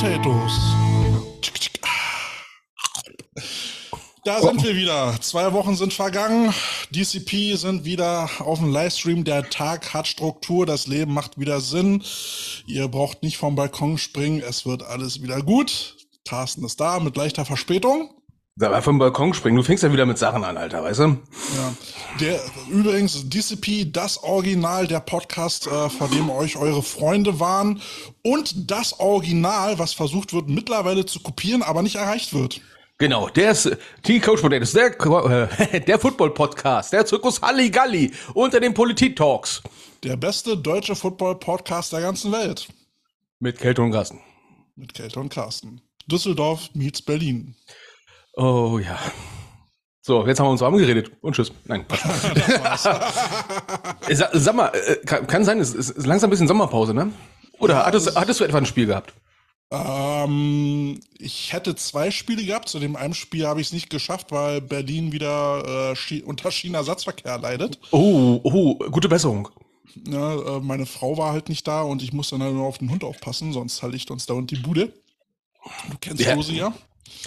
Potatoes. Da sind wir wieder. Zwei Wochen sind vergangen. DCP sind wieder auf dem Livestream. Der Tag hat Struktur. Das Leben macht wieder Sinn. Ihr braucht nicht vom Balkon springen. Es wird alles wieder gut. Carsten ist da mit leichter Verspätung. Sag mal vom Balkon springen. Du fängst ja wieder mit Sachen an, Alter, weißt du? Ja. Der, übrigens, DCP, das Original, der Podcast, äh, vor dem euch eure Freunde waren. Und das Original, was versucht wird, mittlerweile zu kopieren, aber nicht erreicht wird. Genau, der ist Team Coach Potatoes, der, äh, der Football-Podcast, der Zirkus Halligalli unter den Politik-Talks. Der beste deutsche Football-Podcast der ganzen Welt. Mit Kälte und Carsten. Mit Kälte und Carsten. Düsseldorf meets Berlin. Oh ja. So, jetzt haben wir uns warm geredet und tschüss. Nein. sag, sag mal, äh, kann, kann sein, es ist langsam ein bisschen Sommerpause, ne? Oder ja, hattest, hattest du etwa ein Spiel gehabt? Ähm, ich hätte zwei Spiele gehabt. Zu dem einen Spiel habe ich es nicht geschafft, weil Berlin wieder äh, unter Schienenersatzverkehr leidet. Oh, oh, gute Besserung. Ja, äh, meine Frau war halt nicht da und ich musste dann nur auf den Hund aufpassen, sonst liegt uns da und die Bude. Du kennst ja. Josie ja?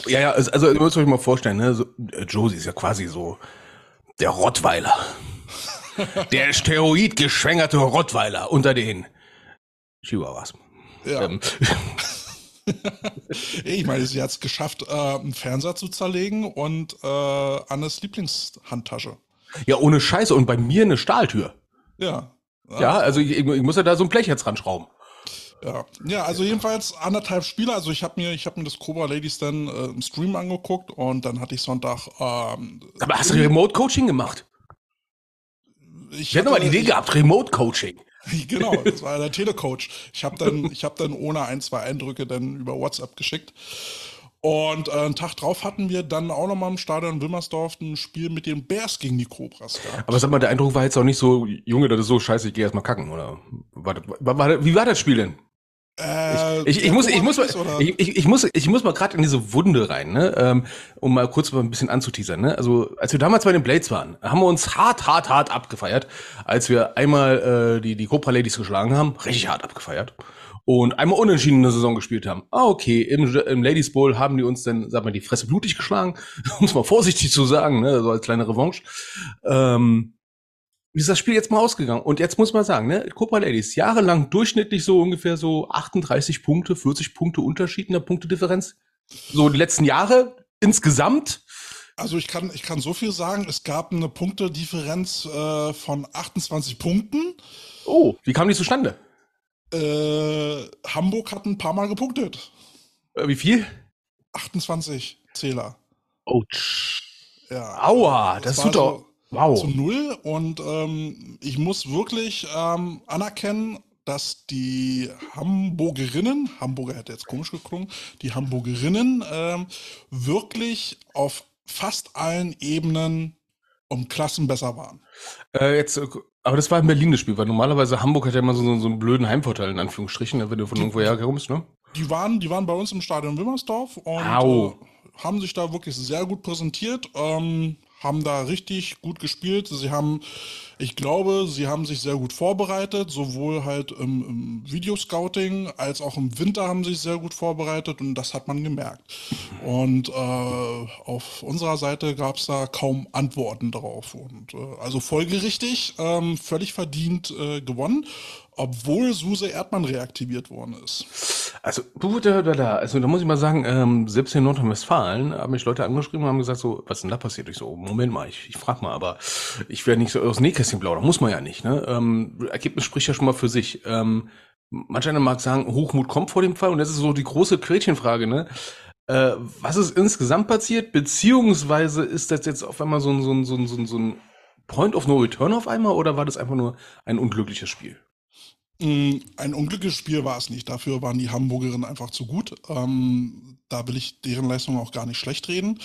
Ja, ja, also, ihr müsst euch mal vorstellen, ne? So, äh, Josie ist ja quasi so der Rottweiler. der steroidgeschwängerte Rottweiler unter den Chihuahuas. Ja. Ähm. ich meine, sie hat es geschafft, äh, einen Fernseher zu zerlegen und äh, Annes Lieblingshandtasche. Ja, ohne Scheiße. Und bei mir eine Stahltür. Ja. Ja, also ich, ich muss ja da so ein Blech jetzt ranschrauben. Ja, ja, also jedenfalls anderthalb Spiele. Also ich habe mir, ich habe mir das Cobra Ladies dann äh, im Stream angeguckt und dann hatte ich Sonntag. Ähm, Aber hast du Remote Coaching gemacht? Ich, ich hätte mal die Idee gehabt, Remote Coaching. Genau, das war der Telecoach. Ich habe dann, ich habe dann ohne ein, zwei Eindrücke dann über WhatsApp geschickt. Und äh, einen Tag drauf hatten wir dann auch nochmal im Stadion Wilmersdorf ein Spiel mit den Bears gegen die Cobras gehabt. Aber sag mal, der Eindruck war jetzt auch nicht so, Junge, das ist so scheiße, ich gehe erstmal kacken, oder? War, war, war, wie war das Spiel denn? Äh, ich, ich, ich, muss, ich, muss mal, ich, ich, ich muss, ich muss mal gerade in diese Wunde rein, ne? Ähm, um mal kurz mal ein bisschen anzuteasern. Ne? Also als wir damals bei den Blades waren, haben wir uns hart, hart, hart abgefeiert, als wir einmal äh, die die Cobra Ladies geschlagen haben, richtig hart abgefeiert und einmal unentschieden eine Saison gespielt haben. Ah okay, im, im Ladies Bowl haben die uns dann, sag mal, die Fresse blutig geschlagen, um es mal vorsichtig zu sagen, ne? so als kleine Revanche. Ähm, ist das Spiel jetzt mal ausgegangen? Und jetzt muss man sagen, ne, Cobra Ladies, jahrelang durchschnittlich so ungefähr so 38 Punkte, 40 Punkte Unterschied in der Punktedifferenz. So die letzten Jahre insgesamt. Also ich kann, ich kann so viel sagen, es gab eine Punktedifferenz äh, von 28 Punkten. Oh, wie kam die zustande? Äh, Hamburg hat ein paar Mal gepunktet. Äh, wie viel? 28 Zähler. Oh, ja. Aua, das, das tut doch. So, wow. zu null. Und ähm, ich muss wirklich ähm, anerkennen, dass die Hamburgerinnen, Hamburger hätte jetzt komisch geklungen, die Hamburgerinnen ähm, wirklich auf fast allen Ebenen um Klassen besser waren. Äh, jetzt, aber das war in Berlin das Spiel, weil normalerweise Hamburg hat ja immer so, so einen blöden Heimvorteil, in Anführungsstrichen, ne, wenn du von irgendwo herkommst, ne? Die waren, die waren bei uns im Stadion Wimmersdorf und äh, haben sich da wirklich sehr gut präsentiert. Ähm, haben da richtig gut gespielt. Sie haben, ich glaube, sie haben sich sehr gut vorbereitet, sowohl halt im, im Videoscouting als auch im Winter haben sie sich sehr gut vorbereitet und das hat man gemerkt. Und äh, auf unserer Seite gab es da kaum Antworten darauf. Und äh, also folgerichtig, ähm, völlig verdient äh, gewonnen obwohl Suse Erdmann reaktiviert worden ist. Also, also da muss ich mal sagen, ähm, selbst in Nordrhein-Westfalen haben mich Leute angeschrieben und haben gesagt, so, was ist denn da passiert? Ich so, Moment mal, ich, ich frage mal, aber ich werde nicht so aus Nähkästchen plaudern, muss man ja nicht. Ne? Ähm, Ergebnis spricht ja schon mal für sich. Ähm, manch einer mag sagen, Hochmut kommt vor dem Fall und das ist so die große Gretchenfrage, ne? Äh, was ist insgesamt passiert, beziehungsweise ist das jetzt auf einmal so ein, so ein, so ein, so ein Point of No Return auf einmal oder war das einfach nur ein unglückliches Spiel? Mm, ein unglückliches Spiel war es nicht. Dafür waren die Hamburgerinnen einfach zu gut. Ähm, da will ich deren Leistung auch gar nicht schlecht reden.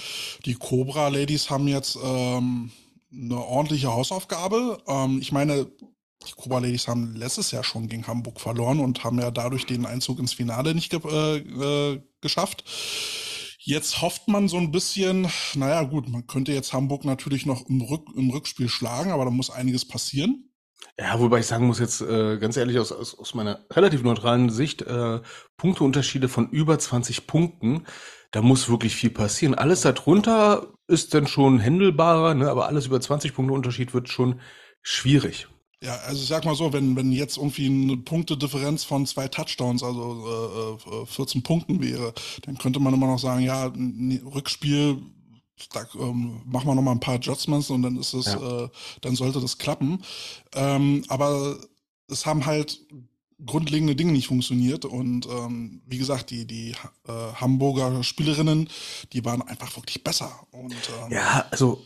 Die Cobra Ladies haben jetzt ähm, eine ordentliche Hausaufgabe. Ähm, ich meine, die Cobra Ladies haben letztes Jahr schon gegen Hamburg verloren und haben ja dadurch den Einzug ins Finale nicht ge äh, äh, geschafft. Jetzt hofft man so ein bisschen, naja gut, man könnte jetzt Hamburg natürlich noch im, Rück im Rückspiel schlagen, aber da muss einiges passieren. Ja, wobei ich sagen muss jetzt äh, ganz ehrlich aus, aus, aus meiner relativ neutralen Sicht, äh, Punkteunterschiede von über 20 Punkten, da muss wirklich viel passieren. Alles darunter ist dann schon händelbarer, ne? aber alles über 20 Punkte Unterschied wird schon schwierig. Ja, also ich sag mal so, wenn, wenn jetzt irgendwie eine Punktedifferenz von zwei Touchdowns, also äh, 14 äh, Punkten wäre, dann könnte man immer noch sagen, ja, Rückspiel, da ähm, machen wir noch mal ein paar Adjustments und dann ist es, ja. äh, dann sollte das klappen. Ähm, aber es haben halt grundlegende Dinge nicht funktioniert und ähm, wie gesagt, die, die äh, Hamburger Spielerinnen, die waren einfach wirklich besser. Und, ähm, ja, also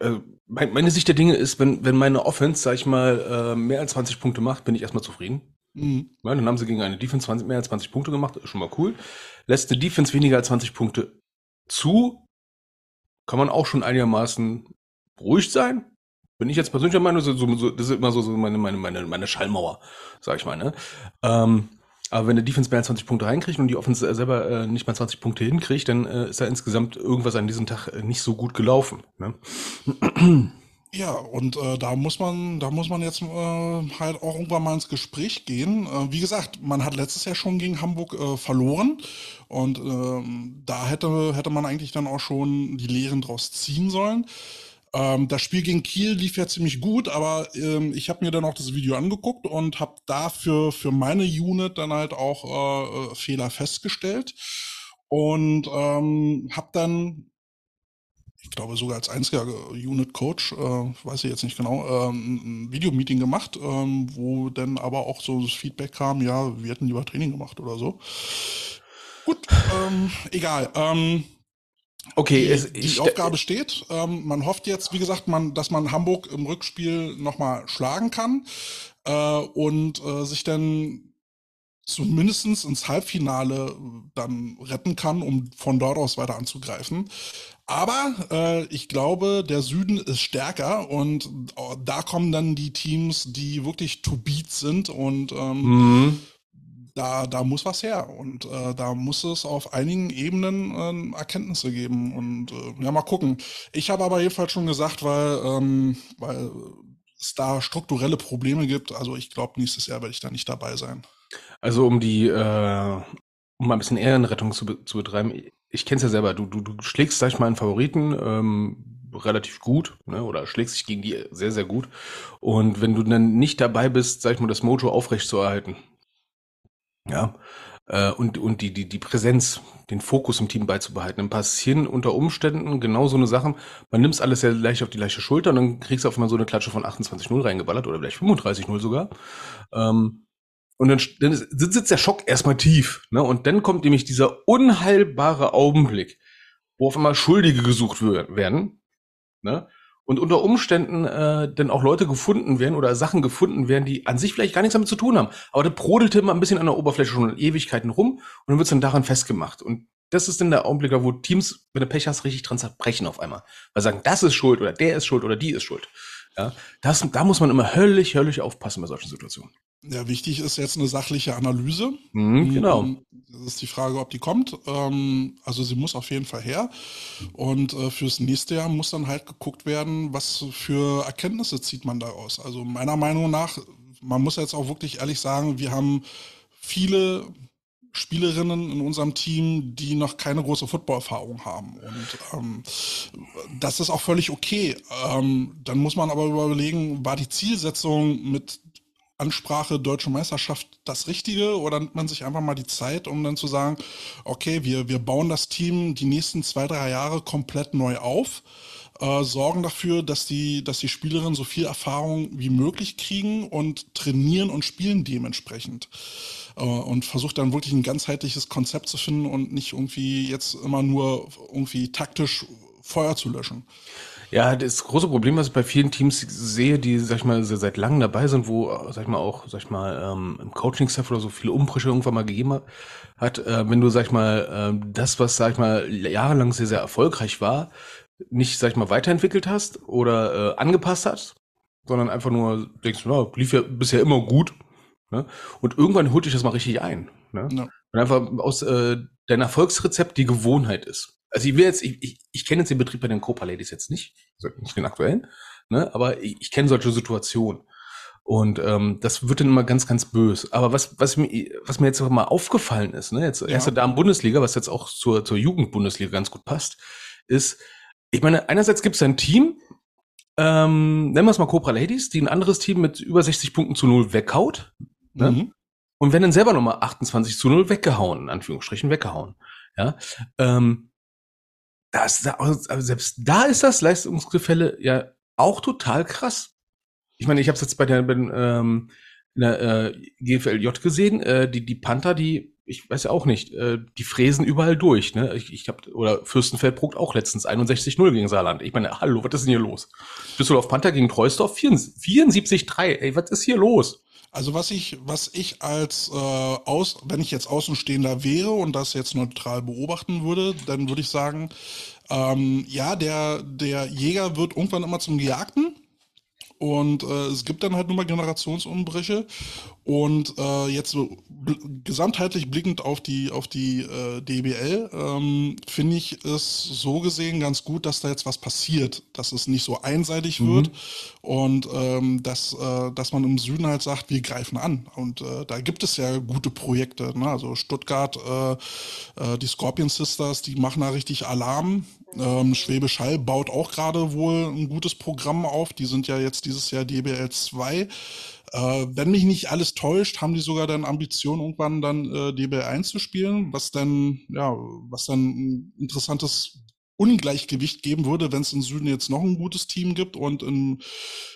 äh, meine Sicht der Dinge ist, wenn, wenn meine Offense, sag ich mal, äh, mehr als 20 Punkte macht, bin ich erstmal zufrieden. Mhm. Ja, dann haben sie gegen eine Defense 20, mehr als 20 Punkte gemacht, ist schon mal cool. Lässt eine Defense weniger als 20 Punkte zu, kann man auch schon einigermaßen ruhig sein. Bin ich jetzt persönlich der Meinung, so, so, das ist immer so, so meine, meine, meine, meine Schallmauer, sag ich mal. Ne? Ähm, aber wenn der Defense mehr als 20 Punkte reinkriegt und die Offense selber äh, nicht mal 20 Punkte hinkriegt, dann äh, ist da insgesamt irgendwas an diesem Tag äh, nicht so gut gelaufen. Ne? Ja, und äh, da muss man, da muss man jetzt äh, halt auch irgendwann mal ins Gespräch gehen. Äh, wie gesagt, man hat letztes Jahr schon gegen Hamburg äh, verloren und ähm, da hätte hätte man eigentlich dann auch schon die Lehren draus ziehen sollen. Ähm, das Spiel gegen Kiel lief ja ziemlich gut, aber ähm, ich habe mir dann auch das Video angeguckt und habe dafür für meine Unit dann halt auch äh, äh Fehler festgestellt und ähm, habe dann ich glaube sogar als einziger Unit Coach, äh, weiß ich jetzt nicht genau, ähm, ein Videomeeting gemacht, ähm, wo dann aber auch so das Feedback kam, ja, wir hätten lieber Training gemacht oder so. Gut, ähm, egal. Ähm, Okay, die, es, die Aufgabe steht. Ähm, man hofft jetzt, wie gesagt, man, dass man Hamburg im Rückspiel nochmal schlagen kann äh, und äh, sich dann zumindest ins Halbfinale dann retten kann, um von dort aus weiter anzugreifen. Aber äh, ich glaube, der Süden ist stärker und äh, da kommen dann die Teams, die wirklich to beat sind und ähm, mhm da, da muss was her und äh, da muss es auf einigen Ebenen äh, Erkenntnisse geben und äh, ja, mal gucken. Ich habe aber jedenfalls schon gesagt, weil, ähm, weil es da strukturelle Probleme gibt, also ich glaube, nächstes Jahr werde ich da nicht dabei sein. Also um die, äh, um mal ein bisschen Ehrenrettung zu, zu betreiben, ich kenne es ja selber, du, du, du schlägst, sag ich mal, einen Favoriten, ähm, relativ gut, ne, oder schlägst dich gegen die sehr, sehr gut. Und wenn du dann nicht dabei bist, sag ich mal, das Mojo aufrecht zu erhalten, ja, äh, und, und die, die, die Präsenz, den Fokus im Team beizubehalten. Dann passieren unter Umständen genau so eine Sachen. Man nimmt alles sehr leicht auf die leichte Schulter und dann kriegst du auf einmal so eine Klatsche von 28-0 reingeballert oder vielleicht 35-0 sogar. Ähm, und dann, dann sitzt der Schock erstmal tief. Ne? Und dann kommt nämlich dieser unheilbare Augenblick, wo auf einmal Schuldige gesucht werden. Ne? und unter Umständen äh, dann auch Leute gefunden werden oder Sachen gefunden werden, die an sich vielleicht gar nichts damit zu tun haben. Aber der brodelte immer ein bisschen an der Oberfläche schon Ewigkeiten rum und dann wird's dann daran festgemacht. Und das ist dann der Augenblick, wo Teams, wenn du Pech hast, richtig dran zerbrechen auf einmal. Weil sagen, das ist schuld oder der ist schuld oder die ist schuld. Ja, das, da muss man immer höllisch, höllisch aufpassen bei solchen Situationen. Ja, wichtig ist jetzt eine sachliche Analyse. Mhm, genau. Das ist die Frage, ob die kommt. Ähm, also sie muss auf jeden Fall her. Und äh, fürs nächste Jahr muss dann halt geguckt werden, was für Erkenntnisse zieht man daraus. Also meiner Meinung nach, man muss jetzt auch wirklich ehrlich sagen, wir haben viele Spielerinnen in unserem Team, die noch keine große Footballerfahrung haben. Und ähm, das ist auch völlig okay. Ähm, dann muss man aber überlegen, war die Zielsetzung mit Ansprache Deutsche Meisterschaft das Richtige oder nimmt man sich einfach mal die Zeit, um dann zu sagen, okay, wir, wir bauen das Team die nächsten zwei, drei Jahre komplett neu auf, äh, sorgen dafür, dass die, dass die Spielerinnen so viel Erfahrung wie möglich kriegen und trainieren und spielen dementsprechend. Äh, und versucht dann wirklich ein ganzheitliches Konzept zu finden und nicht irgendwie jetzt immer nur irgendwie taktisch Feuer zu löschen. Ja, das große Problem, was ich bei vielen Teams sehe, die, sag ich mal, seit langem dabei sind, wo, sag ich mal, auch, sag ich mal, ähm, im Coaching-Staff oder so viele Umbrüche irgendwann mal gegeben hat, äh, wenn du, sag ich mal, äh, das, was, sag ich mal, jahrelang sehr, sehr erfolgreich war, nicht, sag ich mal, weiterentwickelt hast oder äh, angepasst hast, sondern einfach nur denkst, na, lief ja bisher immer gut. Ne? Und irgendwann holt dich das mal richtig ein. Ne? Ja. Und einfach aus äh, dein Erfolgsrezept die Gewohnheit ist. Also ich will jetzt, ich, ich, ich kenne jetzt den Betrieb bei den Copa Ladies jetzt nicht, also nicht den aktuellen. ne? aber ich, ich kenne solche Situationen. Und ähm, das wird dann immer ganz, ganz böse. Aber was, was, mir, was mir jetzt mal aufgefallen ist, ne, jetzt ja. erste Damen-Bundesliga, was jetzt auch zur, zur Jugend-Bundesliga ganz gut passt, ist, ich meine, einerseits gibt es ein Team, ähm, nennen wir es mal Cobra Ladies, die ein anderes Team mit über 60 Punkten zu null weghaut. Ne? Mhm. Und wenn dann selber nochmal 28 zu null weggehauen, in Anführungsstrichen weggehauen. Ja, ähm, das, also selbst da ist das Leistungsgefälle ja auch total krass. Ich meine, ich habe es jetzt bei der, bei, ähm, in der äh, GFLJ gesehen, äh, die, die Panther, die, ich weiß ja auch nicht, äh, die fräsen überall durch. Ne? Ich, ich hab, oder Fürstenfeldbruck auch letztens 61-0 gegen Saarland. Ich meine, hallo, was ist denn hier los? Düsseldorf Panther gegen Treusdorf 74-3. Ey, was ist hier los? Also was ich, was ich als äh, aus, wenn ich jetzt Außenstehender wäre und das jetzt neutral beobachten würde, dann würde ich sagen, ähm, ja, der, der Jäger wird irgendwann immer zum Gejagten. Und äh, es gibt dann halt nur mal Generationsumbrüche. Und äh, jetzt so gesamtheitlich blickend auf die, auf die äh, DBL, ähm, finde ich es so gesehen ganz gut, dass da jetzt was passiert, dass es nicht so einseitig mhm. wird und ähm, dass, äh, dass man im Süden halt sagt, wir greifen an. Und äh, da gibt es ja gute Projekte. Ne? Also Stuttgart, äh, äh, die Scorpion Sisters, die machen da richtig Alarm. Ähm, Schwäbisch Hall baut auch gerade wohl ein gutes Programm auf. Die sind ja jetzt dieses Jahr DBL 2. Äh, wenn mich nicht alles täuscht, haben die sogar dann Ambitionen, irgendwann dann äh, DB1 zu spielen, was dann, ja, was dann ein interessantes Ungleichgewicht geben würde, wenn es im Süden jetzt noch ein gutes Team gibt und im,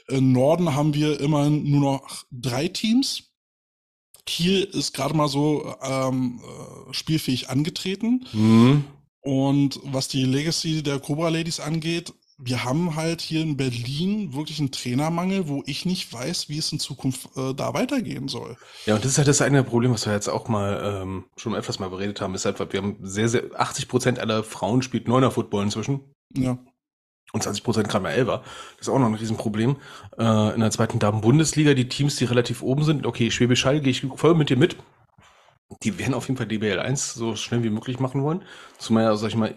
im Norden haben wir immerhin nur noch drei Teams. Kiel ist gerade mal so ähm, äh, spielfähig angetreten. Mhm. Und was die Legacy der Cobra Ladies angeht, wir haben halt hier in Berlin wirklich einen Trainermangel, wo ich nicht weiß, wie es in Zukunft äh, da weitergehen soll. Ja, und das ist halt das eine Problem, was wir jetzt auch mal ähm, schon etwas mal beredet haben, ist halt, wir haben sehr, sehr, 80 Prozent aller Frauen spielt Neuner Football inzwischen. Ja. Und 20 Prozent gerade mal Elfer. Das ist auch noch ein Riesenproblem. Äh, in der zweiten Damen-Bundesliga, die Teams, die relativ oben sind, okay, Schwäbisch Hall gehe ich voll mit dir mit. Die werden auf jeden Fall DBL 1 so schnell wie möglich machen wollen. Zumal, sag ich mal,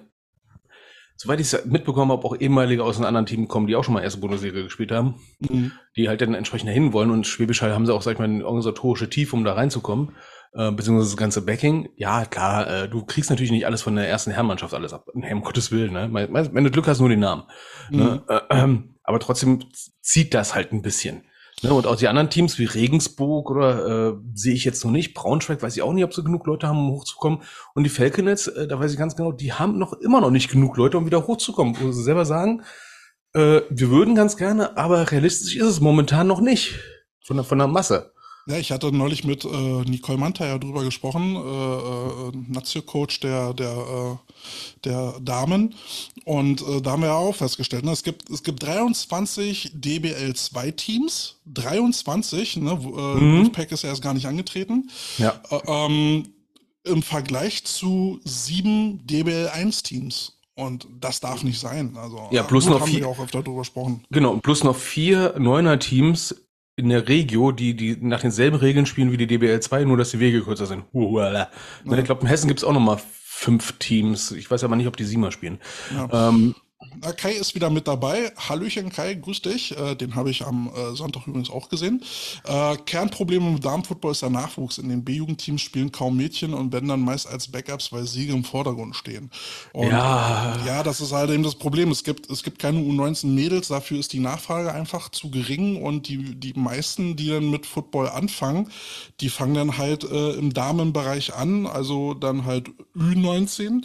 soweit ich es mitbekommen habe, auch ehemalige aus einem anderen Team kommen, die auch schon mal erste Bundesliga gespielt haben, mhm. die halt dann entsprechend dahin wollen. Und Schwäbisch Hall haben sie auch, sag ich mal, eine organisatorische Tiefe, um da reinzukommen, äh, beziehungsweise das ganze Backing. Ja, klar, äh, du kriegst natürlich nicht alles von der ersten Herrenmannschaft alles ab. Nee, um Gottes Willen, ne? Wenn du Glück hast, nur den Namen. Ne? Mhm. Ne? Äh, äh, aber trotzdem zieht das halt ein bisschen. Ne, und auch die anderen Teams wie Regensburg oder äh, sehe ich jetzt noch nicht. Braunschweig weiß ich auch nicht, ob sie genug Leute haben, um hochzukommen. Und die Falconets, äh, da weiß ich ganz genau, die haben noch immer noch nicht genug Leute, um wieder hochzukommen. Wo sie selber sagen, äh, wir würden ganz gerne, aber realistisch ist es momentan noch nicht. Von der, von der Masse. Ja, ich hatte neulich mit äh, Nicole Manta ja drüber gesprochen, äh, äh, Nazio-Coach der, der, äh, der Damen. Und äh, da haben wir ja auch festgestellt, ne, es, gibt, es gibt 23 DBL-2-Teams, 23, ne, äh, mhm. Wolfpack ist ja erst gar nicht angetreten. Ja. Äh, ähm, Im Vergleich zu sieben DBL-1-Teams. Und das darf nicht sein. Also, ja, plus noch vier. Wir auch öfter drüber gesprochen. Genau, plus noch vier Neuner-Teams in der Regio, die, die nach denselben Regeln spielen wie die DBL 2, nur dass die Wege kürzer sind. Ja. Ich glaube, in Hessen gibt's auch noch mal fünf Teams. Ich weiß aber nicht, ob die Siemer spielen. Ja. Ähm, Kai ist wieder mit dabei. Hallöchen Kai, grüß dich. Äh, den habe ich am äh, Sonntag übrigens auch gesehen. Äh, Kernproblem im Damenfootball ist der Nachwuchs. In den B-Jugendteams spielen kaum Mädchen und werden dann meist als Backups, weil Siege im Vordergrund stehen. Und, ja. ja, das ist halt eben das Problem. Es gibt, es gibt keine U19 Mädels, dafür ist die Nachfrage einfach zu gering und die, die meisten, die dann mit Football anfangen, die fangen dann halt äh, im Damenbereich an, also dann halt Ü19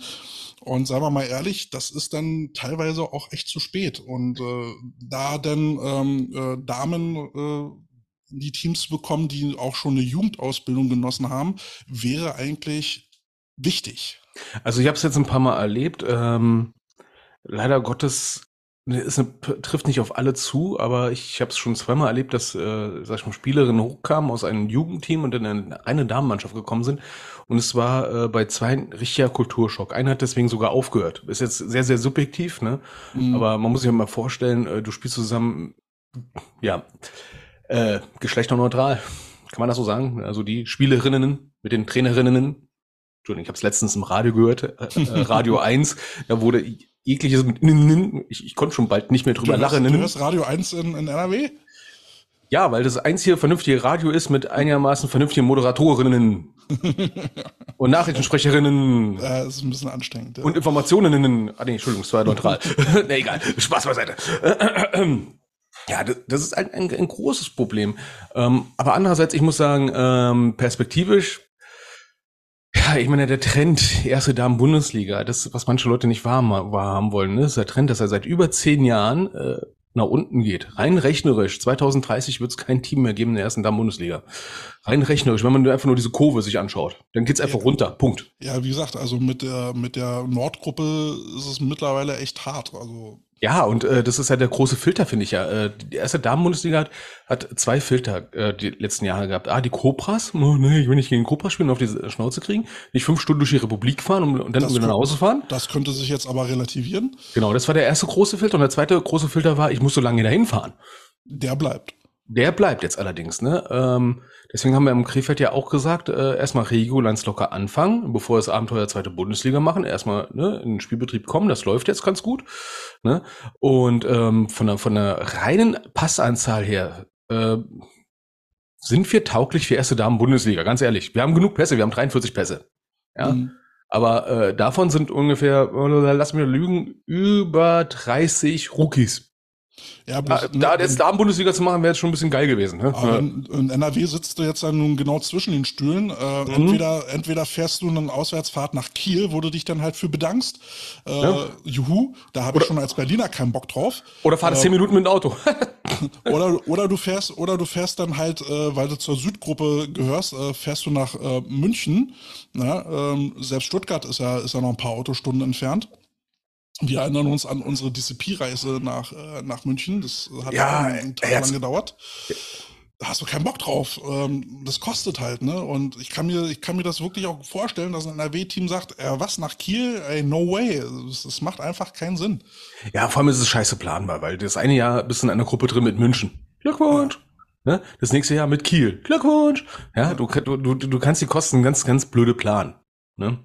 und sagen wir mal ehrlich, das ist dann teilweise auch echt zu spät. Und äh, da dann ähm, äh, Damen äh, die Teams bekommen, die auch schon eine Jugendausbildung genossen haben, wäre eigentlich wichtig. Also ich habe es jetzt ein paar Mal erlebt. Ähm, leider Gottes es trifft nicht auf alle zu, aber ich habe es schon zweimal erlebt, dass äh, sag ich mal, Spielerinnen hochkamen aus einem Jugendteam und in eine, eine Damenmannschaft gekommen sind. Und es war äh, bei zwei ein richtiger Kulturschock. Einer hat deswegen sogar aufgehört. Ist jetzt sehr, sehr subjektiv, ne? Mhm. Aber man muss sich mal vorstellen, äh, du spielst zusammen, ja, äh, geschlechterneutral. Kann man das so sagen? Also die Spielerinnen mit den Trainerinnen Entschuldigung, ich habe es letztens im Radio gehört, äh, äh Radio 1, da wurde jegliches, ich, ich konnte schon bald nicht mehr drüber du lachen. Du hörst Radio 1 in, in NRW? Ja, weil das einzige vernünftige Radio ist mit einigermaßen vernünftigen Moderatorinnen und Nachrichtensprecherinnen. Ja, das ist ein bisschen anstrengend. Ja. Und Informationen. Ah, nee, Entschuldigung, es war neutral. nee, egal. Spaß beiseite. Ja, das ist ein, ein, ein großes Problem. Ähm, aber andererseits, ich muss sagen, ähm, perspektivisch, ja, ich meine, der Trend, erste Damen Bundesliga, das, was manche Leute nicht wahr, wahrhaben wollen, ne, ist der Trend, dass er seit über zehn Jahren äh, nach unten geht. Rein rechnerisch. 2030 wird es kein Team mehr geben in der ersten Damen-Bundesliga. Rein rechnerisch, wenn man einfach nur diese Kurve sich anschaut, dann geht's einfach ja. runter. Punkt. Ja, wie gesagt, also mit der, mit der Nordgruppe ist es mittlerweile echt hart. Also ja, und äh, das ist ja der große Filter, finde ich ja. Äh, die erste Damen-Bundesliga hat, hat zwei Filter äh, die letzten Jahre gehabt. Ah, die Cobras. Oh, nee, ich will nicht gegen Cobras spielen und auf die Schnauze kriegen. Nicht fünf Stunden durch die Republik fahren und, und dann wieder nach Hause fahren. Das könnte sich jetzt aber relativieren. Genau, das war der erste große Filter. Und der zweite große Filter war, ich muss so lange dahin fahren. Der bleibt. Der bleibt jetzt allerdings, ne? Ähm, deswegen haben wir im Krefeld ja auch gesagt, äh, erstmal Regio locker anfangen, bevor das Abenteuer zweite Bundesliga machen, erstmal ne, in den Spielbetrieb kommen, das läuft jetzt ganz gut. Ne? Und ähm, von, der, von der reinen Passanzahl her äh, sind wir tauglich für erste Damen Bundesliga, ganz ehrlich. Wir haben genug Pässe, wir haben 43 Pässe. Ja. Mhm. Aber äh, davon sind ungefähr, lass mich lügen, über 30 Rookies. Ja, bloß, da, ne, da jetzt Damen-Bundesliga zu machen, wäre jetzt schon ein bisschen geil gewesen. Ne? Aber in, in, NRW sitzt du jetzt dann nun genau zwischen den Stühlen. Äh, mhm. entweder, entweder fährst du eine Auswärtsfahrt nach Kiel, wo du dich dann halt für bedankst. Äh, ja. Juhu, da habe ich schon als Berliner keinen Bock drauf. Oder fahr äh, zehn Minuten mit dem Auto. oder, oder du fährst, oder du fährst dann halt, äh, weil du zur Südgruppe gehörst, äh, fährst du nach äh, München. Ne? Ähm, selbst Stuttgart ist ja, ist ja noch ein paar Autostunden entfernt. Wir erinnern uns an unsere DCP-Reise nach, äh, nach München. Das hat ja, einen Tag lang gedauert. Da hast du keinen Bock drauf. Ähm, das kostet halt, ne? Und ich kann mir, ich kann mir das wirklich auch vorstellen, dass ein NRW-Team sagt, äh, was nach Kiel? Ey, no way. Das, das, macht einfach keinen Sinn. Ja, vor allem ist es scheiße planbar, weil das eine Jahr bist du in einer Gruppe drin mit München. Glückwunsch. Ja. Ne? Das nächste Jahr mit Kiel. Glückwunsch. Ja, ja. Du, du, du kannst die Kosten ganz, ganz blöde planen. Ne?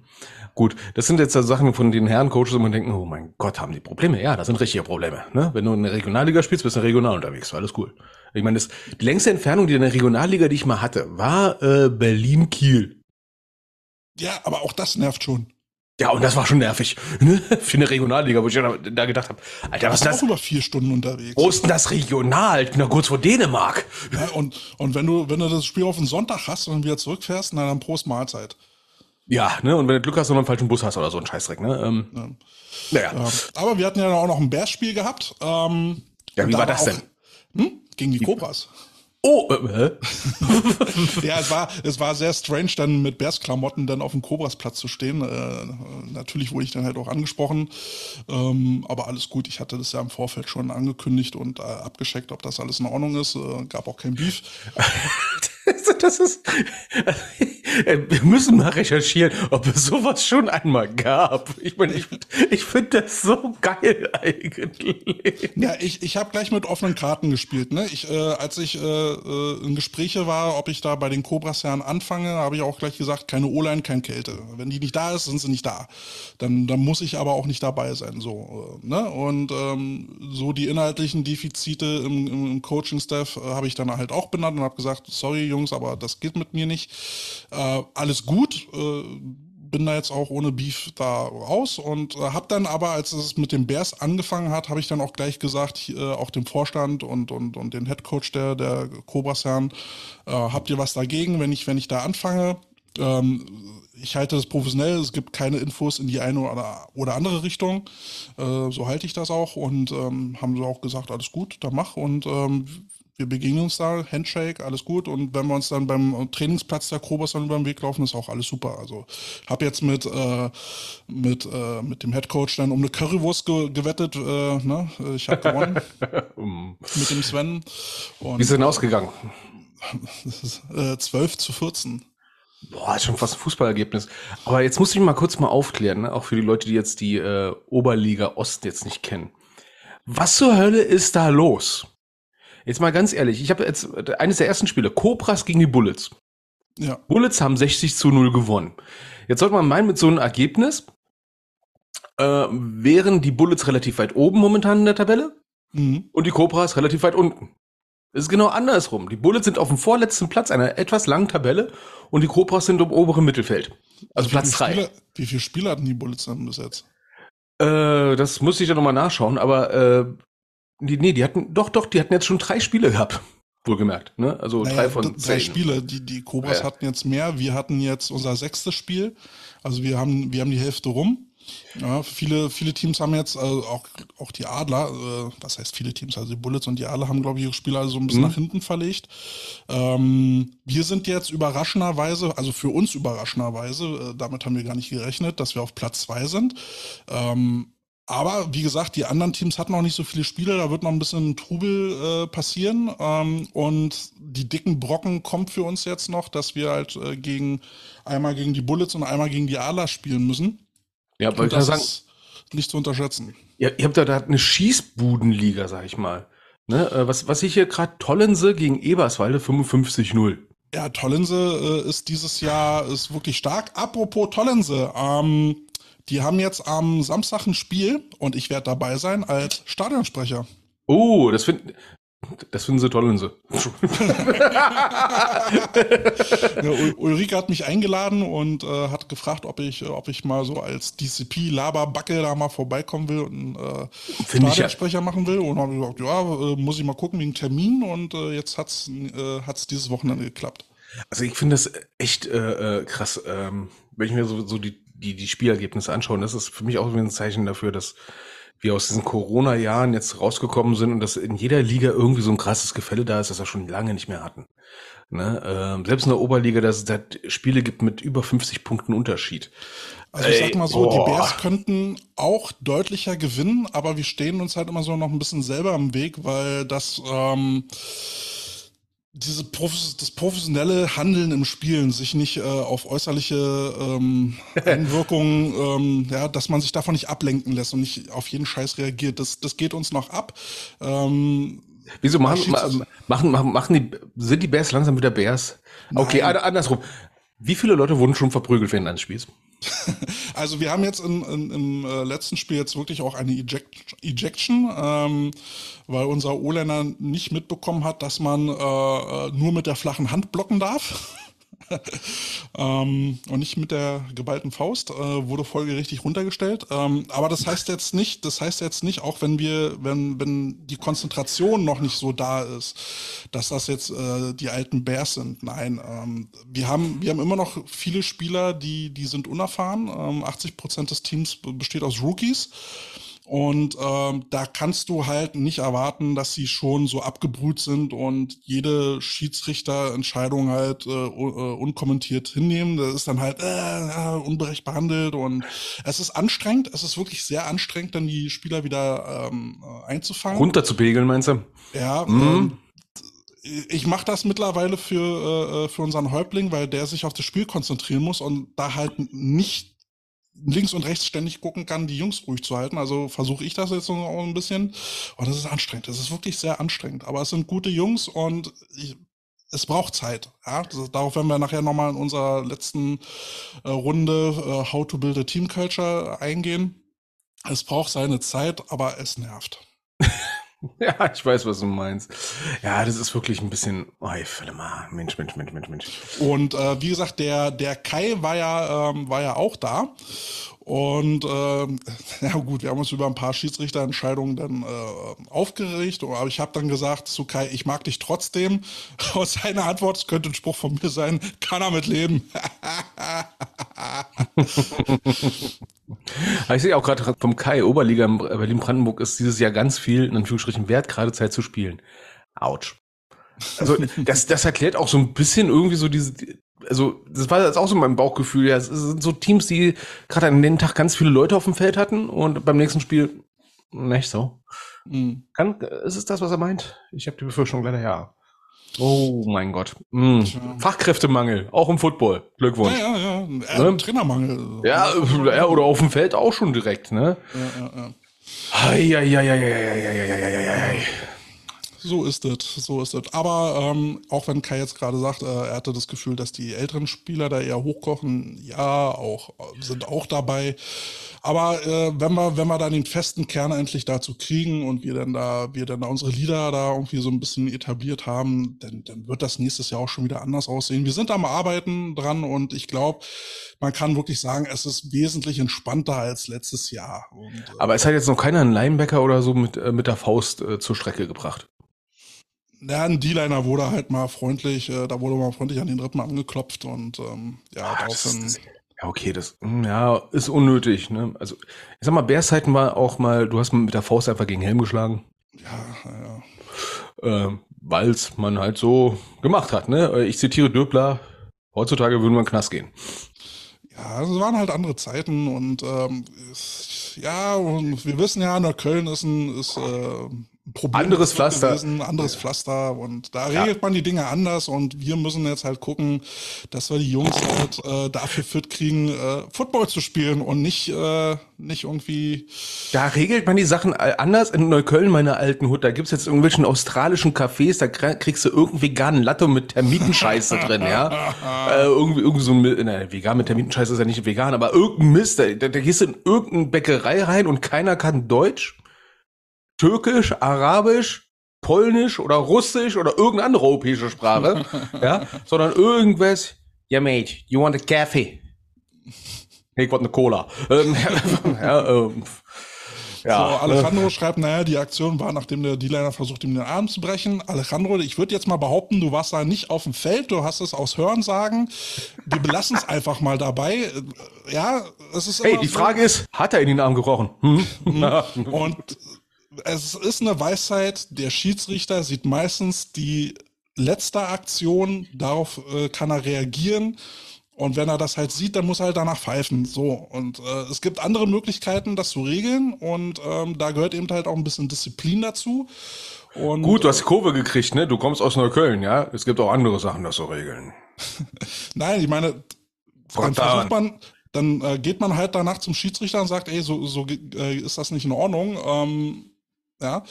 Gut, das sind jetzt Sachen von den Herren Coaches, wo man denken, oh mein Gott, haben die Probleme? Ja, das sind richtige Probleme. Ne? Wenn du in der Regionalliga spielst, bist du regional unterwegs, alles cool. Ich meine, das, die längste Entfernung, die in der Regionalliga, die ich mal hatte, war äh, Berlin-Kiel. Ja, aber auch das nervt schon. Ja, und das war schon nervig. Ne? Für eine Regionalliga, wo ich da gedacht habe, Alter, was ist das? auch über vier Stunden unterwegs. Wo ist denn das Regional? Ich bin da kurz vor Dänemark. Ja, und, und wenn du, wenn du das Spiel auf den Sonntag hast und dann wieder zurückfährst, na, dann Prost Mahlzeit. Ja, ne, und wenn du Glück hast und einen falschen Bus hast oder so ein Scheißdreck, ne? Ähm, ja. Naja. Ja. Aber wir hatten ja auch noch ein Bears-Spiel gehabt. Ähm, ja, wie war das denn? Hm? Gegen die Cobras. Oh, äh, ja, es war, es war sehr strange, dann mit Bears-Klamotten dann auf dem Cobras-Platz zu stehen. Äh, natürlich wurde ich dann halt auch angesprochen, ähm, aber alles gut. Ich hatte das ja im Vorfeld schon angekündigt und äh, abgescheckt, ob das alles in Ordnung ist. Äh, gab auch kein Beef. das ist, wir müssen mal recherchieren, ob es sowas schon einmal gab. Ich meine, ich, ich finde das so geil eigentlich. Ja, ich, ich habe gleich mit offenen Karten gespielt. Ne? Ich, äh, als ich äh, äh, in Gespräche war, ob ich da bei den Cobras Herren anfange, habe ich auch gleich gesagt, keine O-Line, kein Kälte. Wenn die nicht da ist, sind sie nicht da. Dann, dann muss ich aber auch nicht dabei sein. So, äh, ne? Und ähm, so die inhaltlichen Defizite im, im Coaching-Staff äh, habe ich dann halt auch benannt und habe gesagt, sorry Jungs, aber das geht mit mir nicht. Äh, alles gut. Äh, bin da jetzt auch ohne Beef da raus und äh, habe dann aber, als es mit den Bears angefangen hat, habe ich dann auch gleich gesagt, äh, auch dem Vorstand und, und, und den Headcoach der, der Cobras Herren, äh, habt ihr was dagegen, wenn ich, wenn ich da anfange? Ähm, ich halte das professionell, es gibt keine Infos in die eine oder, oder andere Richtung. Äh, so halte ich das auch und ähm, haben sie auch gesagt, alles gut, da mach und ähm, wir begegnen uns da, Handshake, alles gut. Und wenn wir uns dann beim Trainingsplatz der Krobers dann über den Weg laufen, ist auch alles super. Also habe jetzt mit, äh, mit, äh, mit dem Headcoach dann um eine Currywurst ge gewettet. Äh, ne? Ich habe gewonnen mit dem Sven. Und, Wie ist denn ausgegangen? Das ist, äh, 12 zu 14. Boah, ist schon fast ein Fußballergebnis. Aber jetzt muss ich mal kurz mal aufklären, ne? auch für die Leute, die jetzt die äh, Oberliga Ost jetzt nicht kennen. Was zur Hölle ist da los? Jetzt mal ganz ehrlich, ich habe jetzt eines der ersten Spiele, Cobras gegen die Bullets. Ja. Bullets haben 60 zu 0 gewonnen. Jetzt sollte man meinen, mit so einem Ergebnis äh, wären die Bullets relativ weit oben momentan in der Tabelle mhm. und die Cobras relativ weit unten. Es ist genau andersrum. Die Bullets sind auf dem vorletzten Platz einer etwas langen Tabelle und die Cobras sind im oberen Mittelfeld. Also Platz drei. Wie viele Spiele hatten die Bullets dann bis jetzt? Äh, das muss ich ja nochmal nachschauen, aber äh, die, nee, die hatten, doch, doch, die hatten jetzt schon drei Spiele gehabt. Wohlgemerkt, ne? Also naja, drei von drei Spiele. Die, die Cobras ja. hatten jetzt mehr. Wir hatten jetzt unser sechstes Spiel. Also wir haben, wir haben die Hälfte rum. Ja, viele, viele Teams haben jetzt, also auch, auch die Adler, äh, was heißt viele Teams, also die Bullets und die Adler haben, glaube ich, ihre Spiele also ein bisschen mhm. nach hinten verlegt. Ähm, wir sind jetzt überraschenderweise, also für uns überraschenderweise, äh, damit haben wir gar nicht gerechnet, dass wir auf Platz zwei sind. Ähm, aber wie gesagt, die anderen Teams hatten noch nicht so viele Spiele, da wird noch ein bisschen Trubel äh, passieren. Ähm, und die dicken Brocken kommt für uns jetzt noch, dass wir halt äh, gegen einmal gegen die Bullets und einmal gegen die Adler spielen müssen. Ja, wollte ich sagen. Nicht zu unterschätzen. Ja, ihr habt da, da eine Schießbudenliga, sag ich mal. Ne, äh, was, was ich hier gerade Tollense gegen Eberswalde 55-0. Ja, Tollense äh, ist dieses Jahr ist wirklich stark. Apropos Tollense, ähm, die haben jetzt am Samstag ein Spiel und ich werde dabei sein als Stadionsprecher. Oh, das finde das finden sie toll und so. ja, Ulrike hat mich eingeladen und äh, hat gefragt, ob ich, ob ich mal so als DCP-Laberbacke da mal vorbeikommen will und äh, Stadionsprecher ja. machen will. Und habe gesagt, ja, äh, muss ich mal gucken wegen Termin und äh, jetzt hat's äh, hat's dieses Wochenende geklappt. Also ich finde das echt äh, äh, krass, ähm, wenn ich mir so, so die, die, die Spielergebnisse anschaue. Das ist für mich auch ein Zeichen dafür, dass wir aus diesen Corona-Jahren jetzt rausgekommen sind und dass in jeder Liga irgendwie so ein krasses Gefälle da ist, das wir schon lange nicht mehr hatten. Ne? Ähm, selbst in der Oberliga, dass es da Spiele gibt mit über 50 Punkten Unterschied. Also ich sag mal so, boah. die Bears könnten auch deutlicher gewinnen, aber wir stehen uns halt immer so noch ein bisschen selber im Weg, weil das ähm, diese Profis, das professionelle Handeln im Spielen, sich nicht äh, auf äußerliche ähm, Einwirkungen, ähm, ja, dass man sich davon nicht ablenken lässt und nicht auf jeden Scheiß reagiert. Das, das geht uns noch ab. Ähm, Wieso machen, machen, machen, machen die, sind die Bears langsam wieder Bears? Okay, Nein. andersrum. Wie viele Leute wurden schon verprügelt während eines Spiels? Also wir haben jetzt in, in, im äh, letzten Spiel jetzt wirklich auch eine Eject Ejection, ähm, weil unser O-Liner nicht mitbekommen hat, dass man äh, äh nur mit der flachen Hand blocken darf. ähm, und nicht mit der geballten Faust, äh, wurde folgerichtig runtergestellt. Ähm, aber das heißt jetzt nicht, das heißt jetzt nicht, auch wenn wir, wenn, wenn die Konzentration noch nicht so da ist, dass das jetzt äh, die alten Bears sind. Nein, ähm, wir haben, wir haben immer noch viele Spieler, die, die sind unerfahren. Ähm, 80 Prozent des Teams besteht aus Rookies. Und ähm, da kannst du halt nicht erwarten, dass sie schon so abgebrüht sind und jede Schiedsrichterentscheidung halt äh, äh, unkommentiert hinnehmen. Das ist dann halt äh, unberecht behandelt und es ist anstrengend. Es ist wirklich sehr anstrengend, dann die Spieler wieder ähm, einzufangen. Runterzupegeln, meinst du? Ja. Mhm. Ähm, ich mache das mittlerweile für, äh, für unseren Häuptling, weil der sich auf das Spiel konzentrieren muss und da halt nicht links und rechts ständig gucken kann, die Jungs ruhig zu halten. Also versuche ich das jetzt noch ein bisschen. Und das ist anstrengend. Das ist wirklich sehr anstrengend. Aber es sind gute Jungs und ich, es braucht Zeit. Ja? Das, darauf werden wir nachher nochmal in unserer letzten äh, Runde äh, How to Build a Team Culture eingehen. Es braucht seine Zeit, aber es nervt. Ja, ich weiß, was du meinst. Ja, das ist wirklich ein bisschen, oh, mal, Mensch, Mensch, Mensch, Mensch, Mensch. Und äh, wie gesagt, der, der Kai war ja, ähm, war ja auch da. Und äh, ja gut, wir haben uns über ein paar Schiedsrichterentscheidungen dann äh, aufgeregt. Aber ich habe dann gesagt zu Kai, ich mag dich trotzdem. Und seine Antwort, es könnte ein Spruch von mir sein, kann er mit leben. ich sehe auch gerade vom Kai, Oberliga Berlin-Brandenburg ist dieses Jahr ganz viel, in Anführungsstrichen, wert, gerade Zeit zu spielen. Autsch. Also das, das erklärt auch so ein bisschen irgendwie so diese, also das war jetzt auch so mein Bauchgefühl. Ja, es sind so Teams, die gerade an dem Tag ganz viele Leute auf dem Feld hatten und beim nächsten Spiel nicht so. Mhm. Kann, ist es das, was er meint? Ich habe die Befürchtung leider ja. Oh mein Gott. Mhm. Fachkräftemangel, auch im Football. Glückwunsch. Ja, ja, ja. Äh, ne? Trainermangel. Ja, ja, oder auf dem Feld auch schon direkt, ne? Ja, ja, ja. Ei, ei, ei, ei, ei, ei, ei, ei, ei. So ist es, so ist es. Aber ähm, auch wenn Kai jetzt gerade sagt, äh, er hatte das Gefühl, dass die älteren Spieler da eher hochkochen, ja, auch sind auch dabei. Aber äh, wenn wir, wenn wir dann den festen Kern endlich dazu kriegen und wir dann da, wir dann da unsere Lieder da irgendwie so ein bisschen etabliert haben, dann, dann wird das nächstes Jahr auch schon wieder anders aussehen. Wir sind am Arbeiten dran und ich glaube, man kann wirklich sagen, es ist wesentlich entspannter als letztes Jahr. Und, äh, Aber es hat jetzt noch keiner einen Linebacker oder so mit, äh, mit der Faust äh, zur Strecke gebracht. Ja, ein D-Liner wurde halt mal freundlich, äh, da wurde mal freundlich an den Rippen angeklopft und ähm, ja, ah, daraufhin. Das, ja, okay, das hm, ja, ist unnötig. Ne? Also, ich sag mal, Bärzeiten war auch mal, du hast mit der Faust einfach gegen Helm geschlagen. Ja, ja. Äh, Weil es man halt so gemacht hat. Ne? Ich zitiere Döbler, heutzutage würden wir in den Knast gehen. Ja, es waren halt andere Zeiten und ähm, ja, und wir wissen ja, Neukölln ist ein, ist, äh, Problem anderes Pflaster. Gewesen, anderes ja. Pflaster und da regelt ja. man die Dinge anders und wir müssen jetzt halt gucken, dass wir die Jungs halt äh, dafür fit kriegen, äh, Football zu spielen und nicht, äh, nicht irgendwie. Da regelt man die Sachen anders in Neukölln, meine alten Hut. Da gibt's jetzt irgendwelchen australischen Cafés, da kriegst du irgendwie veganen Latte mit Termitenscheiße drin, ja. äh, irgendwie, irgendwie so ein, ne, vegan mit Termitenscheiße ist ja nicht vegan, aber irgendein Mist, da, da gehst du in irgendeine Bäckerei rein und keiner kann Deutsch. Türkisch, Arabisch, Polnisch oder Russisch oder irgendeine andere europäische Sprache, ja, sondern irgendwas. Yeah, mate, you want a coffee? Hey, ich wollte eine Cola. Ähm, ja, ähm, ja, so, Alejandro schreibt, naja, die Aktion war, nachdem der D-Liner versucht, ihm den Arm zu brechen. Alejandro, ich würde jetzt mal behaupten, du warst da nicht auf dem Feld, du hast es aus Hören sagen. Wir belassen es einfach mal dabei. Ja, es ist. Hey, die so. Frage ist, hat er in den Arm gebrochen? Hm? Und es ist eine Weisheit, der Schiedsrichter sieht meistens die letzte Aktion, darauf äh, kann er reagieren. Und wenn er das halt sieht, dann muss er halt danach pfeifen. So. Und äh, es gibt andere Möglichkeiten, das zu regeln. Und ähm, da gehört eben halt auch ein bisschen Disziplin dazu. Und, Gut, du hast die Kurve gekriegt, ne? Du kommst aus Neukölln, ja? Es gibt auch andere Sachen, das zu regeln. Nein, ich meine, dann versucht man, dann äh, geht man halt danach zum Schiedsrichter und sagt, ey, so, so äh, ist das nicht in Ordnung. Ähm, ja.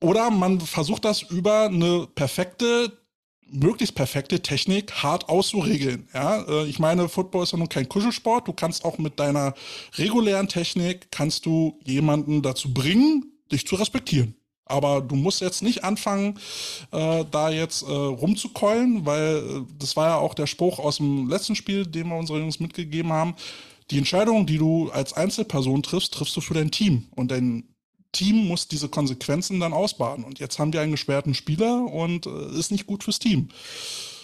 Oder man versucht das über eine perfekte, möglichst perfekte Technik hart auszuregeln. Ja, äh, ich meine, Football ist ja nun kein Kuschelsport. Du kannst auch mit deiner regulären Technik kannst du jemanden dazu bringen, dich zu respektieren. Aber du musst jetzt nicht anfangen, äh, da jetzt äh, rumzukeulen, weil äh, das war ja auch der Spruch aus dem letzten Spiel, den wir unsere Jungs mitgegeben haben. Die Entscheidung, die du als Einzelperson triffst, triffst du für dein Team. Und dein Team muss diese Konsequenzen dann ausbaden. Und jetzt haben wir einen gesperrten Spieler und äh, ist nicht gut fürs Team.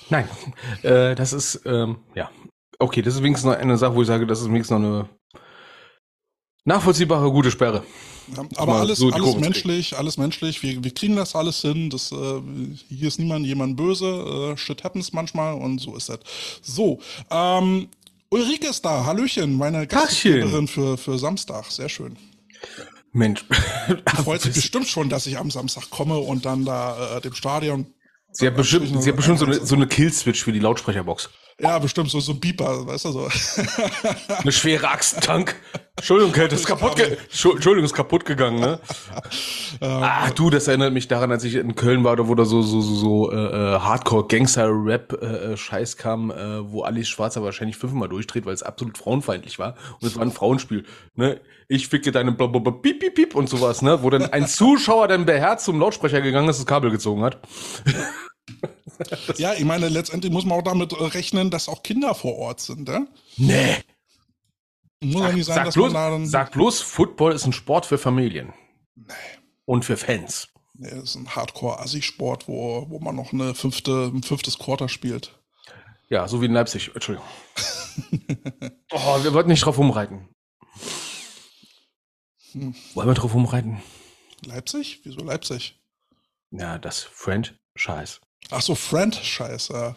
Nein, äh, das ist, ähm, ja. Okay, das ist wenigstens noch eine Sache, wo ich sage, das ist wenigstens noch eine nachvollziehbare, gute Sperre. Ja, aber alles, so alles menschlich, alles menschlich. Wir, wir kriegen das alles hin. Das, äh, hier ist niemand jemand böse. Äh, shit happens manchmal und so ist das. So, ähm, Ulrike ist da. Hallöchen, meine Gastgeberin für, für Samstag. Sehr schön. Mensch. Die freut sich bestimmt schon, dass ich am Samstag komme und dann da äh, dem Stadion. Sie hat bestimmt, sie hat bestimmt so eine, so eine Kill-Switch für die Lautsprecherbox. Ja, bestimmt so, so ein Beeper, weißt du so. Eine schwere Axtentank. Entschuldigung, Kate, ist kaputt, ge Entschuldigung, ist kaputt gegangen, ne? Ähm, ah, du, das erinnert mich daran, als ich in Köln war, da wo da so, so, so, so äh, äh Hardcore-Gangster-Rap-Scheiß äh, kam, äh, wo Alice Schwarzer wahrscheinlich fünfmal durchdreht, weil es absolut frauenfeindlich war. Und es war ein Frauenspiel, ne? Ich ficke deinen blablabla, piep, piep, piep und sowas, ne? Wo dann ein Zuschauer dann beherzt zum Lautsprecher gegangen ist, das Kabel gezogen hat. ja, ich meine, letztendlich muss man auch damit rechnen, dass auch Kinder vor Ort sind, ja? Nee. Muss ja nicht sein, sag dass bloß, man da dann Sag bloß, Football ist ein Sport für Familien. Nee. Und für Fans. Nee, das ist ein Hardcore-Assi-Sport, wo, wo man noch eine fünfte, ein fünftes Quarter spielt. Ja, so wie in Leipzig. Entschuldigung. oh, wir wollten nicht drauf umreiten. Hm. Wollen wir drauf umreiten? Leipzig? Wieso Leipzig? Ja, das Friend-Scheiß. Ach so, Friend-Scheiße.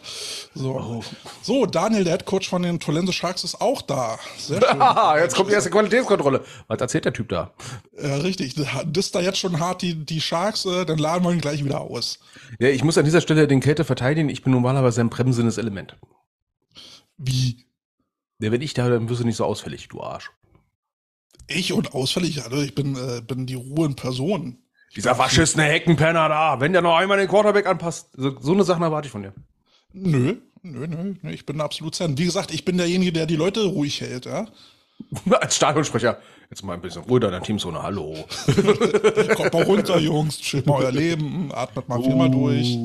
So. Oh. so, Daniel, der Headcoach von den Tolense Sharks, ist auch da. Sehr schön. jetzt kommt die erste Qualitätskontrolle. Was erzählt der Typ da? Ja, richtig. Das ist da jetzt schon hart, die, die Sharks, äh, dann laden wir ihn gleich wieder aus. Ja, ich muss an dieser Stelle den Kälte verteidigen. Ich bin normalerweise ein bremsendes Element. Wie? Ja, wenn ich da, dann wirst du nicht so ausfällig, du Arsch. Ich und ausfällig? Also ich bin, äh, bin die Ruhe in Person. Dieser verschissene Heckenpenner da, wenn der noch einmal den Quarterback anpasst. So, so eine Sache erwarte ich von dir. Nö, nö, nö, nö. Ich bin absolut Zen. Wie gesagt, ich bin derjenige, der die Leute ruhig hält, ja. Als Stadionsprecher. Jetzt mal ein bisschen ruhiger, dein Teamzone, hallo. Kommt mal runter, Jungs, chillt mal euer Leben, atmet mal viermal durch.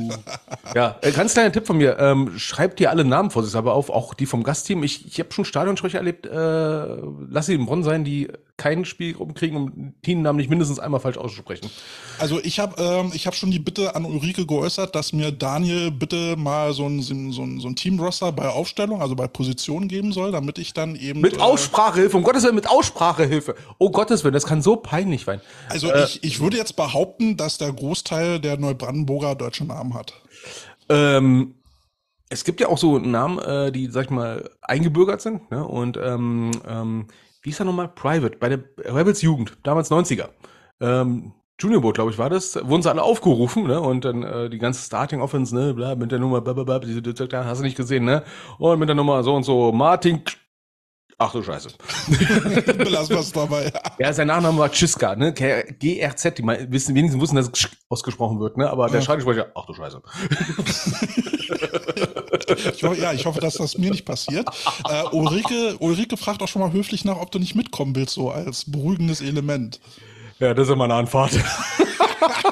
ja, äh, ganz kleiner Tipp von mir, ähm, schreibt dir alle Namen vorsichtshalber auf, auch die vom Gastteam. Ich, ich habe schon Stadionsprecher erlebt, äh, lass sie in Bonn sein, die kein Spiel rumkriegen, um Teamnamen nicht mindestens einmal falsch auszusprechen. Also ich habe ähm, ich hab schon die Bitte an Ulrike geäußert, dass mir Daniel bitte mal so ein, so ein, so ein Teamroster bei Aufstellung, also bei Position geben soll, damit ich dann eben... Mit äh, Aussprachehilfe, um Gottes Willen, mit Aussprachehilfe. Oh Gottes Willen, das kann so peinlich sein. Also äh, ich, ich würde jetzt behaupten, dass der Großteil der Neubrandenburger deutsche Namen hat. Ähm, es gibt ja auch so Namen, äh, die, sag ich mal, eingebürgert sind. Ne? Und ähm, ähm, wie ist er nochmal? Private, bei der Rebels Jugend, damals 90er. Ähm, Junior Boat, glaube ich, war das, wurden sie alle aufgerufen, ne? Und dann äh, die ganze Starting Offense, ne, bla, mit der Nummer, bla, bla, bla, hast du nicht gesehen, ne? Und mit der Nummer so und so, Martin Ach du Scheiße. Belassen wir es dabei. Ja, sein Nachname war Chiska, ne? GRZ, die mal wissen, wenigstens wussten, dass es ausgesprochen wird, ne? Aber der ja. Schreibsprecher, ach du Scheiße. ich hoffe, ja, ich hoffe, dass das mir nicht passiert. Äh, Ulrike, Ulrike fragt auch schon mal höflich nach, ob du nicht mitkommen willst, so als beruhigendes Element. Ja, das ist immer eine Anfahrt.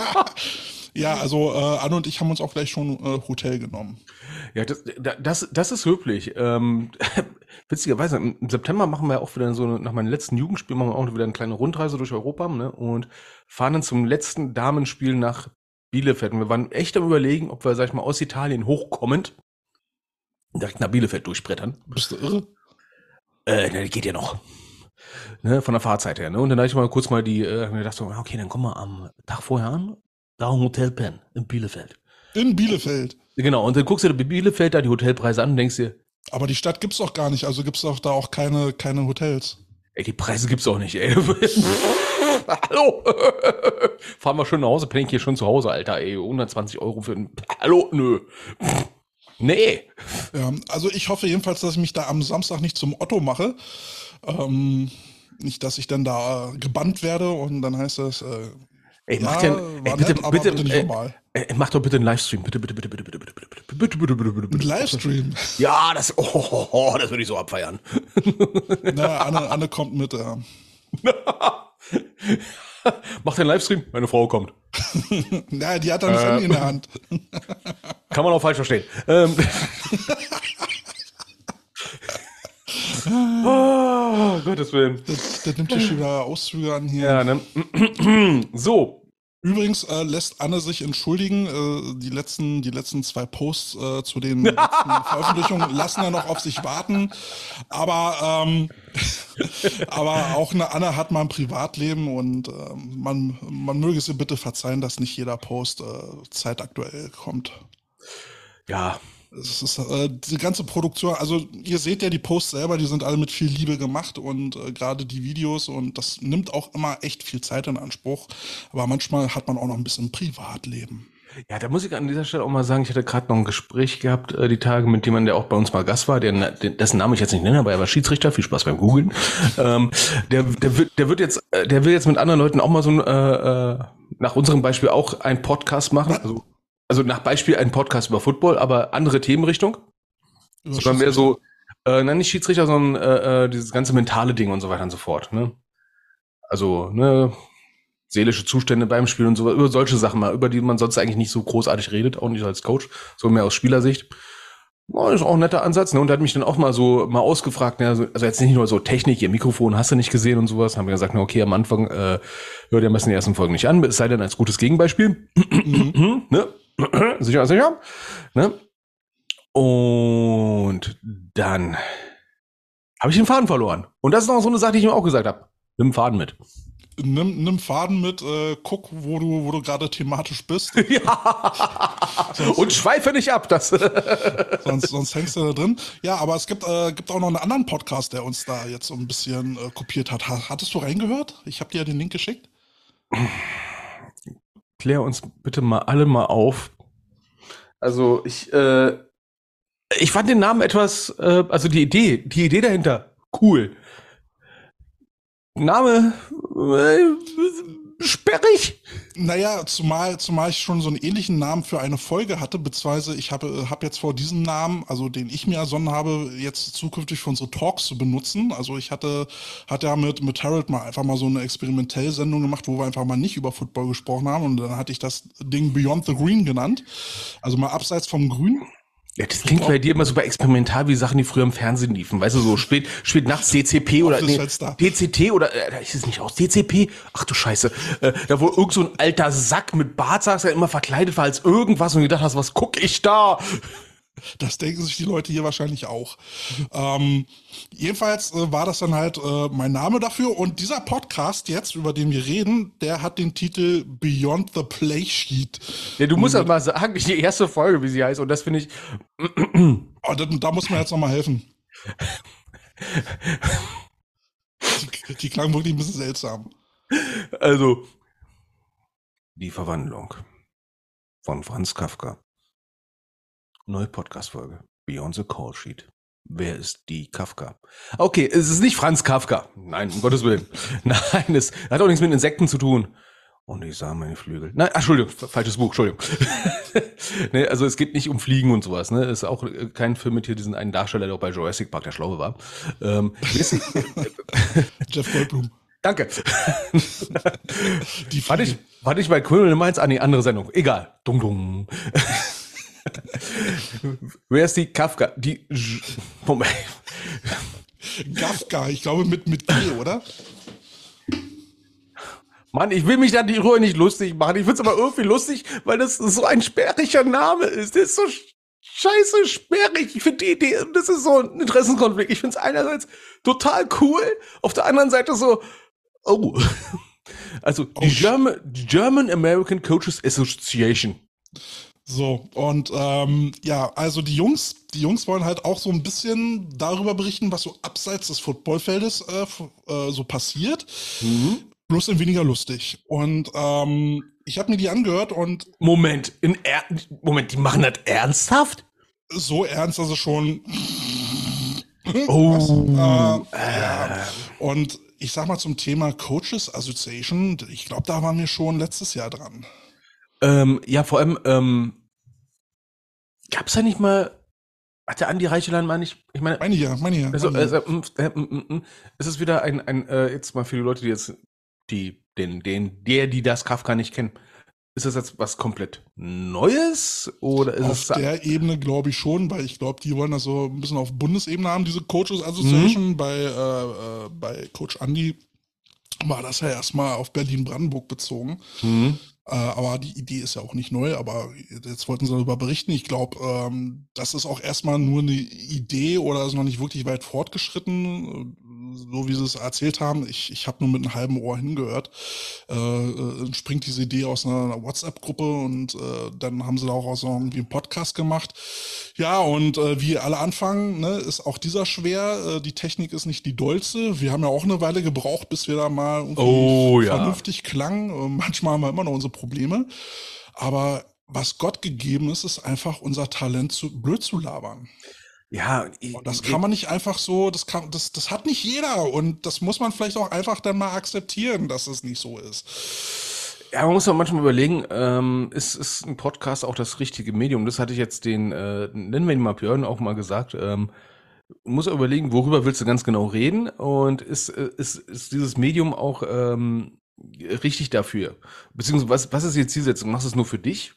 ja, also äh, Anne und ich haben uns auch gleich schon äh, Hotel genommen. Ja, das, das, das ist höflich. Ähm, witzigerweise, im September machen wir auch wieder so, nach meinem letzten Jugendspiel machen wir auch wieder eine kleine Rundreise durch Europa ne, und fahren dann zum letzten Damenspiel nach Bielefeld. Und wir waren echt am überlegen, ob wir, sag ich mal, aus Italien hochkommend direkt nach Bielefeld durchbrettern. Bist du irre? Äh, ne, geht ja noch. Ne, von der Fahrzeit her. Ne? Und dann habe ich mal kurz mal die, äh, mir gedacht so, okay, dann kommen wir am Tag vorher an, da im Hotel Penn in Bielefeld. In Bielefeld. Genau, und dann guckst du dir Bielefeld da die Hotelpreise an und denkst dir. Aber die Stadt gibt's doch gar nicht, also gibt's doch da auch keine, keine Hotels. Ey, die Preise gibt's auch nicht, ey. Hallo! Fahren wir schon nach Hause, penne ich hier schon zu Hause, Alter, ey. 120 Euro für ein. Hallo? Nö. Nee. Ja, also ich hoffe jedenfalls, dass ich mich da am Samstag nicht zum Otto mache. Ähm, nicht, dass ich dann da gebannt werde und dann heißt es, äh, Ey, mach ja, den, ey, bitte, nett, bitte, bitte äh, äh, mach doch bitte einen Livestream. Bitte, bitte, bitte, bitte, bitte, bitte, bitte, bitte, bitte, bitte, bitte, bitte. Livestream? Ja, das, oh, oh, oh, das würde ich so abfeiern. Na, Anne, Anne kommt mit, ja. Mach den Livestream, meine Frau kommt. Na, die hat dann das Handy in der Hand. Kann man auch falsch verstehen. Ähm. oh, Gottes Willen. Das, das nimmt ja schon wieder Auszüge an hier. Ja, ne? So. Übrigens äh, lässt Anne sich entschuldigen, äh, die, letzten, die letzten zwei Posts äh, zu den letzten Veröffentlichungen lassen ja noch auf sich warten. Aber, ähm, aber auch eine Anne hat mal ein Privatleben und ähm, man, man möge es ihr bitte verzeihen, dass nicht jeder Post äh, zeitaktuell kommt. Ja, es ist äh, die ganze Produktion, also ihr seht ja die Posts selber, die sind alle mit viel Liebe gemacht und äh, gerade die Videos und das nimmt auch immer echt viel Zeit in Anspruch. Aber manchmal hat man auch noch ein bisschen Privatleben. Ja, da muss ich an dieser Stelle auch mal sagen, ich hatte gerade noch ein Gespräch gehabt, äh, die Tage mit jemandem, der auch bei uns mal Gast war, der, dessen Namen ich jetzt nicht nenne, aber er war Schiedsrichter, viel Spaß beim Googlen. ähm, der, der, wird, der wird jetzt, äh, der will jetzt mit anderen Leuten auch mal so ein, äh, äh, nach unserem Beispiel auch einen Podcast machen. Also also nach Beispiel ein Podcast über Football, aber andere Themenrichtung. Sondern mehr so, äh, nein, nicht Schiedsrichter, sondern äh, äh, dieses ganze mentale Ding und so weiter und so fort. Ne? Also, ne, seelische Zustände beim Spiel und so, über solche Sachen mal, über die man sonst eigentlich nicht so großartig redet, auch nicht als Coach, so mehr aus Spielersicht. Oh, ist auch ein netter Ansatz, ne? Und hat mich dann auch mal so mal ausgefragt, ne? also, also jetzt nicht nur so Technik, ihr Mikrofon hast du nicht gesehen und sowas. Haben wir gesagt, na okay, am Anfang äh, hört ihr am besten die ersten Folgen nicht an, es sei denn als gutes Gegenbeispiel. Mhm. ne? sicher, sicher. Ne? Und dann habe ich den Faden verloren. Und das ist noch so eine Sache, die ich ihm auch gesagt habe. Nimm Faden mit. Nimm, nimm Faden mit, äh, guck, wo du, wo du gerade thematisch bist. ja. sonst, und schweife nicht ab. Das sonst, sonst hängst du da drin. Ja, aber es gibt, äh, gibt auch noch einen anderen Podcast, der uns da jetzt so ein bisschen äh, kopiert hat. Hattest du reingehört? Ich habe dir ja den Link geschickt klär uns bitte mal alle mal auf. Also ich, äh, ich fand den Namen etwas, äh, also die Idee, die Idee dahinter, cool. Name, äh, sperrig. Naja, zumal, zumal ich schon so einen ähnlichen Namen für eine Folge hatte, beziehungsweise ich habe hab jetzt vor diesem Namen, also den ich mir ersonnen habe, jetzt zukünftig für unsere Talks zu benutzen. Also ich hatte, hatte ja mit, mit Harold mal einfach mal so eine Experimentellsendung gemacht, wo wir einfach mal nicht über Football gesprochen haben und dann hatte ich das Ding Beyond the Green genannt. Also mal abseits vom Grün. Ja, das klingt bei dir immer super experimental wie Sachen, die früher im Fernsehen liefen. Weißt du, so spät, spät nachts DCP oder nee, DCT oder äh, ist es nicht aus DCP? Ach du Scheiße. Äh, da wo irgend so ein alter Sack mit Bart sagst, der immer verkleidet war als irgendwas und gedacht hast, was guck ich da? Das denken sich die Leute hier wahrscheinlich auch. Ähm, jedenfalls äh, war das dann halt äh, mein Name dafür. Und dieser Podcast jetzt, über den wir reden, der hat den Titel Beyond the Play Sheet. Ja, du musst ja mal sagen, die erste Folge, wie sie heißt. Und das finde ich. oh, da, da, muss man jetzt nochmal helfen. die, die klang wirklich ein bisschen seltsam. Also, die Verwandlung von Franz Kafka. Neue Podcast-Folge. Beyond the Call Sheet. Wer ist die Kafka? Okay, es ist nicht Franz Kafka. Nein, um Gottes Willen. Nein, es hat auch nichts mit Insekten zu tun. Und ich sah meine Flügel. Nein, ach, Entschuldigung, falsches Buch, Entschuldigung. nee, also es geht nicht um Fliegen und sowas. Ne, ist auch äh, kein Film mit hier diesen einen Darsteller, der auch bei Jurassic Park der Schlaue war. Ähm, Jeff Goldblum. Danke. Die warte ich, ich bei Criminal Minds an die andere Sendung. Egal. Dung dung. Wer ist die Kafka? Die. Moment. Kafka, ich glaube mit, mit G, oder? Mann, ich will mich da die Ruhe nicht lustig machen. Ich finde es aber irgendwie lustig, weil das so ein sperriger Name ist. Der ist so scheiße sperrig. Ich finde die Idee, das ist so ein Interessenkonflikt. Ich finde es einerseits total cool, auf der anderen Seite so, oh. Also, die oh, German, German American Coaches Association. So, und ähm, ja, also die Jungs, die Jungs wollen halt auch so ein bisschen darüber berichten, was so abseits des Footballfeldes äh, äh, so passiert. Mhm. Bloß in weniger lustig. Und ähm, ich habe mir die angehört und. Moment, in er Moment, die machen das ernsthaft? So ernst, also schon. Oh. Was, äh, ja. Und ich sag mal zum Thema Coaches Association, ich glaube, da waren wir schon letztes Jahr dran. Ähm, ja, vor allem, ähm, Gab's da nicht mal, hat der Andi Reichelein mal nicht, ich meine. Meine ja, meine ja. Also, also äh, äh, äh, ist es wieder ein, ein äh, jetzt mal für die Leute, die jetzt, die, den, den, der, die das Kafka nicht kennen. Ist das jetzt was komplett Neues oder ist auf es der Ebene glaube ich schon, weil ich glaube, die wollen das so ein bisschen auf Bundesebene haben, diese Coaches Association. Mhm. Bei, äh, äh, bei Coach Andy war das ja erstmal auf Berlin-Brandenburg bezogen. Mhm. Äh, aber die Idee ist ja auch nicht neu, aber jetzt wollten sie darüber berichten. Ich glaube, ähm, das ist auch erstmal nur eine Idee oder ist noch nicht wirklich weit fortgeschritten so wie sie es erzählt haben, ich, ich habe nur mit einem halben Ohr hingehört, äh, äh, springt diese Idee aus einer, einer WhatsApp-Gruppe und äh, dann haben sie da auch so irgendwie einen Podcast gemacht. Ja, und äh, wie alle anfangen, ne, ist auch dieser schwer. Äh, die Technik ist nicht die dollste. Wir haben ja auch eine Weile gebraucht, bis wir da mal oh, vernünftig ja. klangen. Äh, manchmal haben wir immer noch unsere Probleme. Aber was Gott gegeben ist, ist einfach unser Talent zu blöd zu labern. Ja, und das kann man nicht einfach so, das kann, das, das hat nicht jeder und das muss man vielleicht auch einfach dann mal akzeptieren, dass es nicht so ist. Ja, man muss auch manchmal überlegen, ähm, ist, ist ein Podcast auch das richtige Medium? Das hatte ich jetzt den, äh, nennen wir ihn mal Björn, auch mal gesagt. Ähm, muss überlegen, worüber willst du ganz genau reden und ist, äh, ist, ist dieses Medium auch ähm, richtig dafür? Beziehungsweise was, was ist die Zielsetzung? Machst du es nur für dich?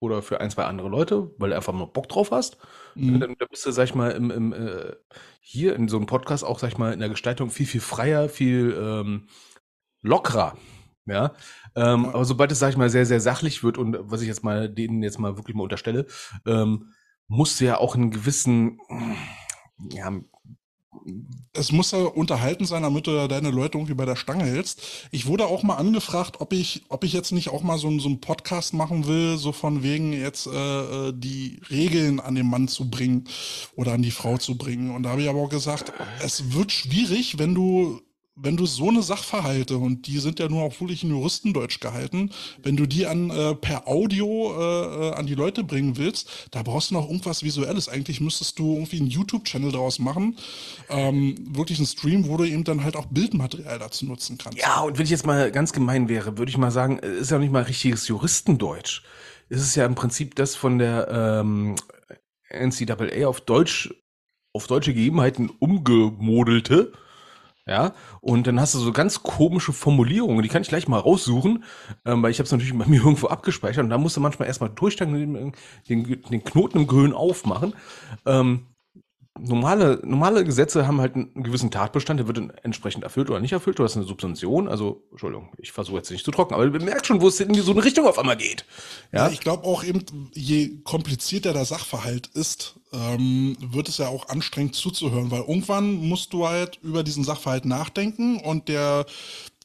Oder für ein, zwei andere Leute, weil du einfach nur Bock drauf hast. Mhm. Dann, dann bist du, sag ich mal, im, im, äh, hier in so einem Podcast auch, sag ich mal, in der Gestaltung viel, viel freier, viel ähm, lockerer. Ja? Ähm, ja. aber sobald es, sag ich mal, sehr, sehr sachlich wird und was ich jetzt mal denen jetzt mal wirklich mal unterstelle, ähm, musst du ja auch einen gewissen, ja, es muss ja unterhalten sein, damit du deine Leute irgendwie bei der Stange hältst. Ich wurde auch mal angefragt, ob ich, ob ich jetzt nicht auch mal so, so einen Podcast machen will, so von wegen jetzt äh, äh, die Regeln an den Mann zu bringen oder an die Frau zu bringen. Und da habe ich aber auch gesagt, es wird schwierig, wenn du wenn du so eine Sachverhalte, und die sind ja nur auf wirklich in Juristendeutsch gehalten, wenn du die an äh, per Audio äh, äh, an die Leute bringen willst, da brauchst du noch irgendwas Visuelles. Eigentlich müsstest du irgendwie einen YouTube-Channel daraus machen. Ähm, wirklich einen Stream, wo du eben dann halt auch Bildmaterial dazu nutzen kannst. Ja, und wenn ich jetzt mal ganz gemein wäre, würde ich mal sagen, ist ja nicht mal richtiges Juristendeutsch. Es ist ja im Prinzip das von der ähm, NCAA auf Deutsch, auf deutsche Gegebenheiten umgemodelte. Ja, und dann hast du so ganz komische Formulierungen, die kann ich gleich mal raussuchen, ähm, weil ich habe es natürlich bei mir irgendwo abgespeichert und da musst du manchmal erstmal durchsteigen, den, den Knoten im Gehirn aufmachen. Ähm, normale, normale Gesetze haben halt einen gewissen Tatbestand, der wird entsprechend erfüllt oder nicht erfüllt, du hast eine Subvention, also, Entschuldigung, ich versuche jetzt nicht zu trocken, aber du merkst schon, wo es in so eine Richtung auf einmal geht. Ja, ja ich glaube auch eben, je komplizierter der Sachverhalt ist, ähm, wird es ja auch anstrengend zuzuhören, weil irgendwann musst du halt über diesen Sachverhalt nachdenken und der,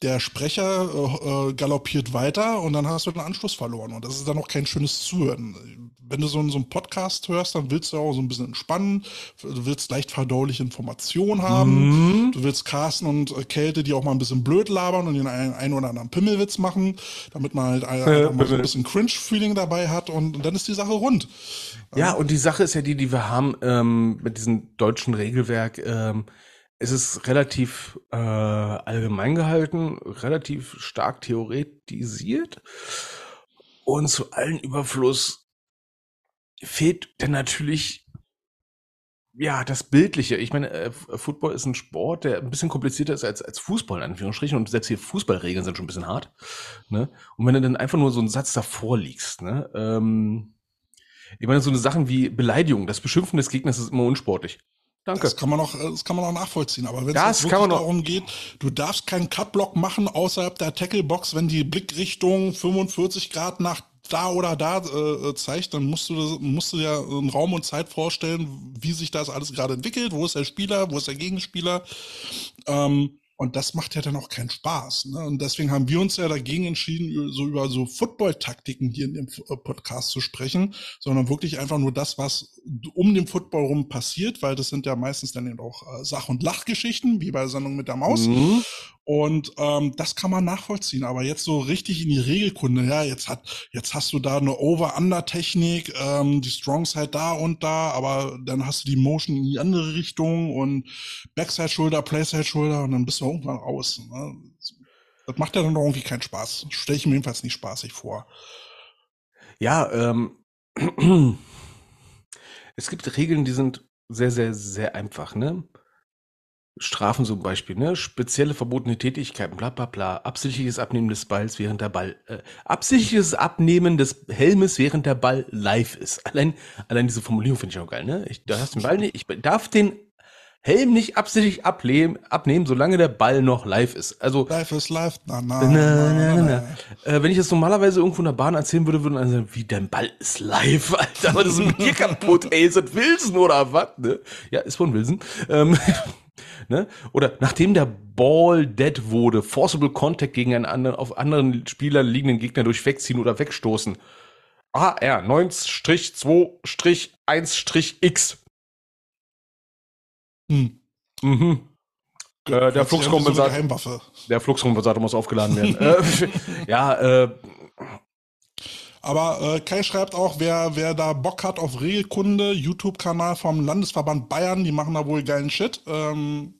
der Sprecher äh, äh galoppiert weiter und dann hast du den Anschluss verloren und das ist dann auch kein schönes Zuhören wenn du so, so einen Podcast hörst, dann willst du auch so ein bisschen entspannen. Du willst leicht verdauliche Informationen haben. Mhm. Du willst Carsten und äh, Kälte, die auch mal ein bisschen blöd labern und den einen, einen oder anderen Pimmelwitz machen, damit man halt äh, mal so ein bisschen Cringe-Feeling dabei hat und, und, dann ist die Sache rund. Ja, und die Sache ist ja die, die wir haben ähm, mit diesem deutschen Regelwerk. Ähm, es ist relativ äh, allgemein gehalten, relativ stark theoretisiert und zu allen Überfluss fehlt dann natürlich ja, das Bildliche. Ich meine, äh, Football ist ein Sport, der ein bisschen komplizierter ist als, als Fußball, in Anführungsstrichen. Und selbst hier Fußballregeln sind schon ein bisschen hart. Ne? Und wenn du dann einfach nur so einen Satz davor liegst, ne? Ähm, ich meine, so eine Sachen wie Beleidigung, das Beschimpfen des Gegners ist immer unsportlich. Danke. Das kann man auch, das kann man auch nachvollziehen. Aber wenn es wirklich darum geht, du darfst keinen Cutblock machen außerhalb der Tacklebox, wenn die Blickrichtung 45 Grad nach da oder da äh, zeigt, dann musst du, musst du ja einen Raum und Zeit vorstellen, wie sich das alles gerade entwickelt, wo ist der Spieler, wo ist der Gegenspieler. Ähm, und das macht ja dann auch keinen Spaß. Ne? Und deswegen haben wir uns ja dagegen entschieden, so über so Football-Taktiken hier in dem äh, Podcast zu sprechen, sondern wirklich einfach nur das, was um den Football rum passiert, weil das sind ja meistens dann eben auch äh, Sach- und Lachgeschichten, wie bei der Sendung mit der Maus. Mhm. Und ähm, das kann man nachvollziehen. Aber jetzt so richtig in die Regelkunde, ja, jetzt hat, jetzt hast du da eine Over-Under-Technik, ähm, die Strongs halt da und da, aber dann hast du die Motion in die andere Richtung und Backside-Shoulder, Playside-Shoulder und dann bist du irgendwann raus. Ne? Das macht ja dann irgendwie keinen Spaß. Stelle ich mir jedenfalls nicht spaßig vor. Ja, ähm, es gibt Regeln, die sind sehr, sehr, sehr einfach, ne? Strafen zum Beispiel, ne? Spezielle verbotene Tätigkeiten, bla bla bla. Absichtliches Abnehmen des Balls, während der Ball, äh, absichtliches Abnehmen des Helmes, während der Ball live ist. Allein, allein diese Formulierung finde ich auch geil, ne? Ich darf den Ball nicht, ich darf den Helm nicht absichtlich ablehnen, abnehmen, solange der Ball noch live ist. Also live ist live. Na, na, na, na, na, na. Äh, wenn ich das normalerweise irgendwo in der Bahn erzählen würde, würden alle sagen, wie dein Ball ist live, Alter, was ist mit dir kaputt? Ey, ist das Wilson oder was? Ne? Ja, ist von Wilson. Ähm, Ne? Oder nachdem der Ball dead wurde, forcible Contact gegen einen anderen, auf anderen Spieler liegenden Gegner durch Wegziehen oder Wegstoßen. AR 9-2-1-X. Hm. Mhm. Äh, der Fluxkompensator. Der Fluxkompensator muss aufgeladen werden. äh, ja, äh, aber äh, Kai schreibt auch, wer, wer da Bock hat auf Regelkunde, YouTube-Kanal vom Landesverband Bayern, die machen da wohl geilen Shit. Ähm,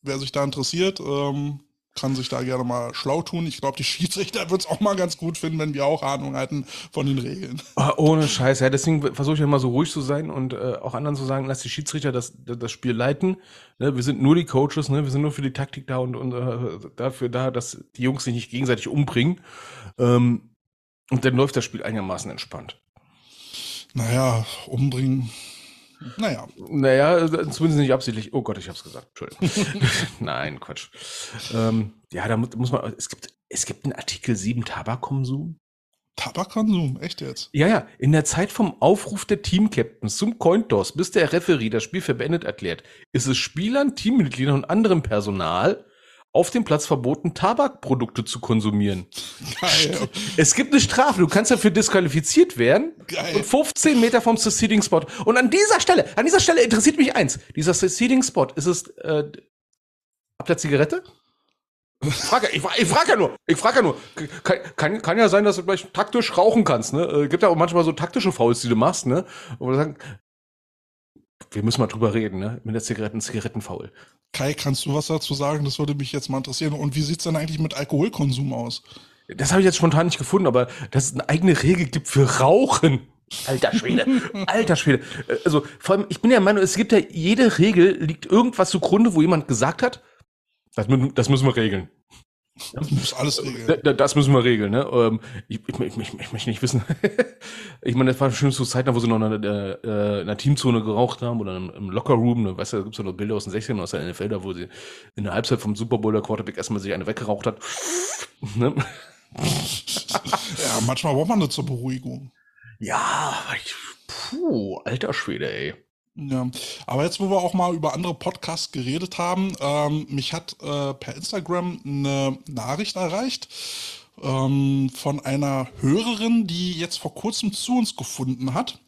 wer sich da interessiert, ähm, kann sich da gerne mal schlau tun. Ich glaube, die Schiedsrichter wird es auch mal ganz gut finden, wenn wir auch Ahnung halten von den Regeln. Ah, ohne Scheiß, ja. Deswegen versuche ich immer so ruhig zu sein und äh, auch anderen zu sagen, lass die Schiedsrichter das, das Spiel leiten. Ne, wir sind nur die Coaches, ne? wir sind nur für die Taktik da und, und äh, dafür da, dass die Jungs sich nicht gegenseitig umbringen. Ähm, und dann läuft das Spiel einigermaßen entspannt. Naja, umbringen. Naja. Naja, zumindest nicht absichtlich. Oh Gott, ich hab's gesagt. Entschuldigung. Nein, Quatsch. Ähm, ja, da muss man. Es gibt, es gibt einen Artikel 7 Tabakkonsum. Tabakkonsum, echt jetzt? Ja, ja. In der Zeit vom Aufruf der Teamcaptains zum Cointos, bis der Referee das Spiel für beendet erklärt, ist es Spielern, Teammitgliedern und anderem Personal auf dem Platz verboten, Tabakprodukte zu konsumieren. Geil. Es gibt eine Strafe, du kannst dafür disqualifiziert werden. Geil. Und 15 Meter vom Seceding Spot. Und an dieser Stelle, an dieser Stelle interessiert mich eins. Dieser Seceding Spot, ist es äh, ab der Zigarette? Ich frage, ich, ich frage ja nur, ich frage ja nur. Kann, kann, kann ja sein, dass du vielleicht taktisch rauchen kannst, ne? Äh, gibt ja auch manchmal so taktische Fouls, die du machst, ne? Und wir sagen, wir müssen mal drüber reden, ne? Mit der Zigaretten, Zigarettenfaul. Kai, kannst du was dazu sagen? Das würde mich jetzt mal interessieren. Und wie sieht's denn eigentlich mit Alkoholkonsum aus? Das habe ich jetzt spontan nicht gefunden, aber dass es eine eigene Regel gibt für Rauchen. Alter Schwede, alter Schwede. Äh, also vor allem, ich bin der Meinung, es gibt ja jede Regel, liegt irgendwas zugrunde, wo jemand gesagt hat, das, das müssen wir regeln. Das muss alles regeln. Das müssen wir regeln, ne? Ähm, ich, ich, ich, ich, ich möchte nicht wissen. ich meine, das war bestimmt so Zeiten, wo sie noch in einer, äh, in einer Teamzone geraucht haben oder im Lockerroom. Ne? Weißt du, da gibt es ja noch Bilder aus den 60ern aus der NFL, da wo sie in der Halbzeit vom Super Bowl der Quarterback erstmal sich eine weggeraucht hat. ne? ja, manchmal braucht man das zur Beruhigung. Ja, ich, puh, alter Schwede, ey. Ja, aber jetzt, wo wir auch mal über andere Podcasts geredet haben, ähm, mich hat äh, per Instagram eine Nachricht erreicht ähm, von einer Hörerin, die jetzt vor kurzem zu uns gefunden hat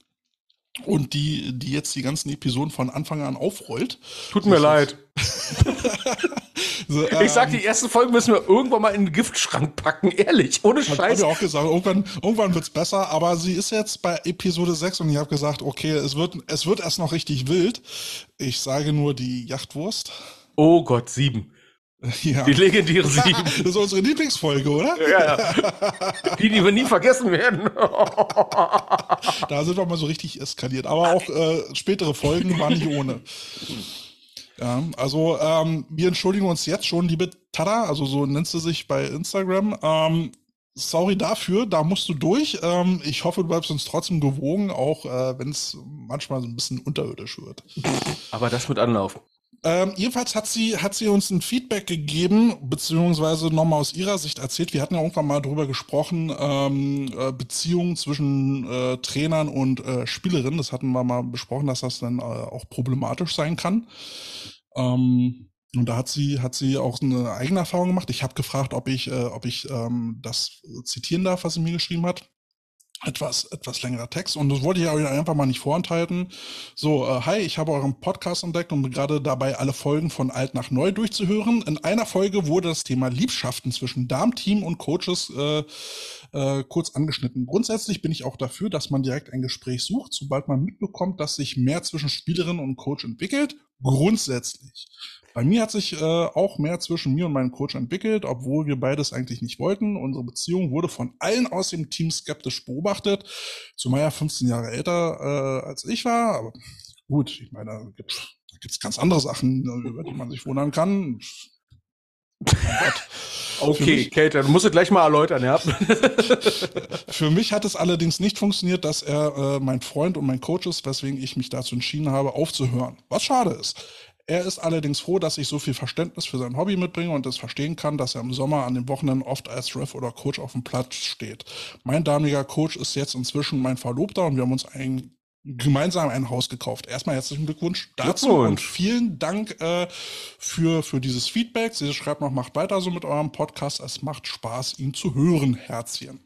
und die, die jetzt die ganzen Episoden von Anfang an aufrollt. Tut mir leid. so, ähm, ich sag, die ersten Folgen müssen wir irgendwann mal in den Giftschrank packen, ehrlich, ohne Scheiß. Ich habe auch gesagt, irgendwann, irgendwann wird's besser, aber sie ist jetzt bei Episode 6 und ich habe gesagt, okay, es wird, es wird erst noch richtig wild. Ich sage nur die Yachtwurst. Oh Gott, sieben. Ja. Die legendäre Sieben. das ist unsere Lieblingsfolge, oder? Ja, ja. Die, die wir nie vergessen werden. da sind wir mal so richtig eskaliert. Aber auch äh, spätere Folgen waren nicht ohne. Ja, also ähm, wir entschuldigen uns jetzt schon, liebe Tada, also so nennst du sich bei Instagram. Ähm, sorry dafür, da musst du durch. Ähm, ich hoffe, du bleibst uns trotzdem gewogen, auch äh, wenn es manchmal so ein bisschen unterirdisch wird. Aber das mit Anlauf. Ähm, jedenfalls hat sie, hat sie uns ein Feedback gegeben, beziehungsweise nochmal aus ihrer Sicht erzählt. Wir hatten ja irgendwann mal drüber gesprochen, ähm, äh, Beziehungen zwischen äh, Trainern und äh, Spielerinnen. Das hatten wir mal besprochen, dass das dann äh, auch problematisch sein kann. Ähm, und da hat sie, hat sie auch eine eigene Erfahrung gemacht. Ich habe gefragt, ob ich, äh, ob ich ähm, das zitieren darf, was sie mir geschrieben hat etwas, etwas längerer Text. Und das wollte ich euch einfach mal nicht vorenthalten. So, äh, hi, ich habe euren Podcast entdeckt und bin gerade dabei, alle Folgen von alt nach neu durchzuhören. In einer Folge wurde das Thema Liebschaften zwischen Darmteam und Coaches äh, äh, kurz angeschnitten. Grundsätzlich bin ich auch dafür, dass man direkt ein Gespräch sucht, sobald man mitbekommt, dass sich mehr zwischen Spielerin und Coach entwickelt. Grundsätzlich. Bei mir hat sich äh, auch mehr zwischen mir und meinem Coach entwickelt, obwohl wir beides eigentlich nicht wollten. Unsere Beziehung wurde von allen aus dem Team skeptisch beobachtet, zumal er 15 Jahre älter äh, als ich war. Aber gut, ich meine, da gibt es ganz andere Sachen, äh, über die man sich wundern kann. okay, Kate, du musst es gleich mal erläutern, ja. Für mich hat es allerdings nicht funktioniert, dass er äh, mein Freund und mein Coach ist, weswegen ich mich dazu entschieden habe, aufzuhören. Was schade ist. Er ist allerdings froh, dass ich so viel Verständnis für sein Hobby mitbringe und es verstehen kann, dass er im Sommer an den Wochenenden oft als Ref oder Coach auf dem Platz steht. Mein damaliger Coach ist jetzt inzwischen mein Verlobter und wir haben uns ein, gemeinsam ein Haus gekauft. Erstmal herzlichen Glückwunsch dazu Glückwunsch. und vielen Dank äh, für, für dieses Feedback. Sie schreibt noch, macht weiter so mit eurem Podcast. Es macht Spaß, ihn zu hören. Herzchen.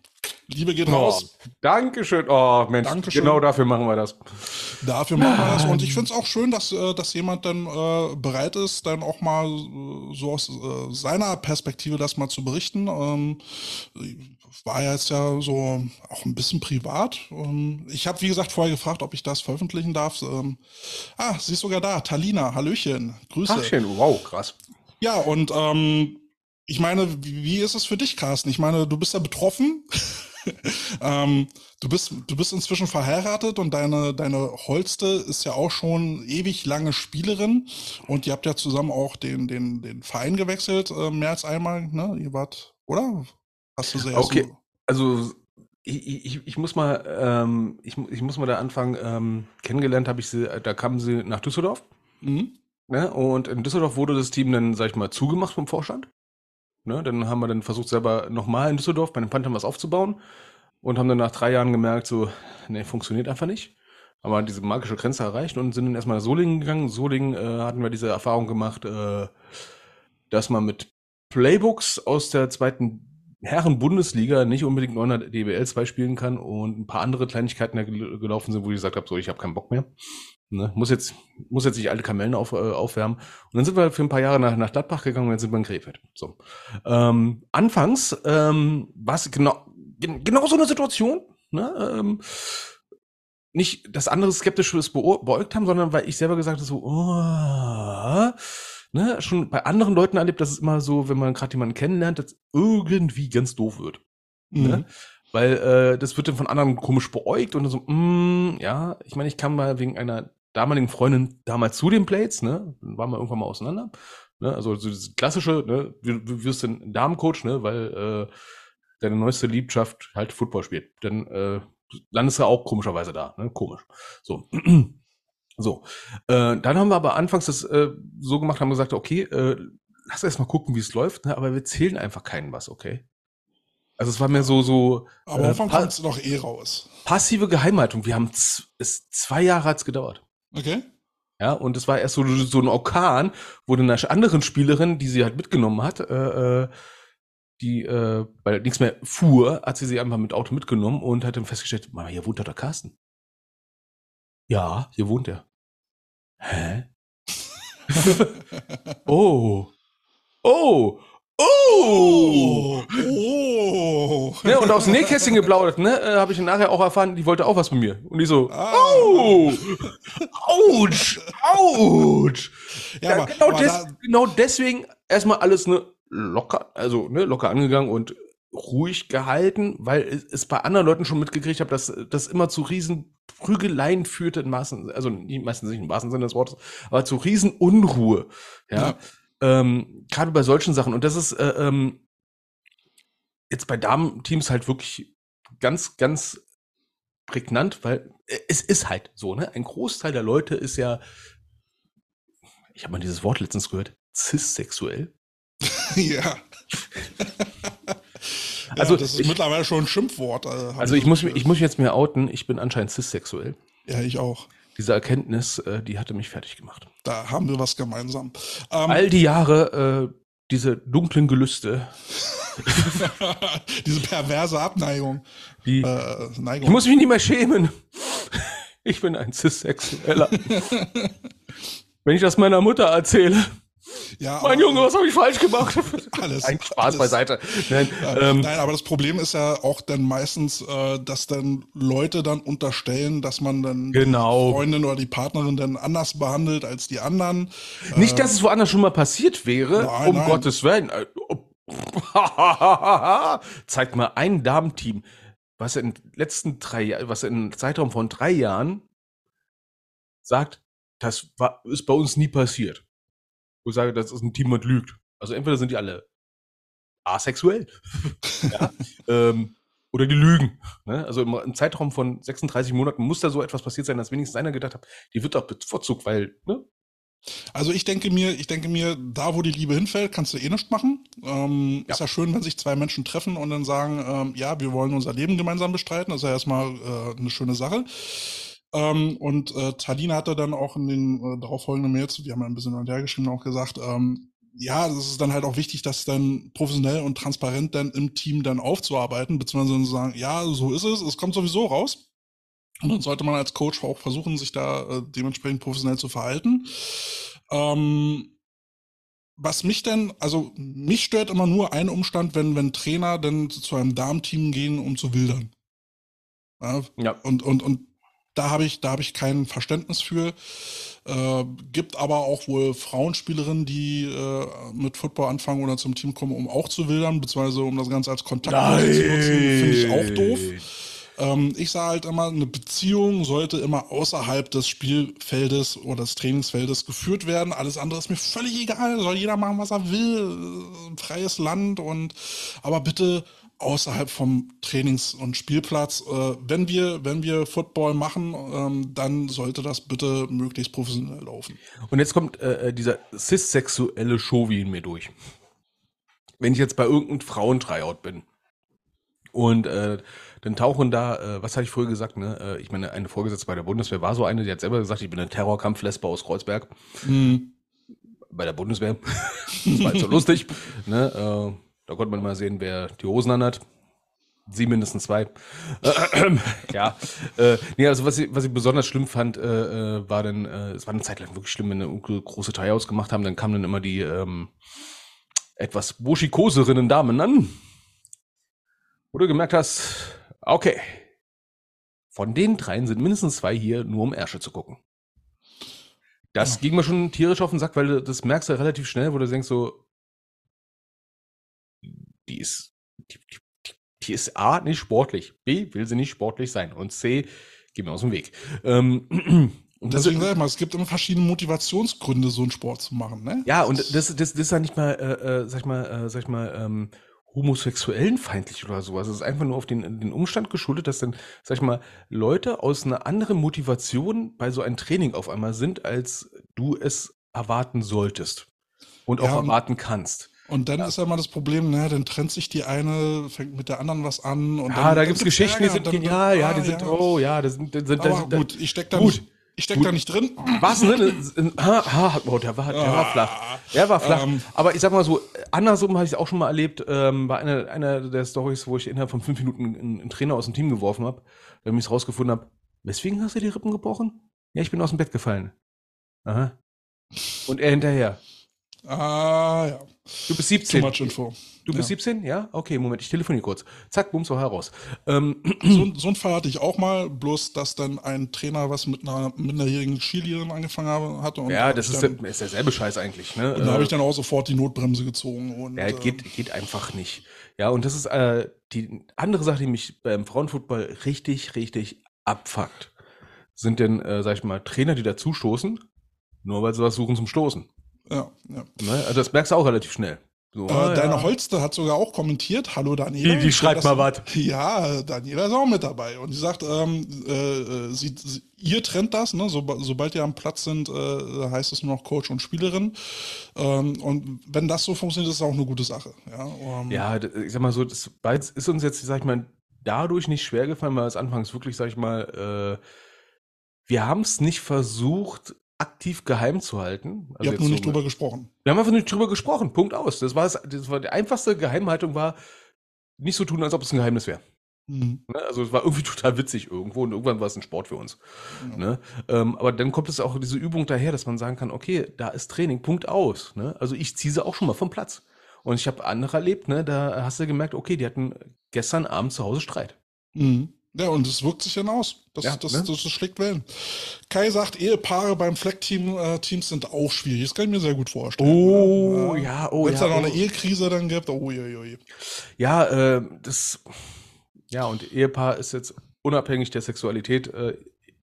Liebe geht oh, raus. Dankeschön. Oh, Mensch, Dankeschön. genau dafür machen wir das. Dafür machen wir das. Und ich finde es auch schön, dass, äh, dass jemand dann äh, bereit ist, dann auch mal äh, so aus äh, seiner Perspektive das mal zu berichten. Ähm, war ja jetzt ja so auch ein bisschen privat. Ähm, ich habe, wie gesagt, vorher gefragt, ob ich das veröffentlichen darf. Ähm, ah, sie ist sogar da. Talina, Hallöchen. Grüße. Tachchen, wow, krass. Ja, und ähm, ich meine, wie ist es für dich, Carsten? Ich meine, du bist ja betroffen. ähm, du bist, du bist inzwischen verheiratet und deine, deine Holste ist ja auch schon ewig lange Spielerin und ihr habt ja zusammen auch den, den, den Verein gewechselt, äh, mehr als einmal, ne? Ihr wart, oder? Hast du sehr Okay, so also ich, ich, ich muss mal, ähm, ich, ich muss mal da anfangen, ähm, kennengelernt habe ich sie, da kamen sie nach Düsseldorf. Mhm. Ne? Und in Düsseldorf wurde das Team dann, sag ich mal, zugemacht vom Vorstand. Ne? Dann haben wir dann versucht, selber nochmal in Düsseldorf bei den Panthern was aufzubauen und haben dann nach drei Jahren gemerkt, so, ne, funktioniert einfach nicht. Aber diese magische Grenze erreicht und sind dann erstmal nach Solingen gegangen. Solingen äh, hatten wir diese Erfahrung gemacht, äh, dass man mit Playbooks aus der zweiten Herren-Bundesliga nicht unbedingt 900 DBL 2 spielen kann und ein paar andere Kleinigkeiten da gelaufen sind, wo ich gesagt habe, so, ich habe keinen Bock mehr. Ne? Muss jetzt, muss jetzt nicht alte Kamellen auf, äh, aufwärmen. Und dann sind wir für ein paar Jahre nach, nach Gladbach gegangen und jetzt sind wir in Krefeld. So. Ähm, anfangs ähm, war es genau, genau so eine Situation. Ne? Ähm, nicht das andere Skeptisches beäugt haben, sondern weil ich selber gesagt habe, so, oh, ne, schon bei anderen Leuten erlebt, dass es immer so, wenn man gerade jemanden kennenlernt, dass irgendwie ganz doof wird. Ne? Mhm. Ne? Weil äh, das wird dann von anderen komisch beäugt und so, mm, ja, ich meine, ich kam mal wegen einer damaligen Freundin damals zu den Plates, ne, dann waren wir irgendwann mal auseinander. Ne? Also so das klassische, ne, du, du wirst ein Damencoach, ne, weil äh, deine neueste Liebschaft halt Football spielt. Dann äh, landest du auch komischerweise da, ne? Komisch. So. So, äh, dann haben wir aber anfangs das äh, so gemacht, haben gesagt, okay, äh, lass erst mal gucken, wie es läuft, ne? aber wir zählen einfach keinen was, okay? Also es war mir so so. Aber äh, kommt es doch eh raus. Passive Geheimhaltung. Wir haben es zwei Jahre hat's gedauert. Okay. Ja, und es war erst so, so ein Orkan, wo eine anderen Spielerin, die sie halt mitgenommen hat, äh, äh, die, äh, weil nichts mehr fuhr, hat sie sie einfach mit Auto mitgenommen und hat dann festgestellt, Mama, hier wohnt doch der Carsten. Ja, hier wohnt er. Hä? oh. Oh. Oh! Oh! Ne, und aus dem Nähkästchen geplaudert, ne? Äh, Habe ich nachher auch erfahren, die wollte auch was von mir. Und die so, ah. oh! Autsch! Autsch! Ja, ja aber, genau, aber des, genau deswegen erstmal alles ne, locker, also ne, locker angegangen und ruhig gehalten, weil es bei anderen Leuten schon mitgekriegt habe, dass das immer zu riesen Prügeleien führte in Maßen, also nicht meistens nicht im wahrsten Sinne des Wortes, aber zu riesen Unruhe. Ja. ja. Ähm, Gerade bei solchen Sachen. Und das ist äh, ähm, jetzt bei Damen-Teams halt wirklich ganz, ganz prägnant, weil es ist halt so, ne? Ein Großteil der Leute ist ja, ich habe mal dieses Wort letztens gehört, cissexuell. ja. also ja, das ist ich, mittlerweile schon ein Schimpfwort. Also, also ich muss, ich muss jetzt mehr outen, ich bin anscheinend cissexuell. Ja, ich auch. Diese Erkenntnis, äh, die hatte mich fertig gemacht. Da haben wir was gemeinsam. Ähm, All die Jahre, äh, diese dunklen Gelüste. diese perverse Abneigung. Die, äh, Neigung. Ich muss mich nicht mehr schämen. Ich bin ein Cissexueller. Wenn ich das meiner Mutter erzähle, ja, mein Junge, was habe ich falsch gemacht? Alles. Ein Spaß alles. beiseite. Nein, ja, ähm, nein, aber das Problem ist ja auch dann meistens, äh, dass dann Leute dann unterstellen, dass man dann genau. die Freundin oder die Partnerin dann anders behandelt als die anderen. Nicht, dass es woanders schon mal passiert wäre, nein, um nein. Gottes Willen. Äh, Zeigt mal ein Damenteam, was in den letzten drei Jahren, was in einem Zeitraum von drei Jahren sagt, das war, ist bei uns nie passiert wo ich sage, das ist ein Team, und lügt. Also entweder sind die alle asexuell ja, ähm, oder die lügen. Ne? Also im, im, Zeitraum von 36 Monaten muss da so etwas passiert sein, dass wenigstens einer gedacht hat, die wird doch bevorzugt, weil, ne? Also ich denke mir, ich denke mir, da wo die Liebe hinfällt, kannst du eh nichts machen. Ähm, ja. Ist ja schön, wenn sich zwei Menschen treffen und dann sagen, ähm, ja, wir wollen unser Leben gemeinsam bestreiten. Das ist ja erstmal äh, eine schöne Sache. Ähm, und äh, Talina hatte dann auch in den äh, darauffolgenden Mails, die haben ja ein bisschen hinterher geschrieben, auch gesagt, ähm, ja, das ist dann halt auch wichtig, das dann professionell und transparent dann im Team dann aufzuarbeiten, beziehungsweise zu sagen, ja, so ist es, es kommt sowieso raus. Und dann sollte man als Coach auch versuchen, sich da äh, dementsprechend professionell zu verhalten. Ähm, was mich denn, also mich stört immer nur ein Umstand, wenn, wenn Trainer dann zu einem Darmteam gehen, um zu wildern. Ja, ja. Und, und, und da habe ich, da habe ich kein Verständnis für. Äh, gibt aber auch wohl Frauenspielerinnen, die äh, mit Football anfangen oder zum Team kommen, um auch zu wildern, beziehungsweise um das Ganze als Kontakt zu nutzen, finde ich auch doof. Ähm, ich sage halt immer, eine Beziehung sollte immer außerhalb des Spielfeldes oder des Trainingsfeldes geführt werden. Alles andere ist mir völlig egal. Soll jeder machen, was er will. Freies Land und aber bitte außerhalb vom Trainings- und Spielplatz. Äh, wenn wir, wenn wir Football machen, ähm, dann sollte das bitte möglichst professionell laufen. Und jetzt kommt äh, äh dieser cis-sexuelle Show in mir durch. Wenn ich jetzt bei irgendeinem Frauentryout bin und äh, dann tauchen da, äh, was hatte ich früher gesagt, ne? Äh, ich meine, eine Vorgesetzte bei der Bundeswehr war so eine, die hat selber gesagt, ich bin ein Terrorkampflesber aus Kreuzberg. Mhm. Bei der Bundeswehr. das war halt so lustig. Ne? Da konnte man mal sehen, wer die Hosen anhat. Sie mindestens zwei. ja. Äh, nee, also was ich, was ich besonders schlimm fand, äh, äh, war dann, äh, es war eine Zeit lang wirklich schlimm, wenn wir große Teile ausgemacht haben, dann kamen dann immer die ähm, etwas burschikoserinnen Damen an. Wo du gemerkt hast, okay, von den dreien sind mindestens zwei hier nur um Ärsche zu gucken. Das ja. ging mir schon tierisch auf den Sack, weil du das merkst du relativ schnell, wo du denkst so, die ist, die, die, die ist A, nicht sportlich, B, will sie nicht sportlich sein und C, geh mir aus dem Weg. Ähm, und deswegen sag ich mal, es gibt immer verschiedene Motivationsgründe, so einen Sport zu machen, ne? Ja, und das, das, das ist ja nicht mal, äh, äh, sag ich mal, äh, sag ich mal, ähm, homosexuellen feindlich oder sowas. Es ist einfach nur auf den, den Umstand geschuldet, dass dann, sag ich mal, Leute aus einer anderen Motivation bei so einem Training auf einmal sind, als du es erwarten solltest und ja, auch erwarten kannst. Und dann ja. ist ja mal das Problem, ne, dann trennt sich die eine, fängt mit der anderen was an. Und ja, dann, da gibt's Geschichten, die sind genial, ja, die ah, sind, oh ja, das sind, das das sind, gut, ich steck da gut. nicht, ich steck gut. da nicht drin. Was, ne? Ha, ha, oh, der war, der war flach. Der war flach. Ähm, Aber ich sag mal so, andersrum habe ich auch schon mal erlebt, ähm, bei einer, einer der Stories, wo ich innerhalb von fünf Minuten einen, einen Trainer aus dem Team geworfen habe, damit ich rausgefunden habe, weswegen hast du die Rippen gebrochen? Ja, ich bin aus dem Bett gefallen. Aha. Und er hinterher. Ah, ja. Du bist 17. Too much info. Du bist ja. 17? Ja? Okay, Moment, ich telefoniere kurz. Zack, bums, so heraus. Ähm. So, so ein Fall hatte ich auch mal, bloß dass dann ein Trainer was mit einer minderjährigen Skilehrerin angefangen hatte. Und ja, das ist, dann, ist derselbe Scheiß eigentlich. Ne? Und da habe ich dann auch sofort die Notbremse gezogen. Und, ja, geht, äh, geht einfach nicht. Ja, und das ist äh, die andere Sache, die mich beim Frauenfußball richtig, richtig abfuckt. Sind denn, äh, sag ich mal, Trainer, die dazustoßen, nur weil sie was suchen zum Stoßen. Ja, ja. Ne? Also das merkst du auch relativ schnell. So, äh, ah, deine ja. Holste hat sogar auch kommentiert. Hallo Daniela. Die, die schreibt mal was. Ja, Daniela ist auch mit dabei. Und sie sagt, ähm, äh, sie, sie, ihr trennt das, ne? So, sobald ihr am Platz sind, äh, heißt es nur noch Coach und Spielerin. Ähm, und wenn das so funktioniert, ist es auch eine gute Sache. Ja, um, ja ich sag mal so, das ist uns jetzt, sag ich mal, dadurch nicht schwer gefallen, weil es anfangs wirklich, sag ich mal, äh, wir haben es nicht versucht, aktiv geheim zu halten. Also Ihr habt nur nicht so drüber gesprochen. Wir haben einfach nicht drüber gesprochen. Punkt aus. Das war, das, das war die einfachste Geheimhaltung war, nicht so tun, als ob es ein Geheimnis wäre. Mhm. Ne? Also es war irgendwie total witzig irgendwo und irgendwann war es ein Sport für uns. Ja. Ne? Ähm, aber dann kommt es auch diese Übung daher, dass man sagen kann, okay, da ist Training, Punkt aus. Ne? Also ich ziehe sie auch schon mal vom Platz. Und ich habe andere erlebt, ne? da hast du gemerkt, okay, die hatten gestern Abend zu Hause Streit. Mhm. Ja, und es wirkt sich dann aus. Das, ja, das, ne? das, das, schlägt Wellen. Kai sagt, Ehepaare beim Fleck-Team äh, Teams sind auch schwierig. Das kann ich mir sehr gut vorstellen. Oh, ne? ja, oh, Wenn es ja, dann oh. noch eine Ehekrise dann gibt, oh, je, je. Ja, äh, das, ja, und Ehepaar ist jetzt unabhängig der Sexualität äh,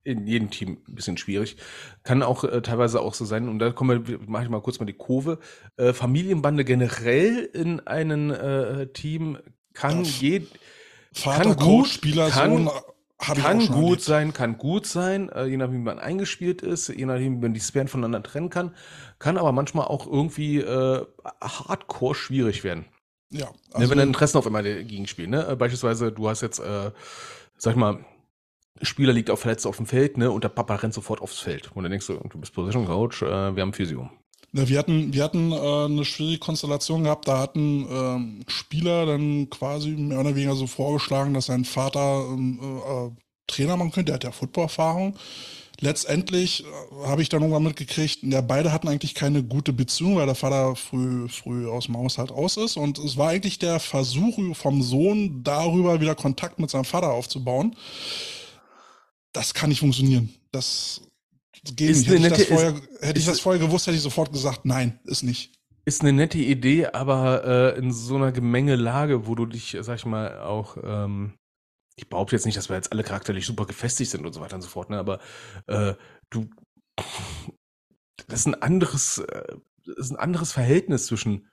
in jedem Team ein bisschen schwierig. Kann auch äh, teilweise auch so sein, und da kommen wir, mache ich mal kurz mal die Kurve. Äh, Familienbande generell in einem äh, Team kann ja. Vater, kann gut, Spieler, kann, Sohn, kann gut sein, kann gut sein, äh, je nachdem, wie man eingespielt ist, je nachdem, wie man die Sphären voneinander trennen kann, kann aber manchmal auch irgendwie äh, hardcore schwierig werden. Ja. Also, wenn dann Interessen auf einmal dagegen spielen. Ne? Äh, beispielsweise, du hast jetzt, äh, sag ich mal, Spieler liegt auf verletzt auf dem Feld, ne, und der Papa rennt sofort aufs Feld. Und dann denkst du, du bist Position Coach, äh, wir haben Physio. Ja, wir hatten, wir hatten äh, eine schwierige Konstellation gehabt. Da hatten ähm, Spieler dann quasi mehr oder weniger so vorgeschlagen, dass sein Vater ähm, äh, Trainer machen könnte. Der hat ja Footballerfahrung. Letztendlich äh, habe ich dann irgendwann mitgekriegt, ja, beide hatten eigentlich keine gute Beziehung, weil der Vater früh, früh aus dem Haushalt raus ist. Und es war eigentlich der Versuch vom Sohn, darüber wieder Kontakt mit seinem Vater aufzubauen. Das kann nicht funktionieren. Das gehen. Ist hätte, ich, das vorher, ist, hätte ich das vorher gewusst, hätte ich sofort gesagt, nein, ist nicht. Ist eine nette Idee, aber äh, in so einer Gemengelage, wo du dich, sag ich mal, auch, ähm, ich behaupte jetzt nicht, dass wir jetzt alle charakterlich super gefestigt sind und so weiter und so fort, ne, aber äh, du, das ist ein anderes, äh, das ist ein anderes Verhältnis zwischen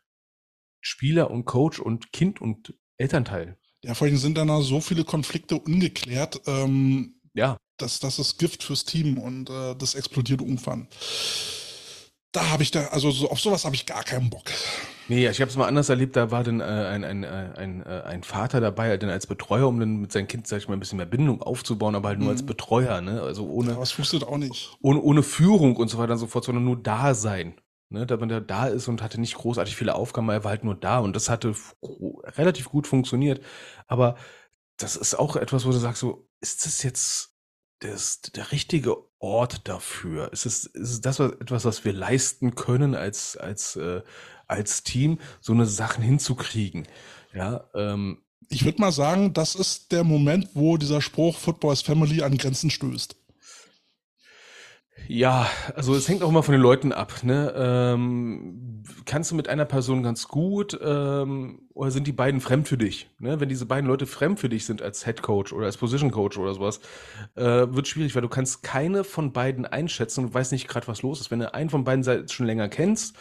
Spieler und Coach und Kind und Elternteil. Ja, vor allem sind dann so viele Konflikte ungeklärt. Ähm, ja das, das ist Gift fürs Team und äh, das explodiert irgendwann. Da habe ich da, also so, auf sowas habe ich gar keinen Bock. Nee, ich habe es mal anders erlebt, da war dann äh, ein, ein, äh, ein, äh, ein Vater dabei, halt dann als Betreuer, um dann mit seinem Kind, sag ich mal, ein bisschen mehr Bindung aufzubauen, aber halt nur mhm. als Betreuer, ne? Also ohne. Ja, was funktioniert auch nicht. Ohne, ohne Führung und so weiter und so fort, sondern nur da sein. Ne, da man da ist und hatte nicht großartig viele Aufgaben, er war halt nur da und das hatte relativ gut funktioniert. Aber das ist auch etwas, wo du sagst, so, ist das jetzt das, der richtige Ort dafür? Ist es, ist es das was, etwas, was wir leisten können als, als, äh, als Team, so eine Sachen hinzukriegen? Ja, ähm, ich würde mal sagen, das ist der Moment, wo dieser Spruch Football is Family an Grenzen stößt. Ja, also es hängt auch immer von den Leuten ab. Ne? Ähm, kannst du mit einer Person ganz gut ähm, oder sind die beiden fremd für dich? Ne? Wenn diese beiden Leute fremd für dich sind als Head Coach oder als Position Coach oder sowas, äh, wird schwierig, weil du kannst keine von beiden einschätzen und weißt nicht gerade, was los ist. Wenn du einen von beiden schon länger kennst,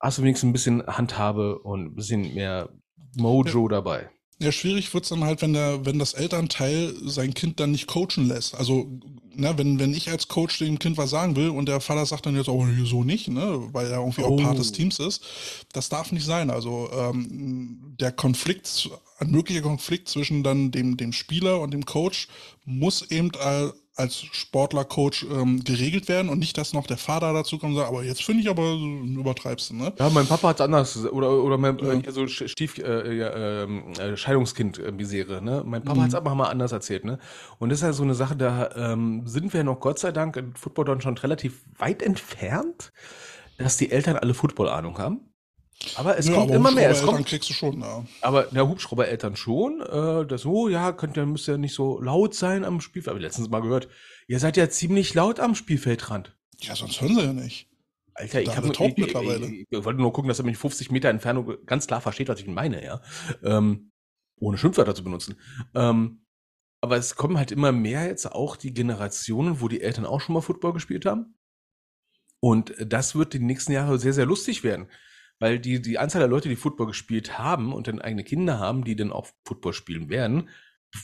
hast du wenigstens ein bisschen Handhabe und ein bisschen mehr Mojo dabei. Ja, schwierig wird's dann halt, wenn der, wenn das Elternteil sein Kind dann nicht coachen lässt. Also, ne, wenn, wenn ich als Coach dem Kind was sagen will und der Vater sagt dann jetzt auch oh, so nicht, ne, weil er irgendwie oh. auch Part des oh. Teams ist, das darf nicht sein. Also ähm, der Konflikt, ein möglicher Konflikt zwischen dann dem, dem Spieler und dem Coach muss eben als Sportler-Coach ähm, geregelt werden und nicht, dass noch der Vater dazu kommt und sagt, aber jetzt finde ich aber, übertreibst du, ne? Ja, mein Papa hat anders, oder, oder mein, ja. äh, so Stief, äh, ähm, äh, Scheidungskind-Misere, ne? Mein Papa mhm. hat es aber mal anders erzählt, ne? Und das ist ja so eine Sache, da ähm, sind wir noch Gott sei Dank in Football dann schon relativ weit entfernt, dass die Eltern alle Football-Ahnung haben. Aber es ja, kommt aber immer mehr. Es kommt, kriegst du schon, ja. Aber der Hubschrauber-Eltern schon. Äh, das so, ja, könnt ihr, müsst ja nicht so laut sein am Spielfeld. Habe ich letztens mal gehört. Ihr seid ja ziemlich laut am Spielfeldrand. Ja, sonst hören sie ja nicht. Alter, ich, hab, ich, ich, ich, ich, wollte nur gucken, dass er mich 50 Meter Entfernung ganz klar versteht, was ich meine, ja. Ähm, ohne Schimpfwörter zu benutzen. Ähm, aber es kommen halt immer mehr jetzt auch die Generationen, wo die Eltern auch schon mal Football gespielt haben. Und das wird die nächsten Jahre sehr, sehr lustig werden weil die, die Anzahl der Leute, die Football gespielt haben und dann eigene Kinder haben, die dann auch Football spielen werden,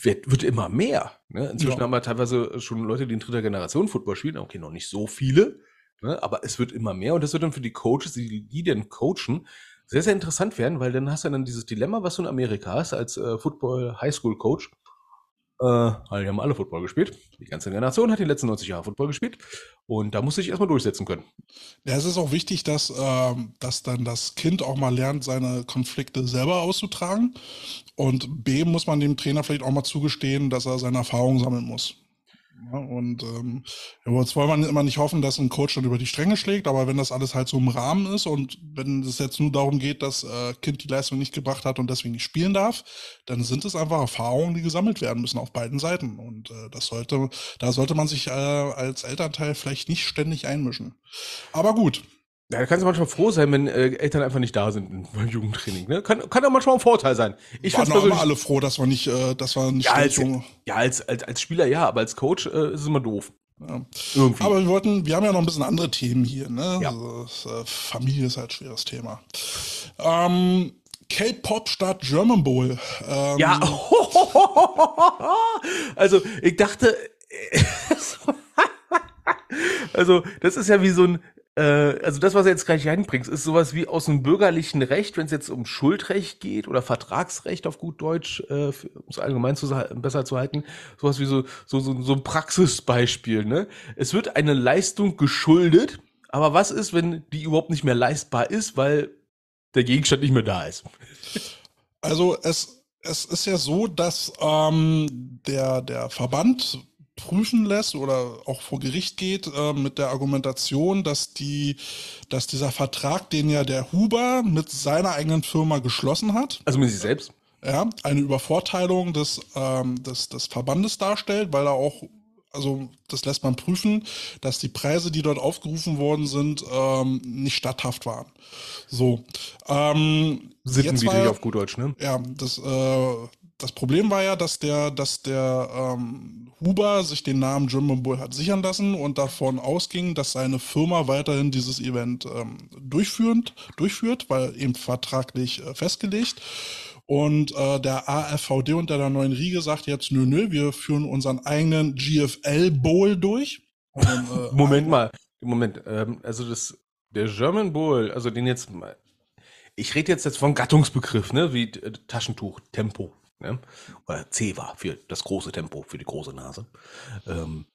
wird, wird immer mehr. Ne? Inzwischen ja. haben wir teilweise schon Leute, die in dritter Generation Football spielen. Okay, noch nicht so viele, ne? aber es wird immer mehr und das wird dann für die Coaches, die, die denn coachen, sehr, sehr interessant werden, weil dann hast du dann dieses Dilemma, was du in Amerika hast, als äh, Football Highschool Coach. Äh, die haben alle Football gespielt. Die ganze Generation hat die letzten 90 Jahre Football gespielt. Und da muss ich erstmal durchsetzen können. Ja, es ist auch wichtig, dass, ähm, dass dann das Kind auch mal lernt, seine Konflikte selber auszutragen. Und B muss man dem Trainer vielleicht auch mal zugestehen, dass er seine Erfahrungen sammeln muss. Ja, und ähm, jetzt wollen wir immer nicht hoffen, dass ein Coach dann über die Stränge schlägt, aber wenn das alles halt so im Rahmen ist und wenn es jetzt nur darum geht, dass äh, Kind die Leistung nicht gebracht hat und deswegen nicht spielen darf, dann sind es einfach Erfahrungen, die gesammelt werden müssen auf beiden Seiten. Und äh, das sollte, da sollte man sich äh, als Elternteil vielleicht nicht ständig einmischen. Aber gut, ja, da kannst du manchmal froh sein, wenn äh, Eltern einfach nicht da sind beim Jugendtraining. Ne? Kann, kann ja manchmal ein Vorteil sein. Ich waren auch immer alle froh, dass wir nicht, äh, dass wir nicht ja, als, ja als, als, als Spieler ja, aber als Coach äh, ist es immer doof. Ja. Aber wir wollten, wir haben ja noch ein bisschen andere Themen hier. Ne? Ja. Also, äh, Familie ist halt ein schweres Thema. Ähm, K-Pop statt German Bowl. Ähm, ja. also ich dachte, also das ist ja wie so ein also das, was du jetzt gleich reinbringst, ist sowas wie aus dem bürgerlichen Recht, wenn es jetzt um Schuldrecht geht oder Vertragsrecht auf gut Deutsch, äh, um es allgemein zu, besser zu halten, sowas wie so, so, so, so ein Praxisbeispiel. Ne? Es wird eine Leistung geschuldet, aber was ist, wenn die überhaupt nicht mehr leistbar ist, weil der Gegenstand nicht mehr da ist? Also es, es ist ja so, dass ähm, der, der Verband prüfen lässt oder auch vor Gericht geht äh, mit der Argumentation, dass die, dass dieser Vertrag, den ja der Huber mit seiner eigenen Firma geschlossen hat, also mit sich selbst, ja, eine Übervorteilung des, ähm, des, des Verbandes darstellt, weil er auch also das lässt man prüfen, dass die Preise, die dort aufgerufen worden sind, ähm, nicht statthaft waren. So. Ähm, Sittenwidrig auf gut Deutsch, ne? Ja, das, äh, das Problem war ja, dass der, dass der ähm, Huber sich den Namen Jimbo Bull hat sichern lassen und davon ausging, dass seine Firma weiterhin dieses Event ähm, durchführend, durchführt, weil eben vertraglich äh, festgelegt. Und äh, der AFVD unter der neuen Riege sagt jetzt, nö, nö, wir führen unseren eigenen GFL Bowl durch. Und, äh, Moment mal, Moment, ähm, also das, der German Bowl, also den jetzt, ich rede jetzt jetzt von Gattungsbegriff, ne, wie äh, Taschentuch, Tempo. Ne? Oder C war für das große Tempo, für die große Nase. Ähm,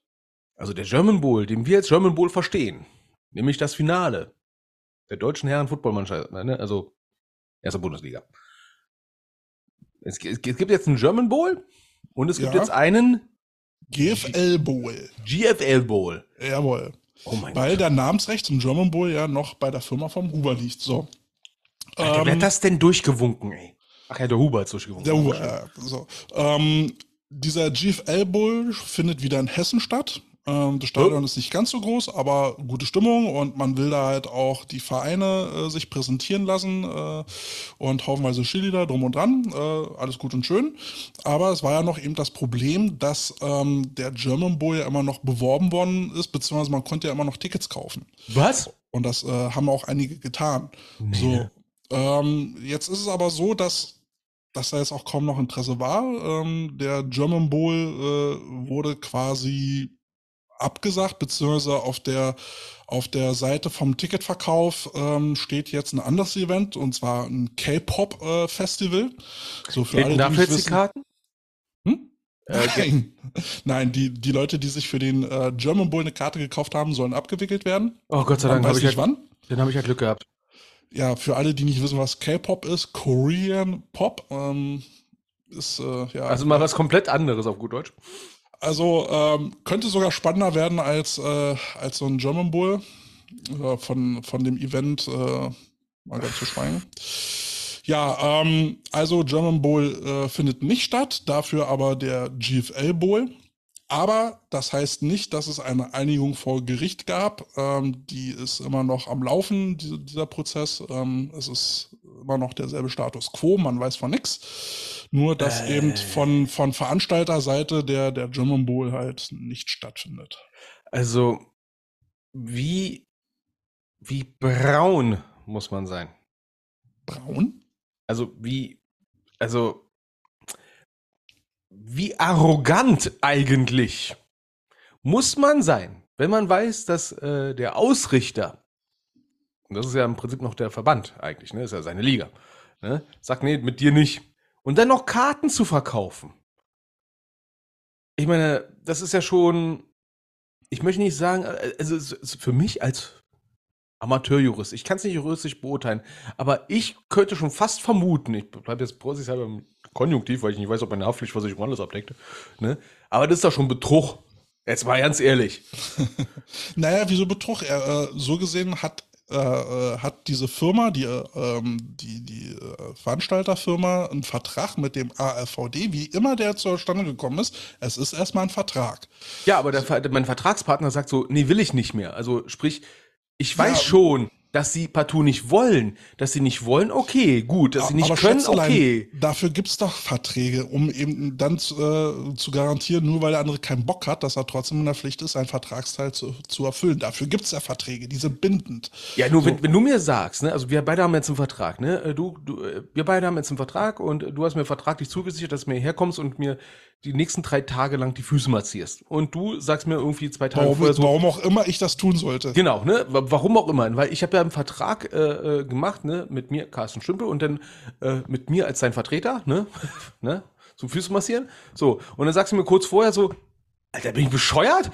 also der German Bowl, den wir als German Bowl verstehen, nämlich das Finale der deutschen Herren Footballmannschaft, ne? also erster Bundesliga. Es, es, gibt jetzt einen German Bowl und es gibt ja. jetzt einen GFL Bowl. GFL Bowl. Jawohl. Oh mein Weil Gott. der Namensrecht zum German Bowl ja noch bei der Firma vom Huber liegt. So. Alter, ähm, wer hat das denn durchgewunken, ey? Ach ja, der Huber hat durchgewunken. Der Huber, ja. So. Ähm, dieser GFL Bowl findet wieder in Hessen statt. Ähm, das Stadion oh. ist nicht ganz so groß, aber gute Stimmung und man will da halt auch die Vereine äh, sich präsentieren lassen äh, und haufenweise Cheerleader drum und dran. Äh, alles gut und schön. Aber es war ja noch eben das Problem, dass ähm, der German Bowl ja immer noch beworben worden ist, beziehungsweise man konnte ja immer noch Tickets kaufen. Was? Und das äh, haben auch einige getan. Nee. So. Ähm, jetzt ist es aber so, dass dass da jetzt auch kaum noch Interesse war. Ähm, der German Bowl äh, wurde quasi abgesagt, beziehungsweise auf der, auf der Seite vom Ticketverkauf ähm, steht jetzt ein anderes Event, und zwar ein K-Pop-Festival. Äh, so für Hätten alle, dafür jetzt die Karten? Hm? Äh, Nein. Nein, die, die Leute, die sich für den äh, German Bowl eine Karte gekauft haben, sollen abgewickelt werden. Oh Gott sei Dank, habe ich nicht wann. Dann habe ich ja Glück gehabt. Ja, für alle, die nicht wissen, was K-Pop ist, Korean Pop, ähm, ist, äh, ja. Also mal was komplett anderes auf gut Deutsch. Also ähm, könnte sogar spannender werden als, äh, als so ein German Bowl. Oder von, von dem Event äh, mal ganz zu schweigen. Ja, ähm, also German Bowl äh, findet nicht statt, dafür aber der GFL Bowl. Aber das heißt nicht, dass es eine Einigung vor Gericht gab. Ähm, die ist immer noch am Laufen, die, dieser Prozess. Ähm, es ist immer noch derselbe Status quo, man weiß von nichts. Nur, dass äh. eben von, von Veranstalterseite der, der German Bowl halt nicht stattfindet. Also, wie, wie braun muss man sein? Braun? Also, wie, also, wie arrogant eigentlich muss man sein, wenn man weiß, dass äh, der Ausrichter, das ist ja im Prinzip noch der Verband eigentlich, ne, ist ja seine Liga, ne, sagt, nee, mit dir nicht. Und dann noch Karten zu verkaufen. Ich meine, das ist ja schon, ich möchte nicht sagen, äh, also für mich als Amateurjurist, ich kann es nicht juristisch beurteilen, aber ich könnte schon fast vermuten, ich bleibe jetzt vorsichtshalber im Konjunktiv, weil ich nicht weiß, ob meine Haftpflichtversicherung alles abdeckt. Ne? Aber das ist doch schon Betrug. Jetzt mal ganz ehrlich. naja, wieso Betrug? Er, äh, so gesehen hat, äh, äh hat diese Firma, die, äh, ähm, die, die äh, Veranstalterfirma, einen Vertrag mit dem ARVD, wie immer der zustande gekommen ist. Es ist erstmal ein Vertrag. Ja, aber der, mein Vertragspartner sagt so, nee, will ich nicht mehr. Also sprich, ich weiß ja, schon, dass sie partout nicht wollen. Dass sie nicht wollen, okay, gut. Dass sie nicht können, okay. Dafür gibt's doch Verträge, um eben dann äh, zu garantieren, nur weil der andere keinen Bock hat, dass er trotzdem in der Pflicht ist, einen Vertragsteil zu, zu erfüllen. Dafür gibt's ja Verträge, die sind bindend. Ja, nur so. wenn, wenn du mir sagst, ne, also wir beide haben jetzt einen Vertrag, ne? Äh, du, du, äh, wir beide haben jetzt einen Vertrag und du hast mir vertraglich zugesichert, dass du mir herkommst und mir die nächsten drei Tage lang die Füße massierst. Und du sagst mir irgendwie zwei Tage warum, vorher so. Warum auch immer ich das tun sollte. Genau, ne? Warum auch immer. Weil ich habe ja einen Vertrag äh, äh, gemacht, ne, mit mir, Carsten Stümpel, und dann äh, mit mir als sein Vertreter, ne? ne? Zum Füße massieren. So. Und dann sagst du mir kurz vorher so, Alter, bin ich bescheuert?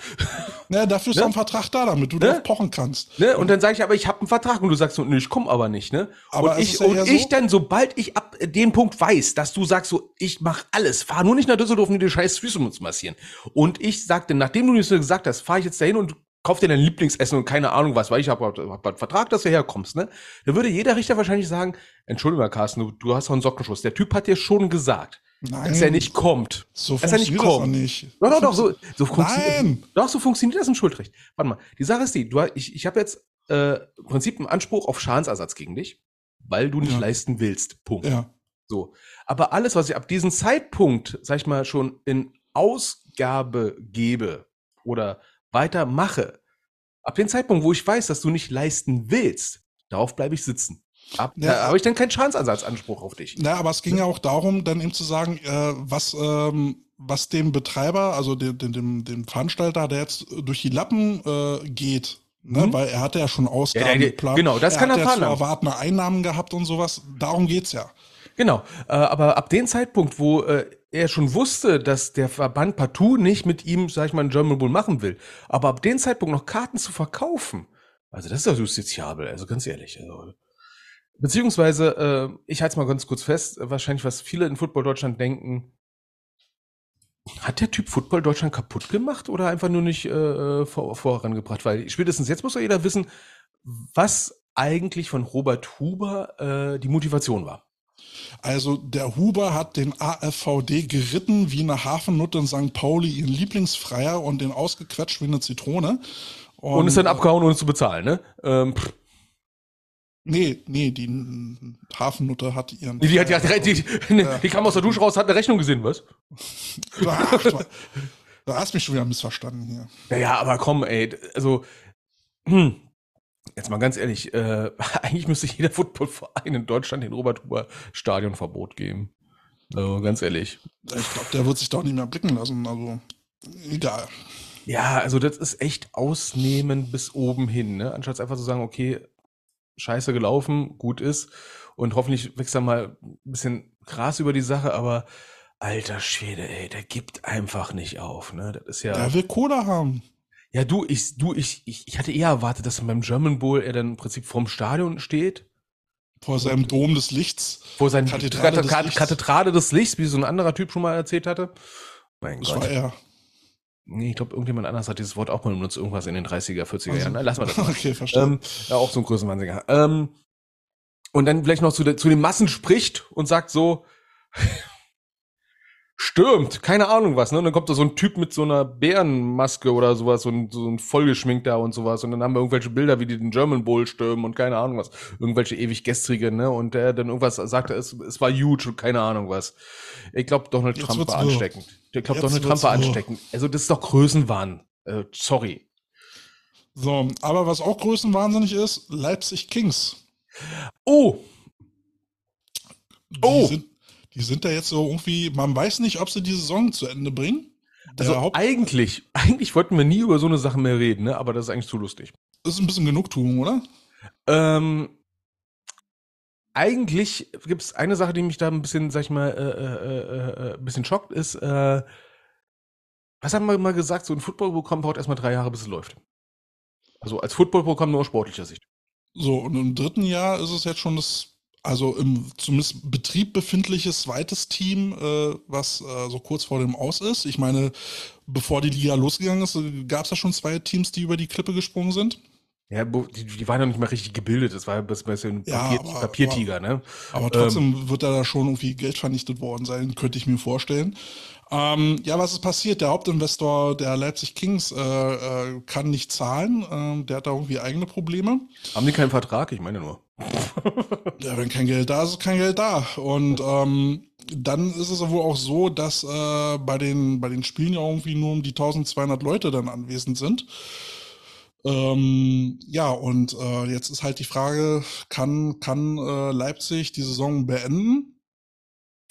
Ja, dafür ist ne? ein Vertrag da, damit du ne? drauf pochen kannst. Ne? Und dann sage ich, aber ich habe einen Vertrag und du sagst so, nee, ich komme aber nicht, ne? Aber und ich, ja und ich so? dann, sobald ich ab dem Punkt weiß, dass du sagst so, ich mach alles, fahr nur nicht nach Düsseldorf, um die scheiß Füße zu massieren. Und ich sagte, nachdem du mir so gesagt hast, fahr ich jetzt dahin und kauf dir dein Lieblingsessen und keine Ahnung was, weil ich habe hab, hab einen Vertrag, dass du herkommst, ne? Da würde jeder Richter wahrscheinlich sagen, entschuldige mal, Carsten, du, du hast doch einen Sockenschuss. Der Typ hat dir schon gesagt, Nein. Dass er nicht kommt. So dass funktioniert er nicht kommt. das nicht. Doch, doch, doch, so, so funktioniert Nein. Doch, so funktioniert das im Schuldrecht. Warte mal. Die Sache ist die, du, ich, ich habe jetzt äh, im Prinzip einen Anspruch auf Schadensersatz gegen dich, weil du nicht ja. leisten willst. Punkt. Ja. So. Aber alles, was ich ab diesem Zeitpunkt, sag ich mal, schon in Ausgabe gebe oder weitermache, ab dem Zeitpunkt, wo ich weiß, dass du nicht leisten willst, darauf bleibe ich sitzen. Ab, ja, da habe ich dann keinen Schadensersatzanspruch auf dich. Na, aber es ging ja auch darum, dann eben zu sagen, äh, was, ähm, was dem Betreiber, also dem, dem, dem Veranstalter, der jetzt durch die Lappen äh, geht, ne? Mhm. weil er hatte ja schon Ausgaben ja, geplant. Genau, das er kann er fahren. Er hat erwartende Einnahmen gehabt und sowas. Darum geht's ja. Genau, äh, aber ab dem Zeitpunkt, wo äh, er schon wusste, dass der Verband partout nicht mit ihm, sag ich mal, einen German Bull machen will, aber ab dem Zeitpunkt noch Karten zu verkaufen, also das ist doch justiziabel, also ganz ehrlich. Also, Beziehungsweise, äh, ich halte es mal ganz kurz fest, wahrscheinlich, was viele in Football Deutschland denken, hat der Typ Football Deutschland kaputt gemacht oder einfach nur nicht äh, vor, vorangebracht? Weil spätestens jetzt muss doch jeder wissen, was eigentlich von Robert Huber äh, die Motivation war. Also der Huber hat den AFVD geritten wie eine Hafennutte in St. Pauli, ihren Lieblingsfreier und den ausgequetscht wie eine Zitrone. Und, und ist dann abgehauen, ohne zu bezahlen, ne? Ähm, Nee, nee, die Hafennutte hat ihren. Die, die, hat, die, die, die, die kam aus der Dusche raus, hat eine Rechnung gesehen, was? Ach, du, du hast mich schon wieder missverstanden hier. Naja, aber komm, ey, also, hm, jetzt mal ganz ehrlich, äh, eigentlich müsste jeder Footballverein in Deutschland den Robert-Huber-Stadionverbot geben. Also, ganz ehrlich. Ich glaube, der wird sich doch nicht mehr blicken lassen, also, egal. Ja, also das ist echt ausnehmen bis oben hin, ne? Anstatt einfach zu sagen, okay, scheiße gelaufen, gut ist. Und hoffentlich wächst da mal ein bisschen Gras über die Sache, aber alter Schwede, ey, der gibt einfach nicht auf, ne? Das ist ja. Der will Cola haben. Ja, du, ich, du, ich, ich, ich hatte eher erwartet, dass beim German Bowl er dann im Prinzip vorm Stadion steht. Vor seinem Dom des Lichts. Vor seinem Kathedrale, des, Lichts. Kathedrale des Lichts, wie so ein anderer Typ schon mal erzählt hatte. Mein das Gott. war er. Nee, ich glaube, irgendjemand anders hat dieses Wort auch mal benutzt, irgendwas in den 30er, 40er also, Jahren. Na, lass mal das mal. Okay, verstehe. Ähm, ja, auch so ein Größenwahnsinniger. Ähm, und dann vielleicht noch zu, de, zu den Massen spricht und sagt so, stürmt, keine Ahnung was, ne? Und dann kommt da so ein Typ mit so einer Bärenmaske oder sowas und so ein vollgeschminkter und sowas. Und dann haben wir irgendwelche Bilder, wie die den German Bowl stürmen und keine Ahnung was. Irgendwelche ewig gestrige, ne? Und der dann irgendwas sagte, es, es war huge und keine Ahnung was. Ich glaube, Donald Jetzt Trump war ansteckend. Ich glaube, Donald Trump war ansteckend. Also das ist doch Größenwahn. Äh, sorry. So, aber was auch größenwahnsinnig ist, Leipzig Kings. Oh! Die oh! Sind, die sind da jetzt so irgendwie, man weiß nicht, ob sie die Saison zu Ende bringen. Der also eigentlich, eigentlich wollten wir nie über so eine Sache mehr reden, ne? aber das ist eigentlich zu lustig. Das ist ein bisschen Genugtuung, oder? Ähm, eigentlich gibt es eine Sache, die mich da ein bisschen, sag ich mal, äh, äh, äh, äh ein bisschen schockt, ist, äh, was haben wir mal gesagt, so ein Footballprogramm braucht erstmal drei Jahre, bis es läuft. Also als Footballprogramm nur aus sportlicher Sicht. So, und im dritten Jahr ist es jetzt schon das also im zumindest Betrieb befindliches zweites Team, äh, was äh, so kurz vor dem Aus ist. Ich meine, bevor die Liga losgegangen ist, gab es ja schon zwei Teams, die über die Klippe gesprungen sind. Ja, die, die waren noch nicht mal richtig gebildet. Das war ein bisschen Papier, ja, aber, Papiertiger, ne? Aber trotzdem ähm, wird da schon irgendwie Geld vernichtet worden sein, könnte ich mir vorstellen. Ähm, ja, was ist passiert? Der Hauptinvestor der Leipzig Kings äh, äh, kann nicht zahlen. Ähm, der hat da irgendwie eigene Probleme. Haben die keinen Vertrag? Ich meine nur. ja, wenn kein Geld da ist, ist kein Geld da. Und ähm, dann ist es wohl auch so, dass äh, bei, den, bei den Spielen ja irgendwie nur um die 1200 Leute dann anwesend sind. Ähm, ja, und äh, jetzt ist halt die Frage, kann, kann äh, Leipzig die Saison beenden?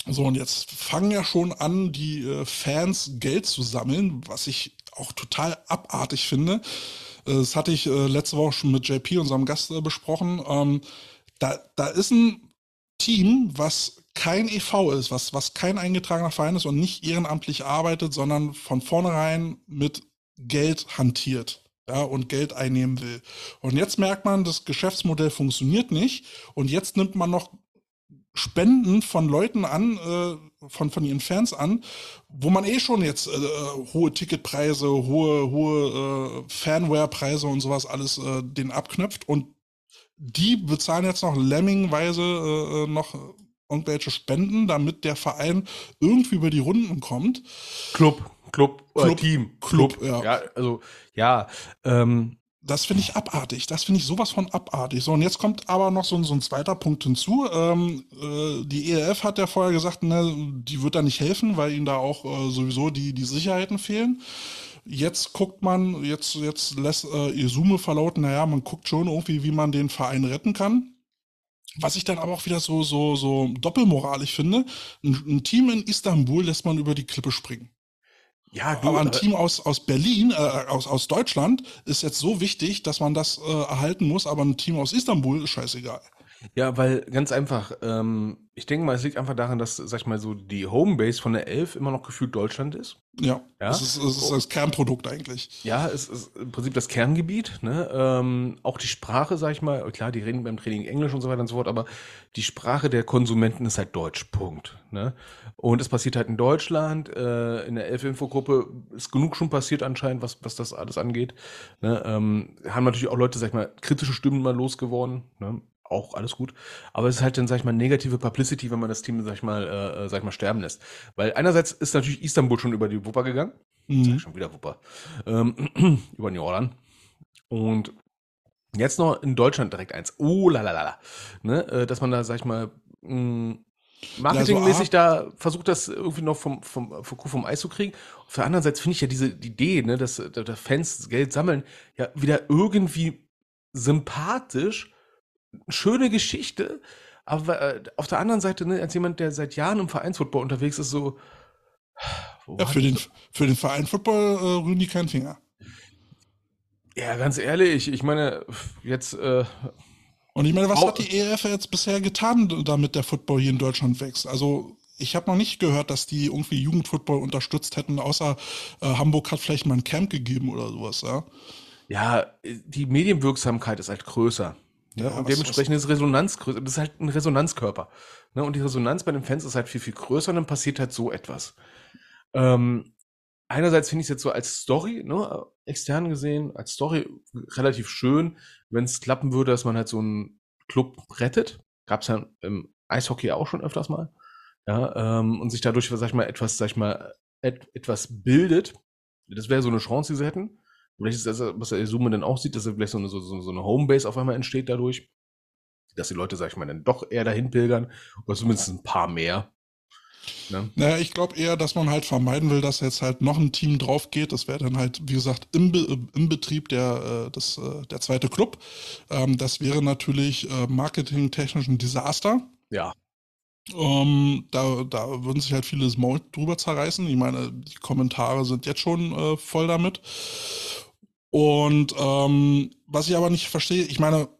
So, und jetzt fangen ja schon an, die äh, Fans Geld zu sammeln, was ich auch total abartig finde. Äh, das hatte ich äh, letzte Woche schon mit JP, unserem Gast, äh, besprochen. Ähm, da, da ist ein Team, was kein EV ist, was, was kein eingetragener Verein ist und nicht ehrenamtlich arbeitet, sondern von vornherein mit Geld hantiert ja, und Geld einnehmen will. Und jetzt merkt man, das Geschäftsmodell funktioniert nicht und jetzt nimmt man noch Spenden von Leuten an, äh, von, von ihren Fans an, wo man eh schon jetzt äh, hohe Ticketpreise, hohe, hohe äh, Fanwarepreise und sowas alles äh, den abknöpft und die bezahlen jetzt noch lemmingweise äh, äh noch irgendwelche Spenden, damit der Verein irgendwie über die Runden kommt. Club, Club, Club Team, Club, Club, ja. ja. Also ja, ähm, das finde ich abartig. Das finde ich sowas von abartig. So, und jetzt kommt aber noch so, so ein zweiter Punkt hinzu. Ähm, äh, die ERF hat ja vorher gesagt, ne, die wird da nicht helfen, weil ihnen da auch äh, sowieso die, die Sicherheiten fehlen. Jetzt guckt man, jetzt, jetzt lässt äh, Isume verlauten, naja, man guckt schon irgendwie, wie man den Verein retten kann. Was ich dann aber auch wieder so, so, so doppelmoralisch finde, ein, ein Team in Istanbul lässt man über die Klippe springen. Ja, du, aber ein Team aus, aus Berlin, äh, aus, aus Deutschland ist jetzt so wichtig, dass man das äh, erhalten muss, aber ein Team aus Istanbul ist scheißegal. Ja, weil ganz einfach, ähm, ich denke mal, es liegt einfach daran, dass, sag ich mal, so die Homebase von der Elf immer noch gefühlt Deutschland ist. Ja, ja? Es, ist, es ist das Kernprodukt eigentlich. Ja, es ist im Prinzip das Kerngebiet. Ne? Ähm, auch die Sprache, sag ich mal, klar, die reden beim Training Englisch und so weiter und so fort, aber die Sprache der Konsumenten ist halt Deutsch, Punkt. Ne? Und es passiert halt in Deutschland, äh, in der Elf-Infogruppe ist genug schon passiert anscheinend, was, was das alles angeht. Ne? Ähm, haben natürlich auch Leute, sag ich mal, kritische Stimmen mal losgeworden. Ne? Auch alles gut. Aber es ist halt dann, sag ich mal, negative Publicity, wenn man das Team, sag ich mal, äh, äh, sag ich mal, sterben lässt. Weil einerseits ist natürlich Istanbul schon über die Wupper gegangen. Mhm. schon wieder Wupper. Ähm, über New Orleans. Und jetzt noch in Deutschland direkt eins. Oh, lalalala. Ne? Äh, dass man da, sag ich mal, mh, mm, marketingmäßig ja, so da versucht, das irgendwie noch vom, vom, vom, vom Eis zu kriegen. Auf der anderen Seite finde ich ja diese Idee, ne, dass, dass Fans Geld sammeln, ja wieder irgendwie sympathisch schöne Geschichte, aber äh, auf der anderen Seite, ne, als jemand, der seit Jahren im Vereinsfootball unterwegs ist, so. Ja, für den, für den Verein Football äh, rühren die keinen Finger. Ja, ganz ehrlich, ich meine, jetzt. Äh, und ich meine, was hat die ERF jetzt bisher getan, damit der Football hier in Deutschland wächst? Also, ich habe noch nicht gehört, dass die irgendwie Jugendfootball unterstützt hätten, außer äh, Hamburg hat vielleicht mal ein Camp gegeben oder sowas, ja. Ja, die Medienwirksamkeit ist halt größer. Ne? Ja, und dementsprechend ist Resonanz größer. Das ist halt ein Resonanzkörper. Ne? Und die Resonanz bei den Fans ist halt viel, viel größer und dann passiert halt so etwas. Ähm, einerseits finde ich es jetzt so als Story, ne, extern gesehen, als Story relativ schön, wenn es klappen würde, dass man halt so einen Club rettet. Gab es ja im Eishockey auch schon öfters mal. Ja, ähm, und sich dadurch, sag ich mal, etwas, sag ich mal, et etwas bildet. Das wäre so eine Chance, die sie hätten. Vielleicht ist das, was der Summe dann auch sieht, dass vielleicht so eine, so, so eine Homebase auf einmal entsteht dadurch. Dass die Leute, sag ich mal, dann doch eher dahin pilgern. Oder zumindest ein paar mehr. Ne? Naja, ich glaube eher, dass man halt vermeiden will, dass jetzt halt noch ein Team drauf geht. Das wäre dann halt, wie gesagt, im, Be im Betrieb der, äh, des, äh, der zweite Club. Ähm, das wäre natürlich äh, marketingtechnisch ein Desaster. Ja. Um, ähm, da, da würden sich halt viele das Maul drüber zerreißen. Ich meine, die Kommentare sind jetzt schon äh, voll damit. Und ähm, was ich aber nicht verstehe, ich meine,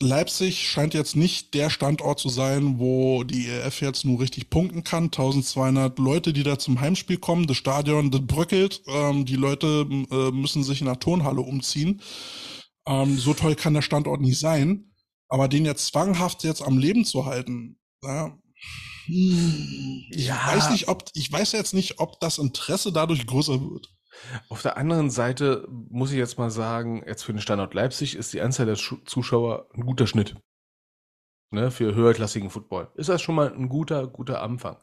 Leipzig scheint jetzt nicht der Standort zu sein, wo die EF jetzt nur richtig punkten kann. 1200 Leute, die da zum Heimspiel kommen, das Stadion, das bröckelt, ähm, die Leute äh, müssen sich in der Turnhalle umziehen. Ähm, so toll kann der Standort nicht sein. Aber den jetzt zwanghaft jetzt am Leben zu halten, ja, ich ja. weiß nicht, ob ich weiß jetzt nicht, ob das Interesse dadurch größer wird. Auf der anderen Seite muss ich jetzt mal sagen, jetzt für den Standort Leipzig ist die Anzahl der Zuschauer ein guter Schnitt. Ne, für höherklassigen Football. Ist das schon mal ein guter, guter Anfang.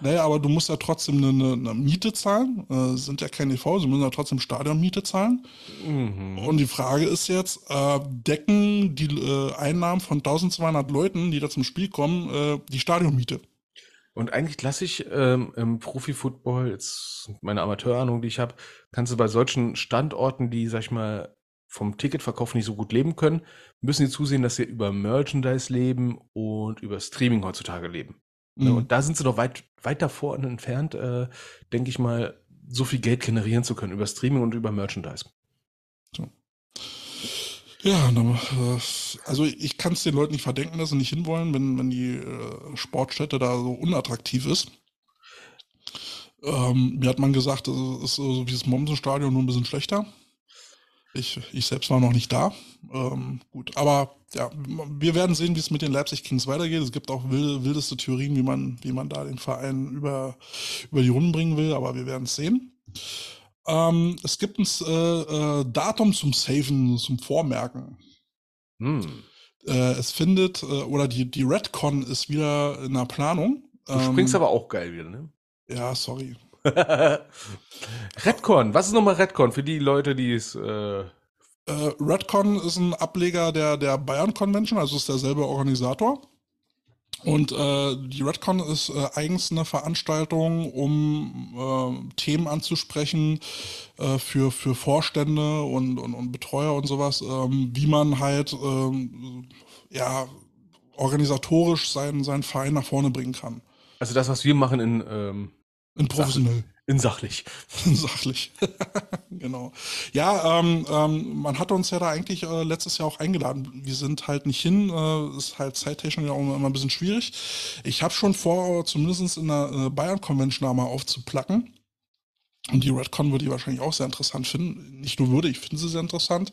Naja, aber du musst ja trotzdem eine, eine Miete zahlen. Äh, sind ja keine EV, sie müssen ja trotzdem Stadionmiete zahlen. Mhm. Und die Frage ist jetzt, äh, decken die äh, Einnahmen von 1200 Leuten, die da zum Spiel kommen, äh, die Stadionmiete? Und eigentlich klassisch ähm, im Profi-Football, jetzt meine Amateurahnung, die ich habe, kannst du bei solchen Standorten, die, sag ich mal, vom Ticketverkauf nicht so gut leben können, müssen sie zusehen, dass sie über Merchandise leben und über Streaming heutzutage leben. Ne, mhm. Und da sind sie noch weit, weit davor entfernt, äh, denke ich mal, so viel Geld generieren zu können über Streaming und über Merchandise. Ja, also ich kann es den Leuten nicht verdenken, dass sie nicht hinwollen, wenn, wenn die äh, Sportstätte da so unattraktiv ist. Ähm, mir hat man gesagt, es ist so wie das Mommsen-Stadion, nur ein bisschen schlechter. Ich, ich selbst war noch nicht da. Ähm, gut, aber ja, wir werden sehen, wie es mit den Leipzig Kings weitergeht. Es gibt auch wilde, wildeste Theorien, wie man, wie man da den Verein über, über die Runden bringen will, aber wir werden es sehen. Ähm, es gibt ein äh, äh, Datum zum Saven, zum Vormerken. Hm. Äh, es findet, äh, oder die, die Redcon ist wieder in der Planung. Du ähm, springst aber auch geil wieder, ne? Ja, sorry. Redcon, was ist nochmal Redcon für die Leute, die es. Äh, Redcon ist ein Ableger der, der Bayern Convention, also ist derselbe Organisator. Und äh, die Redcon ist äh, eigens eine Veranstaltung, um äh, Themen anzusprechen äh, für, für Vorstände und, und, und Betreuer und sowas, ähm, wie man halt ähm, ja, organisatorisch seinen, seinen Verein nach vorne bringen kann. Also das, was wir machen in, ähm, in professionell. Insachlich. Sachlich. genau. Ja, ähm, ähm, man hat uns ja da eigentlich äh, letztes Jahr auch eingeladen. Wir sind halt nicht hin. Äh, ist halt zeittechnisch ja auch immer ein bisschen schwierig. Ich habe schon vor, zumindest in der äh, Bayern Convention da mal aufzuplacken. Und die Redcon würde ich wahrscheinlich auch sehr interessant finden. Nicht nur würde, ich finde sie sehr interessant.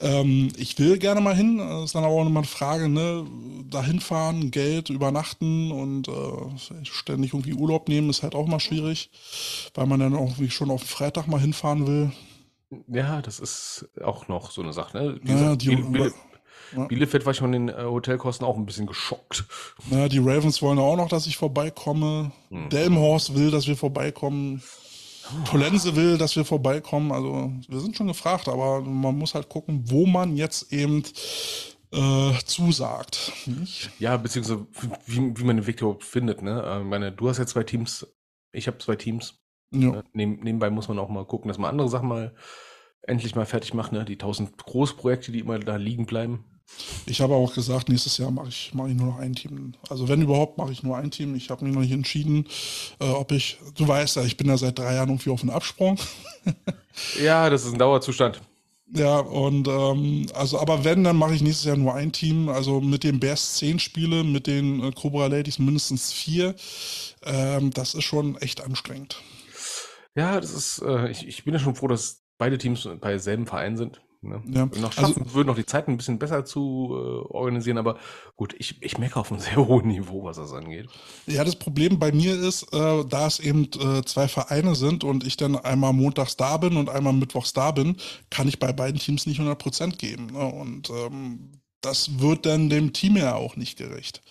Ähm, ich will gerne mal hin. Das ist dann aber auch immer eine Frage, ne? Dahin fahren, Geld, übernachten und äh, ständig irgendwie Urlaub nehmen, ist halt auch mal schwierig, weil man dann auch wie schon auf den Freitag mal hinfahren will. Ja, das ist auch noch so eine Sache. Ne? Diese, ja, die, Biele, ja. Bielefeld war ich von den äh, Hotelkosten auch ein bisschen geschockt. Ja, die Ravens wollen auch noch, dass ich vorbeikomme. Mhm. Delmhorst will, dass wir vorbeikommen. Polense will, dass wir vorbeikommen. Also wir sind schon gefragt, aber man muss halt gucken, wo man jetzt eben äh, zusagt. Nicht? Ja, beziehungsweise wie, wie man den Weg überhaupt findet. Ne? Äh, ich meine, du hast ja zwei Teams, ich habe zwei Teams. Ja. Äh, neben, nebenbei muss man auch mal gucken, dass man andere Sachen mal endlich mal fertig macht. Ne? Die tausend Großprojekte, die immer da liegen bleiben. Ich habe auch gesagt, nächstes Jahr mache ich, mach ich nur noch ein Team. Also wenn überhaupt, mache ich nur ein Team. Ich habe mich noch nicht entschieden, äh, ob ich, du weißt ja, ich bin ja seit drei Jahren irgendwie auf den Absprung. ja, das ist ein Dauerzustand. Ja, und ähm, also, aber wenn, dann mache ich nächstes Jahr nur ein Team. Also mit den Bears zehn Spiele, mit den äh, Cobra Ladies mindestens vier. Ähm, das ist schon echt anstrengend. Ja, das ist, äh, ich, ich bin ja schon froh, dass beide Teams bei selben Verein sind. Ne? Ja. Noch also schaffen, also, würden noch die Zeiten ein bisschen besser zu äh, organisieren, aber gut, ich, ich merke auf einem sehr hohen Niveau, was das angeht. Ja, das Problem bei mir ist, äh, da es eben äh, zwei Vereine sind und ich dann einmal montags da bin und einmal mittwochs da bin, kann ich bei beiden Teams nicht 100% geben. Ne? Und ähm, das wird dann dem Team ja auch nicht gerecht.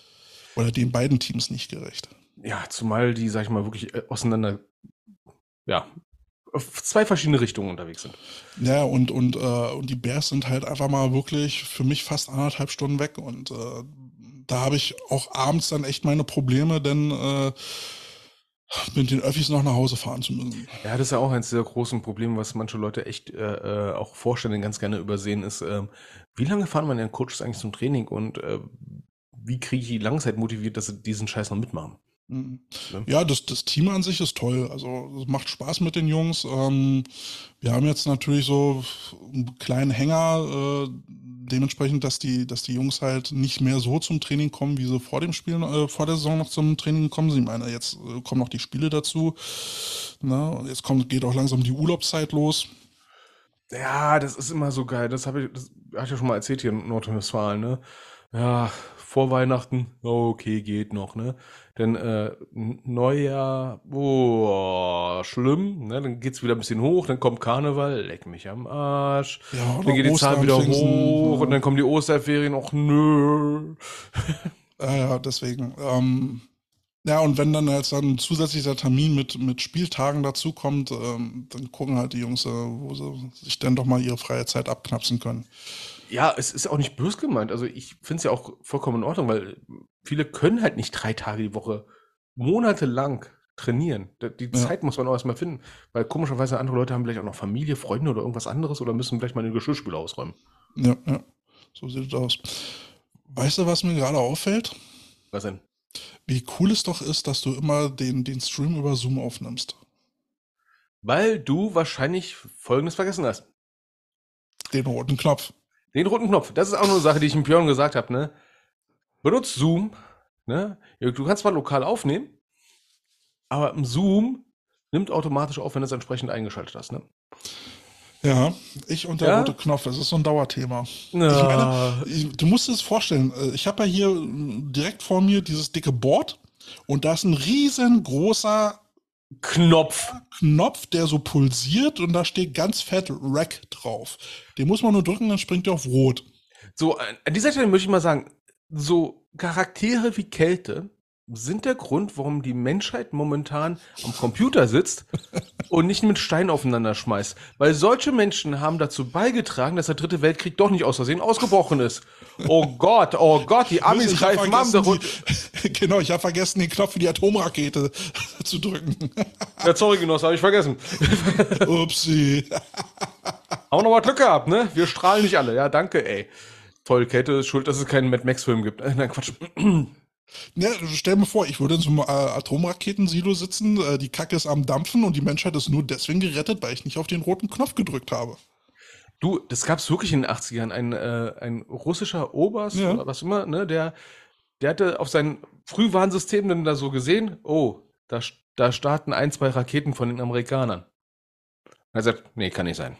Oder den beiden Teams nicht gerecht. Ja, zumal die, sag ich mal, wirklich äh, auseinander ja, auf zwei verschiedene Richtungen unterwegs sind. Ja, und, und, äh, und die Bears sind halt einfach mal wirklich für mich fast anderthalb Stunden weg. Und äh, da habe ich auch abends dann echt meine Probleme, denn äh, mit den Öffis noch nach Hause fahren zu müssen. Ja, das ist ja auch eines der großen Probleme, was manche Leute echt äh, äh auch vorstellen, ganz gerne übersehen, ist, äh, wie lange fahren meine Coaches eigentlich zum Training und äh, wie kriege ich die Langzeit motiviert, dass sie diesen Scheiß noch mitmachen? Mhm. Ja, das, das Team an sich ist toll. Also es macht Spaß mit den Jungs. Ähm, wir haben jetzt natürlich so einen kleinen Hänger, äh, dementsprechend, dass die, dass die Jungs halt nicht mehr so zum Training kommen, wie sie vor dem Spiel, äh, vor der Saison noch zum Training kommen. Sie meine, jetzt äh, kommen noch die Spiele dazu. Ne? Jetzt kommt, geht auch langsam die Urlaubszeit los. Ja, das ist immer so geil. Das habe ich, das habe ich ja schon mal erzählt hier in Nordrhein-Westfalen, ne? Ja, vor Weihnachten, okay, geht noch, ne? Denn äh, Neujahr, boah, schlimm, ne? Dann geht's wieder ein bisschen hoch, dann kommt Karneval, leck mich am Arsch. Ja, dann geht die Zahl wieder hoch ja. und dann kommen die Osterferien, auch nö. Ja, ja, deswegen. Ähm, ja, und wenn dann jetzt dann ein zusätzlicher Termin mit, mit Spieltagen dazukommt, ähm, dann gucken halt die Jungs, äh, wo sie sich dann doch mal ihre freie Zeit abknapsen können. Ja, es ist auch nicht böse gemeint. Also ich finde es ja auch vollkommen in Ordnung, weil viele können halt nicht drei Tage die Woche monatelang trainieren. Die ja. Zeit muss man auch erstmal finden, weil komischerweise andere Leute haben vielleicht auch noch Familie, Freunde oder irgendwas anderes oder müssen vielleicht mal eine Geschirrspüler ausräumen. Ja, ja, so sieht es aus. Weißt du, was mir gerade auffällt? Was denn? Wie cool es doch ist, dass du immer den, den Stream über Zoom aufnimmst. Weil du wahrscheinlich Folgendes vergessen hast. Den roten Knopf. Den roten Knopf. Das ist auch eine Sache, die ich im Björn gesagt habe, ne? Benutzt Zoom, ne? Du kannst zwar lokal aufnehmen, aber im Zoom nimmt automatisch auf, wenn du es entsprechend eingeschaltet hast, ne? Ja, ich und der ja? rote Knopf, das ist so ein Dauerthema. Ja. Ich meine, du musst es vorstellen, äh, ich habe ja hier direkt vor mir dieses dicke Board und da ist ein riesengroßer Knopf. Knopf, der so pulsiert und da steht ganz fett Rack drauf. Den muss man nur drücken, dann springt er auf Rot. So, an dieser Stelle möchte ich mal sagen, so Charaktere wie Kälte sind der Grund, warum die Menschheit momentan am Computer sitzt und nicht mit Steinen aufeinander schmeißt. Weil solche Menschen haben dazu beigetragen, dass der dritte Weltkrieg doch nicht aus Versehen ausgebrochen ist. Oh Gott, oh Gott, die Amis greifen am Genau, ich habe vergessen, den Knopf für die Atomrakete zu drücken. Ja, sorry, Genoss, habe ich vergessen. Upsi. Haben wir noch mal Glück gehabt, ne? Wir strahlen nicht alle. Ja, danke, ey. Toll, Kälte ist schuld, dass es keinen Mad Max-Film gibt. Äh, nein, Quatsch. Ja, stell mir vor, ich würde in so einem äh, Atomraketensilo sitzen, äh, die Kacke ist am Dampfen und die Menschheit ist nur deswegen gerettet, weil ich nicht auf den roten Knopf gedrückt habe. Du, das gab es wirklich in den 80ern. Ein, äh, ein russischer Oberst ja. oder was immer, ne, der, der hatte auf sein Frühwarnsystem dann da so gesehen, oh, da, da starten ein, zwei Raketen von den Amerikanern. Er sagt, nee, kann nicht sein.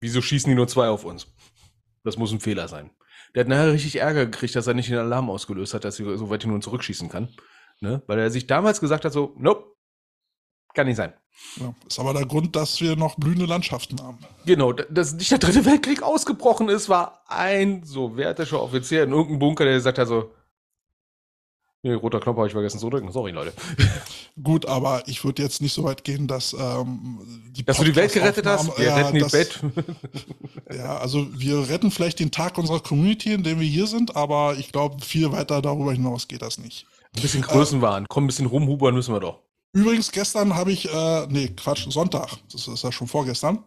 Wieso schießen die nur zwei auf uns? Das muss ein Fehler sein. Der hat nachher richtig Ärger gekriegt, dass er nicht den Alarm ausgelöst hat, dass er so weit nur zurückschießen kann. Ne? Weil er sich damals gesagt hat, so, nope, kann nicht sein. Ja, ist aber der Grund, dass wir noch blühende Landschaften haben. Genau, dass nicht der dritte Weltkrieg ausgebrochen ist, war ein sowjetischer Offizier in irgendeinem Bunker, der gesagt hat so, Nee, roter Knopf habe ich vergessen zu drücken. Sorry, Leute. Gut, aber ich würde jetzt nicht so weit gehen, dass ähm, die Dass du die Welt gerettet hast? Wir ja, retten die das, Welt. ja, also wir retten vielleicht den Tag unserer Community, in dem wir hier sind, aber ich glaube, viel weiter darüber hinaus geht das nicht. Ein bisschen Größenwahn. Äh, Komm, ein bisschen rumhubern müssen wir doch. Übrigens, gestern habe ich, äh, nee, Quatsch, Sonntag, das ist ja schon vorgestern,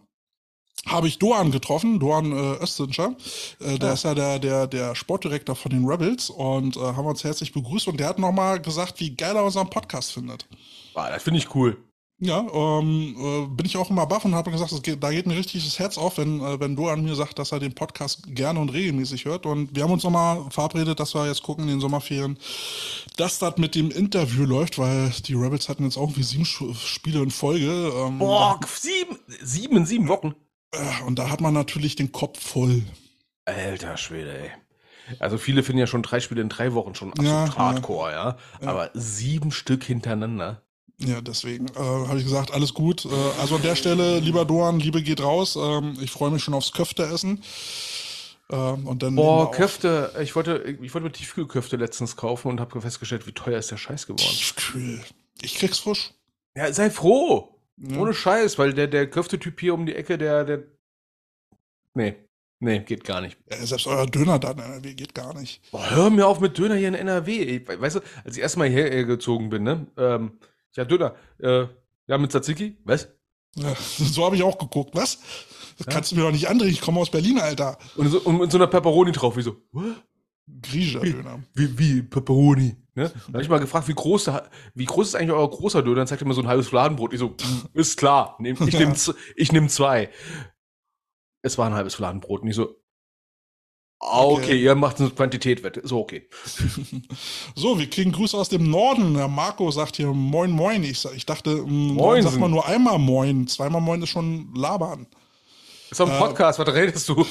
habe ich Doan getroffen, Doan äh, Östinger. Äh, der ja. ist ja der, der, der Sportdirektor von den Rebels und äh, haben uns herzlich begrüßt und der hat nochmal gesagt, wie geil er unseren Podcast findet. Ah, das finde ich cool. Ja, ähm, äh, bin ich auch immer baff und habe gesagt, geht, da geht ein richtiges Herz auf, wenn, äh, wenn Doan mir sagt, dass er den Podcast gerne und regelmäßig hört. Und wir haben uns nochmal verabredet, dass wir jetzt gucken in den Sommerferien, dass das mit dem Interview läuft, weil die Rebels hatten jetzt auch irgendwie sieben Spiele in Folge. Ähm, Boah, sieben, sieben in sieben Wochen. Äh, und da hat man natürlich den Kopf voll. Alter Schwede, ey. Also viele finden ja schon drei Spiele in drei Wochen schon absolut ja, hardcore, ja. ja. Aber sieben Stück hintereinander. Ja, deswegen äh, habe ich gesagt, alles gut. Äh, also an der Stelle, lieber Doan, Liebe geht raus. Ähm, ich freue mich schon aufs Köfte-Essen. Ähm, und dann Boah, Köfte. Ich wollte, ich wollte mir Tiefkühlköfte letztens kaufen und habe festgestellt, wie teuer ist der Scheiß geworden. Tiefkühl. Ich krieg's frisch. Ja, sei froh. Ja. Ohne Scheiß, weil der, der Köftetyp hier um die Ecke, der, der. Nee. Nee, geht gar nicht. Ja, selbst euer Döner da in NRW geht gar nicht. Boah, hör mir auf mit Döner hier in NRW. Weißt du, als ich erstmal hierher gezogen bin, ne? Ähm, ja, Döner. Äh, ja, mit Tzatziki? Was? Ja, so habe ich auch geguckt. Was? Das ja? kannst du mir doch nicht andrehen. Ich komme aus Berlin, Alter. Und, so, und mit so einer Pepperoni drauf. Wie so, Griechischer Döner. Wie, wie Pepperoni. Ne? Da habe ich mal gefragt, wie groß, wie groß ist eigentlich euer großer Döner? Dann zeigt er mir so ein halbes Fladenbrot. Ich so, ist klar, ich nehme ich nehm zwei. Es war ein halbes Fladenbrot. Und ich so, okay, okay ihr macht eine Quantität wette. So, okay. so, wir kriegen Grüße aus dem Norden. Der Marco sagt hier Moin Moin. Ich, ich dachte, mm, Moin sagt man nur einmal Moin. Zweimal Moin ist schon labern. Ist doch ein äh, Podcast, äh, was redest du?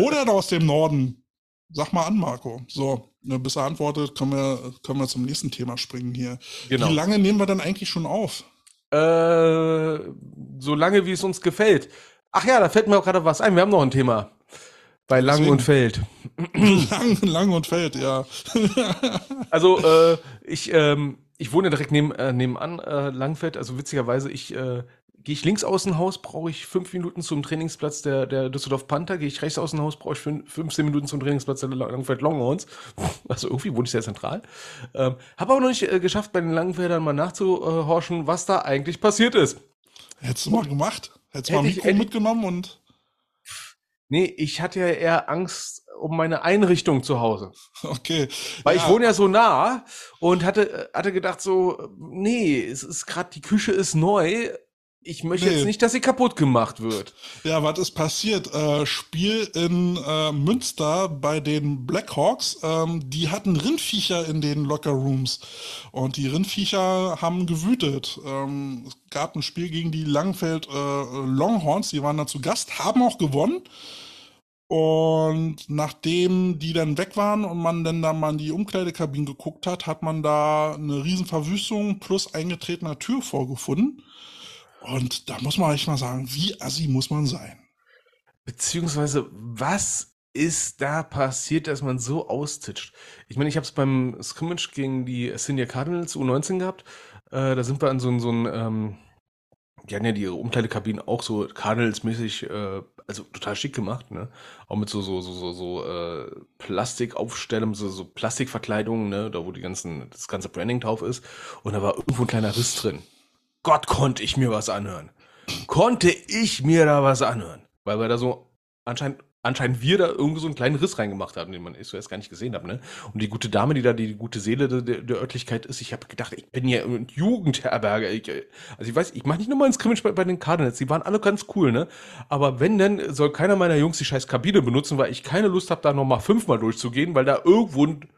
wo denn aus dem Norden? Sag mal an, Marco. So, ne, bis er antwortet, können wir, können wir zum nächsten Thema springen hier. Genau. Wie lange nehmen wir dann eigentlich schon auf? Äh, so lange, wie es uns gefällt. Ach ja, da fällt mir auch gerade was ein. Wir haben noch ein Thema. Bei Lang Deswegen. und Feld. Lang, Lang und Feld, ja. also, äh, ich, ähm, ich wohne direkt neben, äh, nebenan, äh, Langfeld. Also witzigerweise, ich äh, Gehe ich links aus dem Haus, brauche ich fünf Minuten zum Trainingsplatz der, der Düsseldorf Panther. Gehe ich rechts aus dem Haus, brauche ich 15 Minuten zum Trainingsplatz der Langfeld Longhorns. Also irgendwie wohne ich sehr zentral. Ähm, Habe aber noch nicht äh, geschafft, bei den Langenfeldern mal nachzuhorchen, was da eigentlich passiert ist. Hättest du mal gemacht? Hättest du mal Mikro ich, mitgenommen und. Nee, ich hatte ja eher Angst um meine Einrichtung zu Hause. Okay. Weil ja. ich wohne ja so nah und hatte, hatte gedacht so, nee, es ist gerade, die Küche ist neu, ich möchte nee. jetzt nicht, dass sie kaputt gemacht wird. Ja, was ist passiert? Äh, Spiel in äh, Münster bei den Blackhawks. Ähm, die hatten Rindviecher in den Locker Rooms. Und die Rindviecher haben gewütet. Ähm, es gab ein Spiel gegen die Langfeld äh, Longhorns. Die waren da zu Gast, haben auch gewonnen. Und nachdem die dann weg waren und man dann da mal in die Umkleidekabine geguckt hat, hat man da eine riesen Verwüstung plus eingetretener Tür vorgefunden. Und da muss man echt mal sagen, wie assi muss man sein? Beziehungsweise, was ist da passiert, dass man so austitscht? Ich meine, ich habe es beim Scrimmage gegen die Senior Cardinals U19 gehabt. Äh, da sind wir an so, so ein, ähm, die hatten ja die Umkleidekabinen auch so Cardinals-mäßig, äh, also total schick gemacht, ne? Auch mit so, so, so, so, so äh, Plastikaufstellungen, so, so Plastikverkleidungen, ne? Da wo die ganzen, das ganze Branding drauf ist. Und da war irgendwo ein kleiner Riss drin. Gott, konnte ich mir was anhören. Konnte ich mir da was anhören. Weil wir da so anscheinend anscheinend wir da irgendwo so einen kleinen Riss reingemacht haben, den man erst gar nicht gesehen hat. Ne? Und die gute Dame, die da die gute Seele der, der Örtlichkeit ist, ich habe gedacht, ich bin ja Jugendherberge. Ich, also ich weiß, ich mache nicht nur mal ein Scrimmage bei, bei den Cardinals, die waren alle ganz cool, ne? Aber wenn denn, soll keiner meiner Jungs die scheiß Kabine benutzen, weil ich keine Lust habe, da nochmal fünfmal durchzugehen, weil da irgendwo ein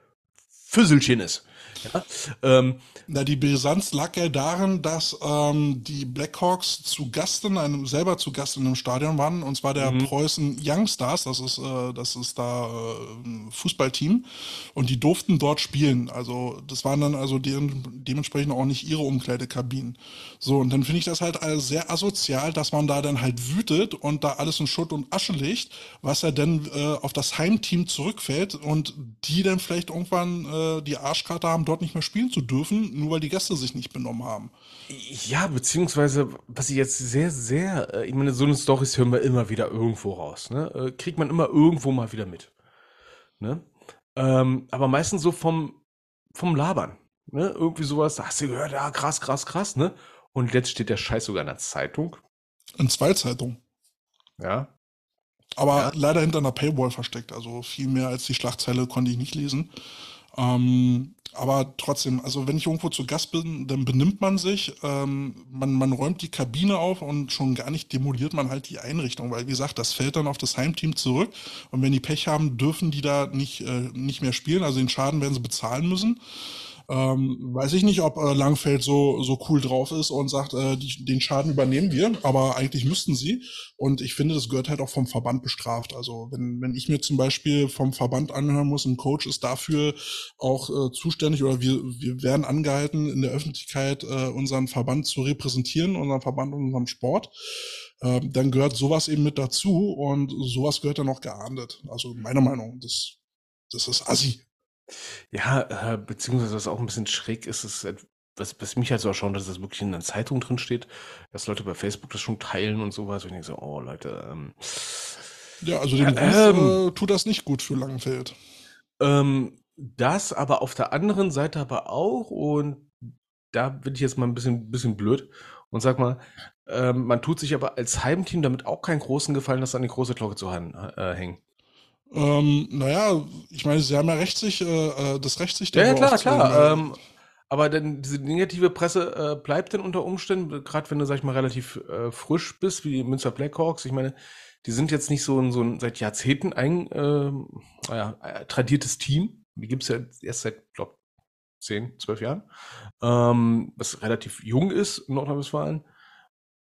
Füsselchen ist. Ja? Ähm, Na, die Brisanz lag ja darin, dass ähm, die Blackhawks zu Gast in einem, selber zu Gast in einem Stadion waren, und zwar der mhm. Preußen Youngstars, das ist, äh, das ist da äh, ein Fußballteam, und die durften dort spielen. Also das waren dann also de dementsprechend auch nicht ihre Umkleidekabinen. So, und dann finde ich das halt sehr asozial, dass man da dann halt wütet und da alles in Schutt und Asche legt, was ja dann äh, auf das Heimteam zurückfällt und die dann vielleicht irgendwann äh, die Arschkarte haben, dort nicht mehr spielen zu dürfen, nur weil die Gäste sich nicht benommen haben. Ja, beziehungsweise, was ich jetzt sehr, sehr, äh, ich meine, so eine Storys hören wir immer wieder irgendwo raus, ne? Äh, kriegt man immer irgendwo mal wieder mit. Ne? Ähm, aber meistens so vom, vom Labern. Ne? Irgendwie sowas, hast du gehört, ja, krass, krass, krass, ne? Und jetzt steht der Scheiß sogar in der Zeitung. In zwei Zeitungen. Ja. Aber ja. leider hinter einer Paywall versteckt. Also viel mehr als die Schlagzeile konnte ich nicht lesen. Ähm, aber trotzdem, also wenn ich irgendwo zu Gast bin, dann benimmt man sich, ähm, man, man räumt die Kabine auf und schon gar nicht demoliert man halt die Einrichtung, weil wie gesagt, das fällt dann auf das Heimteam zurück und wenn die Pech haben, dürfen die da nicht, äh, nicht mehr spielen, also den Schaden werden sie bezahlen müssen. Ähm, weiß ich nicht, ob äh, Langfeld so, so cool drauf ist und sagt, äh, die, den Schaden übernehmen wir, aber eigentlich müssten sie. Und ich finde, das gehört halt auch vom Verband bestraft. Also wenn, wenn ich mir zum Beispiel vom Verband anhören muss, ein Coach ist dafür auch äh, zuständig oder wir, wir werden angehalten, in der Öffentlichkeit äh, unseren Verband zu repräsentieren, unseren Verband und unseren Sport ähm, dann gehört sowas eben mit dazu und sowas gehört dann auch geahndet. Also meiner Meinung, das, das ist assi. Ja, äh, beziehungsweise was auch ein bisschen schräg ist, ist, was, was mich halt so erstaunt, dass das wirklich in der Zeitung drin steht, dass Leute bei Facebook das schon teilen und sowas. Und ich denke so, oh Leute, ähm, Ja, also dem äh, ähm, äh, tut das nicht gut für Langenfeld. ähm, das aber auf der anderen Seite aber auch und da bin ich jetzt mal ein bisschen, bisschen blöd und sag mal, ähm, man tut sich aber als Heimteam damit auch keinen großen Gefallen, das an die große Glocke zu äh, hängen. Ähm, naja, ich meine, sie haben ja Recht, sich, äh, äh das Recht, sich Ja, ja klar, klar. Ähm, aber denn diese negative Presse äh, bleibt denn unter Umständen, gerade wenn du, sag ich mal, relativ äh, frisch bist, wie die Münster Blackhawks. Ich meine, die sind jetzt nicht so ein, so ein seit Jahrzehnten ein äh, naja, tradiertes Team. Die gibt's ja erst seit, glaube zehn, zwölf Jahren. Ähm, was relativ jung ist in Nordrhein-Westfalen.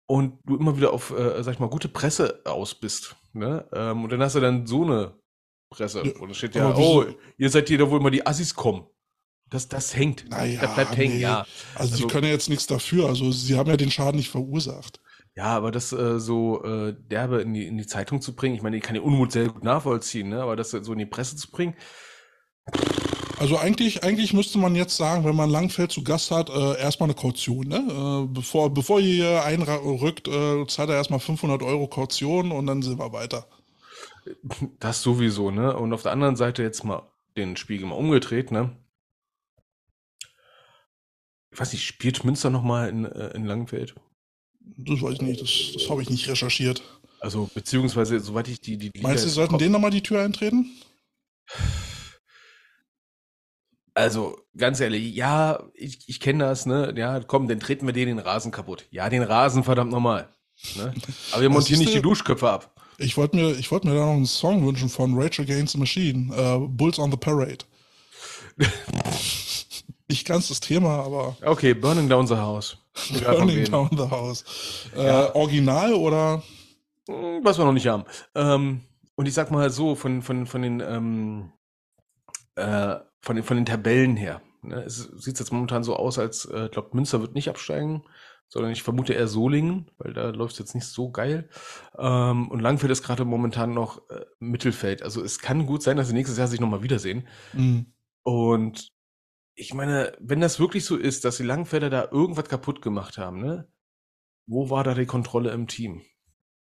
Und du immer wieder auf, äh, sag ich mal, gute Presse aus bist. Ne? Ähm, und dann hast du dann so eine Presse. Und es steht ja, oh, ihr seid hier da, wo immer die Assis kommen. Das, das hängt. Naja, das bleibt hängen, ja. Also, also, sie können ja jetzt nichts dafür. Also sie haben ja den Schaden nicht verursacht. Ja, aber das äh, so äh, derbe in die, in die Zeitung zu bringen, ich meine, ich kann den Unmut sehr gut nachvollziehen, ne? aber das so in die Presse zu bringen. Also eigentlich, eigentlich müsste man jetzt sagen, wenn man Langfeld zu Gast hat, äh, erstmal eine Kaution. Ne? Äh, bevor, bevor ihr hier einrückt, äh, zahlt er erstmal 500 Euro Kaution und dann sind wir weiter. Das sowieso, ne? Und auf der anderen Seite jetzt mal den Spiegel mal umgedreht, ne? Ich weiß nicht, spielt Münster nochmal in, äh, in Langenfeld? Das weiß ich nicht, das, das habe ich nicht recherchiert. Also, beziehungsweise, soweit ich die. die Meinst du, sie sollten denen nochmal die Tür eintreten? Also, ganz ehrlich, ja, ich, ich kenne das, ne? Ja, komm, dann treten wir denen den Rasen kaputt. Ja, den Rasen verdammt nochmal. Ne? Aber wir montieren nicht die Duschköpfe ab. Ich wollte mir, ich wollte mir da noch einen Song wünschen von Rage Against the Machine, uh, Bulls on the Parade. Nicht ganz das Thema, aber. Okay, Burning Down the House. Burning Down the House. Äh, ja. Original oder? Hm, was wir noch nicht haben. Ähm, und ich sag mal so, von, von, von den, ähm, äh, von den, von den Tabellen her. Ne, es sieht jetzt momentan so aus, als, äh, ich glaube, Münster wird nicht absteigen sondern ich vermute eher Solingen, weil da läuft es jetzt nicht so geil. Ähm, und Langfeld ist gerade momentan noch äh, Mittelfeld. Also es kann gut sein, dass sie nächstes Jahr sich nochmal wiedersehen. Mhm. Und ich meine, wenn das wirklich so ist, dass die Langfelder da irgendwas kaputt gemacht haben, ne? Wo war da die Kontrolle im Team?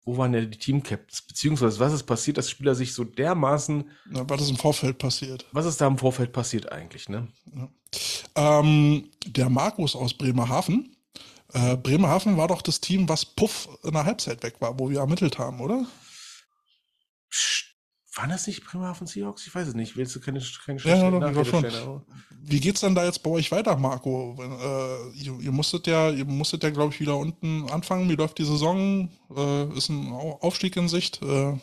Wo waren denn die Teamcaptains? Beziehungsweise was ist passiert, dass Spieler sich so dermaßen. Na, was ist im Vorfeld passiert? Was ist da im Vorfeld passiert eigentlich, ne? Ja. Ähm, der Markus aus Bremerhaven, äh, Bremerhaven war doch das Team, was Puff in der Halbzeit weg war, wo wir ermittelt haben, oder? waren das nicht Bremerhaven Seahawks? Ich weiß es nicht. Willst du keine, keine ja, ja, doch, schon. Wie geht's dann da jetzt bei euch weiter, Marco? Äh, ihr, ihr, musstet ja, ihr musstet ja, glaube ich, wieder unten anfangen. Wie läuft die Saison? Äh, ist ein Aufstieg in Sicht? Äh,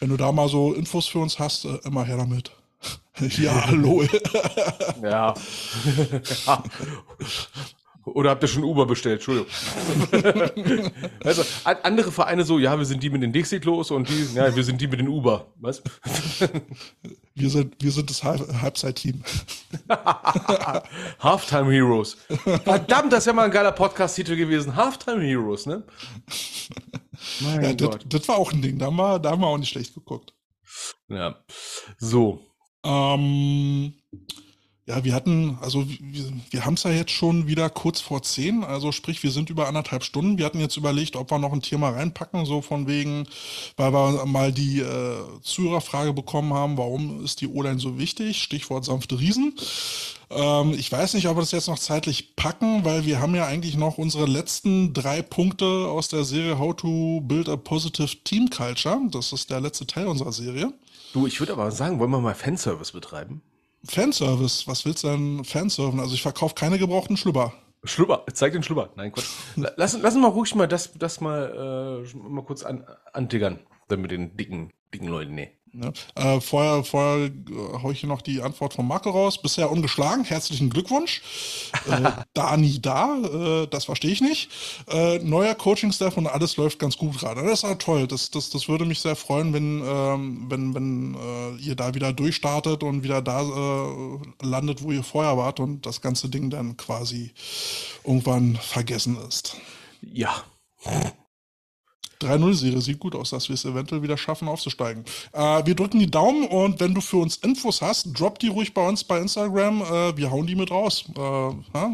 wenn du da mal so Infos für uns hast, äh, immer her damit. ja, hallo. ja. ja. Oder habt ihr schon Uber bestellt? Entschuldigung. also, andere Vereine so, ja, wir sind die mit den Dixie-Klos und die, ja, wir sind die mit den Uber. Was? wir sind, wir sind das Halbzeit-Team. Halftime Heroes. Verdammt, das ja mal ein geiler Podcast-Titel gewesen. Halftime Heroes, ne? Mein ja, Gott. Das, das war auch ein Ding. Da haben, wir, da haben wir auch nicht schlecht geguckt. Ja. So. Ähm, ja, wir hatten, also wir, wir haben es ja jetzt schon wieder kurz vor zehn, also sprich, wir sind über anderthalb Stunden. Wir hatten jetzt überlegt, ob wir noch ein Thema reinpacken, so von wegen, weil wir mal die äh, Zuhörerfrage bekommen haben, warum ist die O-Line so wichtig? Stichwort sanfte Riesen. Ähm, ich weiß nicht, ob wir das jetzt noch zeitlich packen, weil wir haben ja eigentlich noch unsere letzten drei Punkte aus der Serie How to Build a Positive Team Culture. Das ist der letzte Teil unserer Serie. Du, ich würde aber sagen, wollen wir mal Fanservice betreiben? Fanservice, was willst du denn Fanservice? Also ich verkaufe keine gebrauchten Schlüpper. Schlüpper, zeig den Schlüpper. Nein, Quatsch. lass, lass mal ruhig mal das, das mal, äh, mal kurz an, antiggern, dann mit den dicken, dicken Leuten. Nee. Ja. Äh, vorher vorher äh, haue ich hier noch die Antwort von Marco raus. Bisher ungeschlagen. Herzlichen Glückwunsch. äh, da, nie da. Äh, das verstehe ich nicht. Äh, neuer Coaching-Staff und alles läuft ganz gut gerade. Das ist ja toll. Das, das, das würde mich sehr freuen, wenn, ähm, wenn, wenn äh, ihr da wieder durchstartet und wieder da landet, wo ihr vorher wart und das ganze Ding dann quasi irgendwann vergessen ist. Ja. 3-0-Serie sieht gut aus, dass wir es eventuell wieder schaffen, aufzusteigen. Äh, wir drücken die Daumen und wenn du für uns Infos hast, drop die ruhig bei uns bei Instagram. Äh, wir hauen die mit raus. Äh, ja,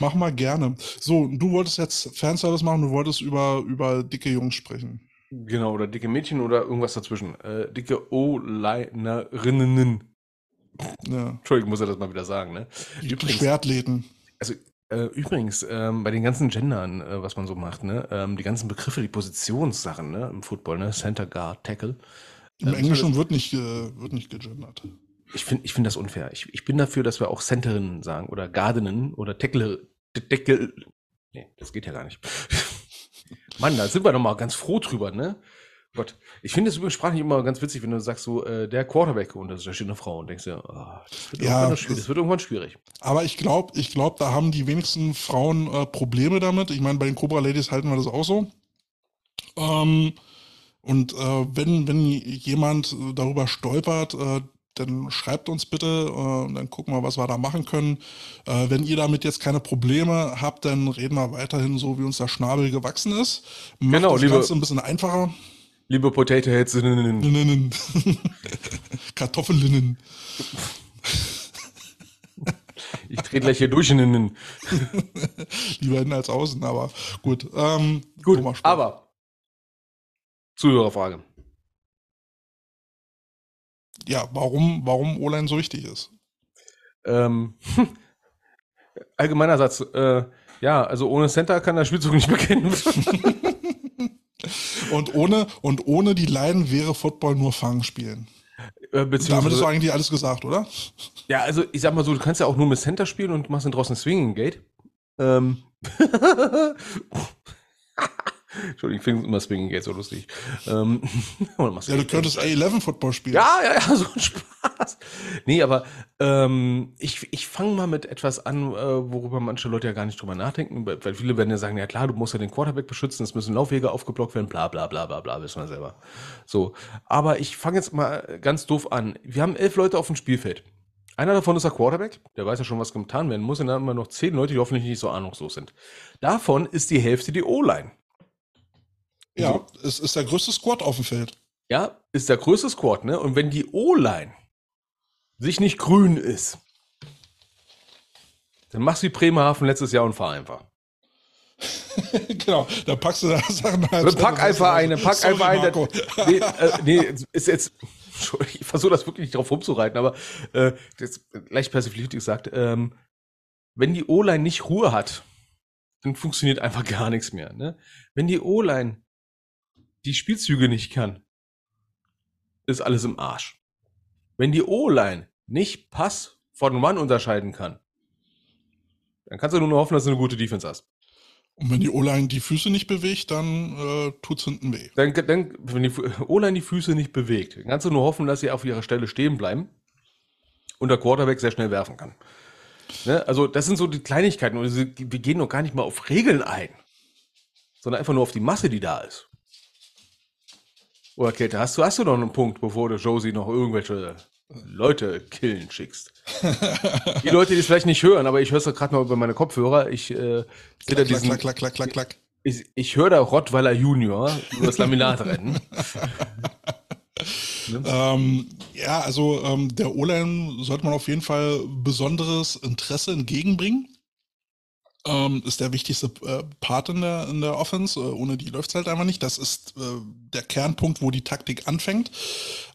mach mal gerne. So, du wolltest jetzt Fanservice machen, du wolltest über, über dicke Jungs sprechen. Genau, oder dicke Mädchen oder irgendwas dazwischen. Äh, dicke O-Linerinnen. Ja. Entschuldigung, muss er das mal wieder sagen, ne? Die Schwertläden. Also äh, übrigens, ähm, bei den ganzen Gendern, äh, was man so macht, ne, ähm, die ganzen Begriffe, die Positionssachen, ne, im Football, ne, Center Guard, Tackle. Im ähm, Englischen wird nicht, äh, wird nicht gegendert. Ich finde, ich finde das unfair. Ich, ich bin dafür, dass wir auch Centerinnen sagen oder Gardenen oder Tackle, Tackle. Nee, das geht ja gar nicht. Mann, da sind wir doch mal ganz froh drüber, ne? Gott, ich finde es übrigens sprachlich immer ganz witzig, wenn du sagst so, äh, der Quarterback und da steht eine Frau und denkst ja, oh, das, wird ja das, das, wird irgendwann schwierig. Aber ich glaube, ich glaube, da haben die wenigsten Frauen äh, Probleme damit. Ich meine, bei den Cobra Ladies halten wir das auch so. Ähm, und äh, wenn, wenn jemand darüber stolpert, äh, dann schreibt uns bitte, äh, dann gucken wir, was wir da machen können. Äh, wenn ihr damit jetzt keine Probleme habt, dann reden wir weiterhin so, wie uns der Schnabel gewachsen ist. Macht genau, das liebe, Ganze ein bisschen einfacher. Liebe Potato Heads. Kartoffelinnen. Ich trete gleich hier durch. Lieber innen als außen, aber gut. Ähm, gut, aber Zuhörerfrage. Ja, warum, warum O-Line so wichtig ist. Ähm, allgemeiner Satz. Äh, ja, also ohne Center kann der Spielzug nicht beginnen. Und ohne, und ohne die Leiden wäre Football nur Fangspielen. Äh, Damit ist eigentlich alles gesagt, oder? Ja, also ich sag mal so, du kannst ja auch nur mit Center spielen und machst dann draußen Swinging Gate. Ähm. Entschuldigung, ich finde immer Swinging Gate so lustig. Ähm, ja, du könntest A11 Football spielen. Ja, ja, ja, so ein Spaß. Nee, aber ähm, ich, ich fange mal mit etwas an, äh, worüber manche Leute ja gar nicht drüber nachdenken, weil viele werden ja sagen, ja klar, du musst ja den Quarterback beschützen, es müssen Laufwege aufgeblockt werden, bla bla bla bla bla, wissen wir selber. So, aber ich fange jetzt mal ganz doof an. Wir haben elf Leute auf dem Spielfeld. Einer davon ist der Quarterback, der weiß ja schon, was getan werden muss, und dann haben wir noch zehn Leute, die hoffentlich nicht so ahnungslos sind. Davon ist die Hälfte die O-Line. Ja, so. es ist der größte Squad auf dem Feld. Ja, ist der größte Squad, ne? Und wenn die O-Line sich nicht grün ist, dann machst du wie Bremerhaven letztes Jahr und fahr einfach. genau, da packst du da Sachen halt. Pack einfach eine, pack Sorry, einfach eine. Nee, äh, nee, ist jetzt. Ich versuche das wirklich nicht drauf rumzureiten, aber äh, das leicht persifliert gesagt, ähm, wenn die O-Line nicht Ruhe hat, dann funktioniert einfach gar nichts mehr. Ne? Wenn die O-Line die Spielzüge nicht kann, ist alles im Arsch. Wenn die O-Line nicht Pass von One unterscheiden kann, dann kannst du nur hoffen, dass du eine gute Defense hast. Und wenn die O-Line die Füße nicht bewegt, dann äh, es hinten weh. Dann, dann, wenn die O-Line die Füße nicht bewegt, dann kannst du nur hoffen, dass sie auf ihrer Stelle stehen bleiben und der Quarterback sehr schnell werfen kann. Ne? Also das sind so die Kleinigkeiten und wir gehen noch gar nicht mal auf Regeln ein, sondern einfach nur auf die Masse, die da ist. Oder Kälte, hast du, hast du noch einen Punkt, bevor du Josie noch irgendwelche Leute killen schickst? die Leute, die es vielleicht nicht hören, aber ich höre es gerade noch über meine Kopfhörer. Ich äh, sehe da diesen... Klack, klack, klack, klack, klack. Ich, ich höre da Rottweiler Junior über das Laminat rennen. Ne? Ähm, ja, also ähm, der O-Line sollte man auf jeden Fall besonderes Interesse entgegenbringen. Ähm, ist der wichtigste äh, Part in der, in der Offense. Äh, ohne die läuft es halt einfach nicht. Das ist äh, der Kernpunkt, wo die Taktik anfängt.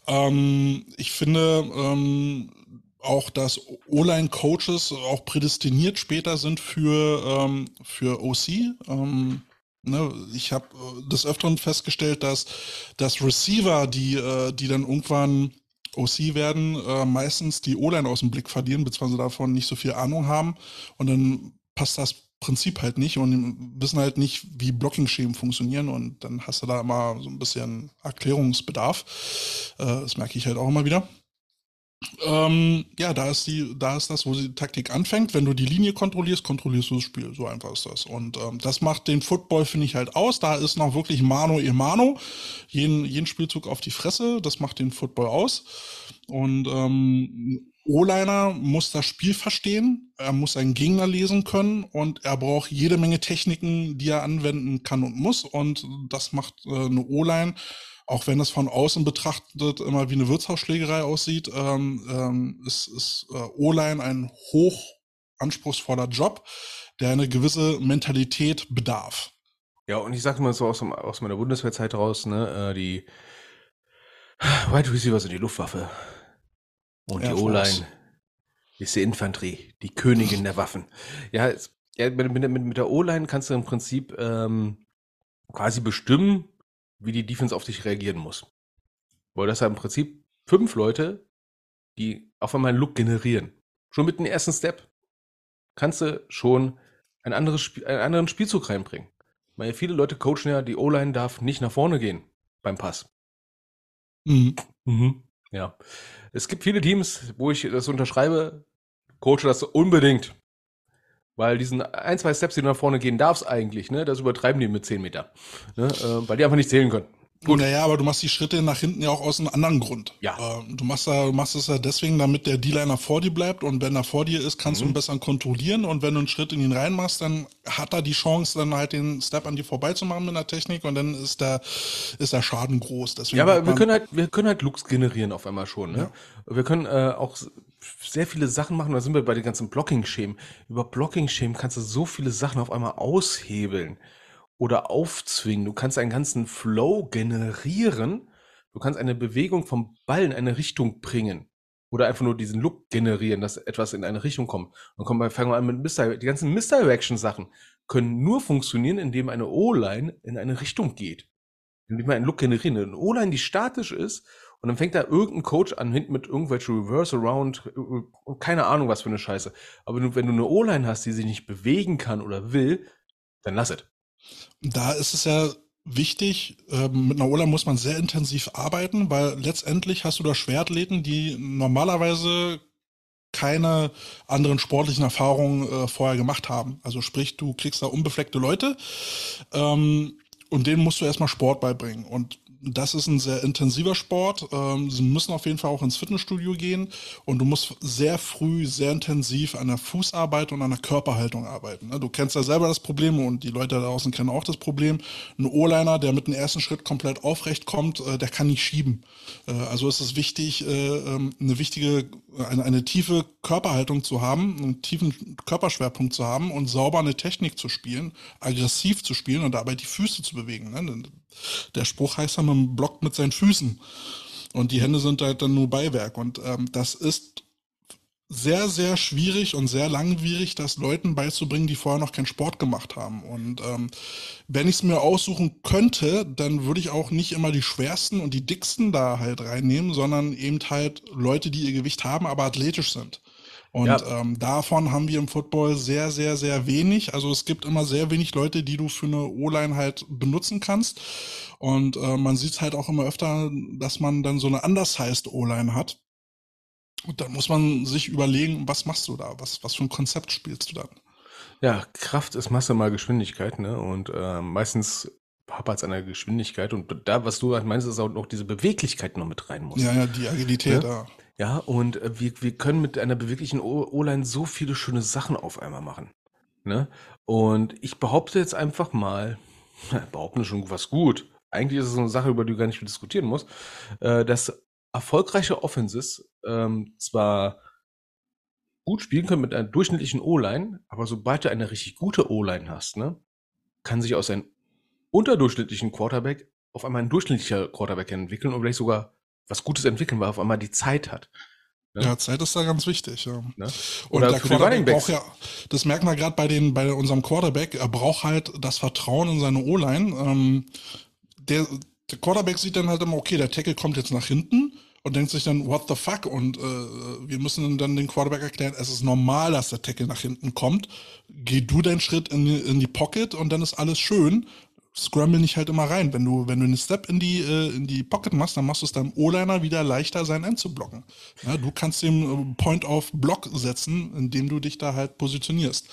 Ähm, ich finde ähm, auch, dass O-Line-Coaches auch prädestiniert später sind für, ähm, für OC. Ähm, ne, ich habe äh, des Öfteren festgestellt, dass, dass Receiver, die, äh, die dann irgendwann OC werden, äh, meistens die O-Line aus dem Blick verlieren, beziehungsweise davon nicht so viel Ahnung haben. Und dann passt das Prinzip halt nicht und wissen halt nicht, wie Blocking-Schemen funktionieren und dann hast du da immer so ein bisschen Erklärungsbedarf. Äh, das merke ich halt auch immer wieder. Ähm, ja, da ist die, da ist das, wo die Taktik anfängt. Wenn du die Linie kontrollierst, kontrollierst du das Spiel. So einfach ist das. Und ähm, das macht den Football, finde ich, halt aus. Da ist noch wirklich Mano e Mano. Jeden, jeden Spielzug auf die Fresse. Das macht den Football aus. Und ähm, O-Liner muss das Spiel verstehen, er muss einen Gegner lesen können und er braucht jede Menge Techniken, die er anwenden kann und muss. Und das macht äh, eine O-Line, auch wenn es von außen betrachtet immer wie eine Wirtshausschlägerei aussieht, ähm, ähm, ist, ist äh, O-Line ein hoch anspruchsvoller Job, der eine gewisse Mentalität bedarf. Ja, und ich sage mal so aus, aus meiner Bundeswehrzeit raus, ne, äh, die Wide Receiver sind die Luftwaffe. Und Air die O-Line ist die Infanterie, die Königin der Waffen. Ja, ja mit, mit, mit der O-Line kannst du im Prinzip ähm, quasi bestimmen, wie die Defense auf dich reagieren muss. Weil das ja im Prinzip fünf Leute, die auf einmal einen Look generieren. Schon mit dem ersten Step kannst du schon ein anderes Spiel, einen anderen Spielzug reinbringen. Weil viele Leute coachen ja, die O-Line darf nicht nach vorne gehen beim Pass. Mhm. Mhm. Ja. Es gibt viele Teams, wo ich das unterschreibe, coache das unbedingt. Weil diesen ein, zwei Steps, die du nach vorne gehen darfst eigentlich, ne, das übertreiben die mit 10 Meter. Ne, äh, weil die einfach nicht zählen können. Gut. Naja, aber du machst die Schritte nach hinten ja auch aus einem anderen Grund. Ja. Äh, du machst da, du machst es ja deswegen, damit der D-Liner vor dir bleibt und wenn er vor dir ist, kannst mhm. du ihn besser kontrollieren und wenn du einen Schritt in ihn reinmachst, dann hat er die Chance, dann halt den Step an dir vorbeizumachen mit der Technik und dann ist der, ist der Schaden groß. Deswegen ja, aber wir können halt, wir können halt Looks generieren auf einmal schon. Ne? Ja. Wir können äh, auch sehr viele Sachen machen, da sind wir bei den ganzen Blocking-Schemen. Über Blocking-Schemen kannst du so viele Sachen auf einmal aushebeln oder aufzwingen. Du kannst einen ganzen Flow generieren. Du kannst eine Bewegung vom Ball in eine Richtung bringen. Oder einfach nur diesen Look generieren, dass etwas in eine Richtung kommt. Und kommen wir, fangen wir an mit Misdirection. Die ganzen Misdirection-Sachen können nur funktionieren, indem eine O-Line in eine Richtung geht. Indem wir einen Look generieren. Eine O-Line, die statisch ist, und dann fängt da irgendein Coach an, hinten mit irgendwelchen Reverse Around, äh, keine Ahnung was für eine Scheiße. Aber wenn du eine O-Line hast, die sich nicht bewegen kann oder will, dann lass es. Da ist es ja wichtig, ähm, mit einer Ola muss man sehr intensiv arbeiten, weil letztendlich hast du da Schwertläden, die normalerweise keine anderen sportlichen Erfahrungen äh, vorher gemacht haben. Also sprich, du kriegst da unbefleckte Leute ähm, und denen musst du erstmal Sport beibringen. Und das ist ein sehr intensiver Sport. Ähm, sie müssen auf jeden Fall auch ins Fitnessstudio gehen und du musst sehr früh, sehr intensiv an der Fußarbeit und an der Körperhaltung arbeiten. Ne? Du kennst ja selber das Problem und die Leute da draußen kennen auch das Problem. Ein O-Liner, der mit dem ersten Schritt komplett aufrecht kommt, äh, der kann nicht schieben. Äh, also ist es wichtig, äh, ähm, eine wichtige, eine, eine tiefe Körperhaltung zu haben, einen tiefen Körperschwerpunkt zu haben und sauber eine Technik zu spielen, aggressiv zu spielen und dabei die Füße zu bewegen. Ne? Der Spruch heißt ja, man blockt mit seinen Füßen. Und die Hände sind halt dann nur Beiwerk. Und ähm, das ist sehr, sehr schwierig und sehr langwierig, das Leuten beizubringen, die vorher noch keinen Sport gemacht haben. Und ähm, wenn ich es mir aussuchen könnte, dann würde ich auch nicht immer die schwersten und die dicksten da halt reinnehmen, sondern eben halt Leute, die ihr Gewicht haben, aber athletisch sind. Und ja. ähm, davon haben wir im Football sehr, sehr, sehr wenig. Also es gibt immer sehr wenig Leute, die du für eine O-Line halt benutzen kannst. Und äh, man sieht halt auch immer öfter, dass man dann so eine undersized O-Line hat und dann muss man sich überlegen, was machst du da? Was, was für ein Konzept spielst du dann? Ja, Kraft ist Masse mal Geschwindigkeit, ne? Und äh, meistens hapert es an der Geschwindigkeit. Und da, was du halt meinst, ist auch noch diese Beweglichkeit noch mit rein muss. Ja, ja, die Agilität, ja. Ja, und äh, wir, wir können mit einer beweglichen O-Line so viele schöne Sachen auf einmal machen. Ne? Und ich behaupte jetzt einfach mal, behaupten schon was gut. Eigentlich ist es so eine Sache, über die du gar nicht diskutieren musst, äh, dass erfolgreiche Offenses ähm, zwar gut spielen können mit einer durchschnittlichen O-Line, aber sobald du eine richtig gute O-Line hast, ne, kann sich aus einem unterdurchschnittlichen Quarterback auf einmal ein durchschnittlicher Quarterback entwickeln und vielleicht sogar was Gutes entwickeln, weil auf einmal die Zeit hat. Ne? Ja, Zeit ist da ganz wichtig, ja. Ne? Und der Quarterback braucht ja, das merken wir gerade bei den, bei unserem Quarterback, er braucht halt das Vertrauen in seine O-Line. Ähm, der, der Quarterback sieht dann halt immer, okay, der Tackle kommt jetzt nach hinten und denkt sich dann, what the fuck? Und äh, wir müssen dann den Quarterback erklären, es ist normal, dass der Tackle nach hinten kommt. Geh du deinen Schritt in, in die Pocket und dann ist alles schön. Scramble nicht halt immer rein. Wenn du, wenn du einen Step in die, äh, in die Pocket machst, dann machst du es deinem O-Liner wieder leichter, sein End zu blocken. Ja, du kannst den äh, Point of Block setzen, indem du dich da halt positionierst.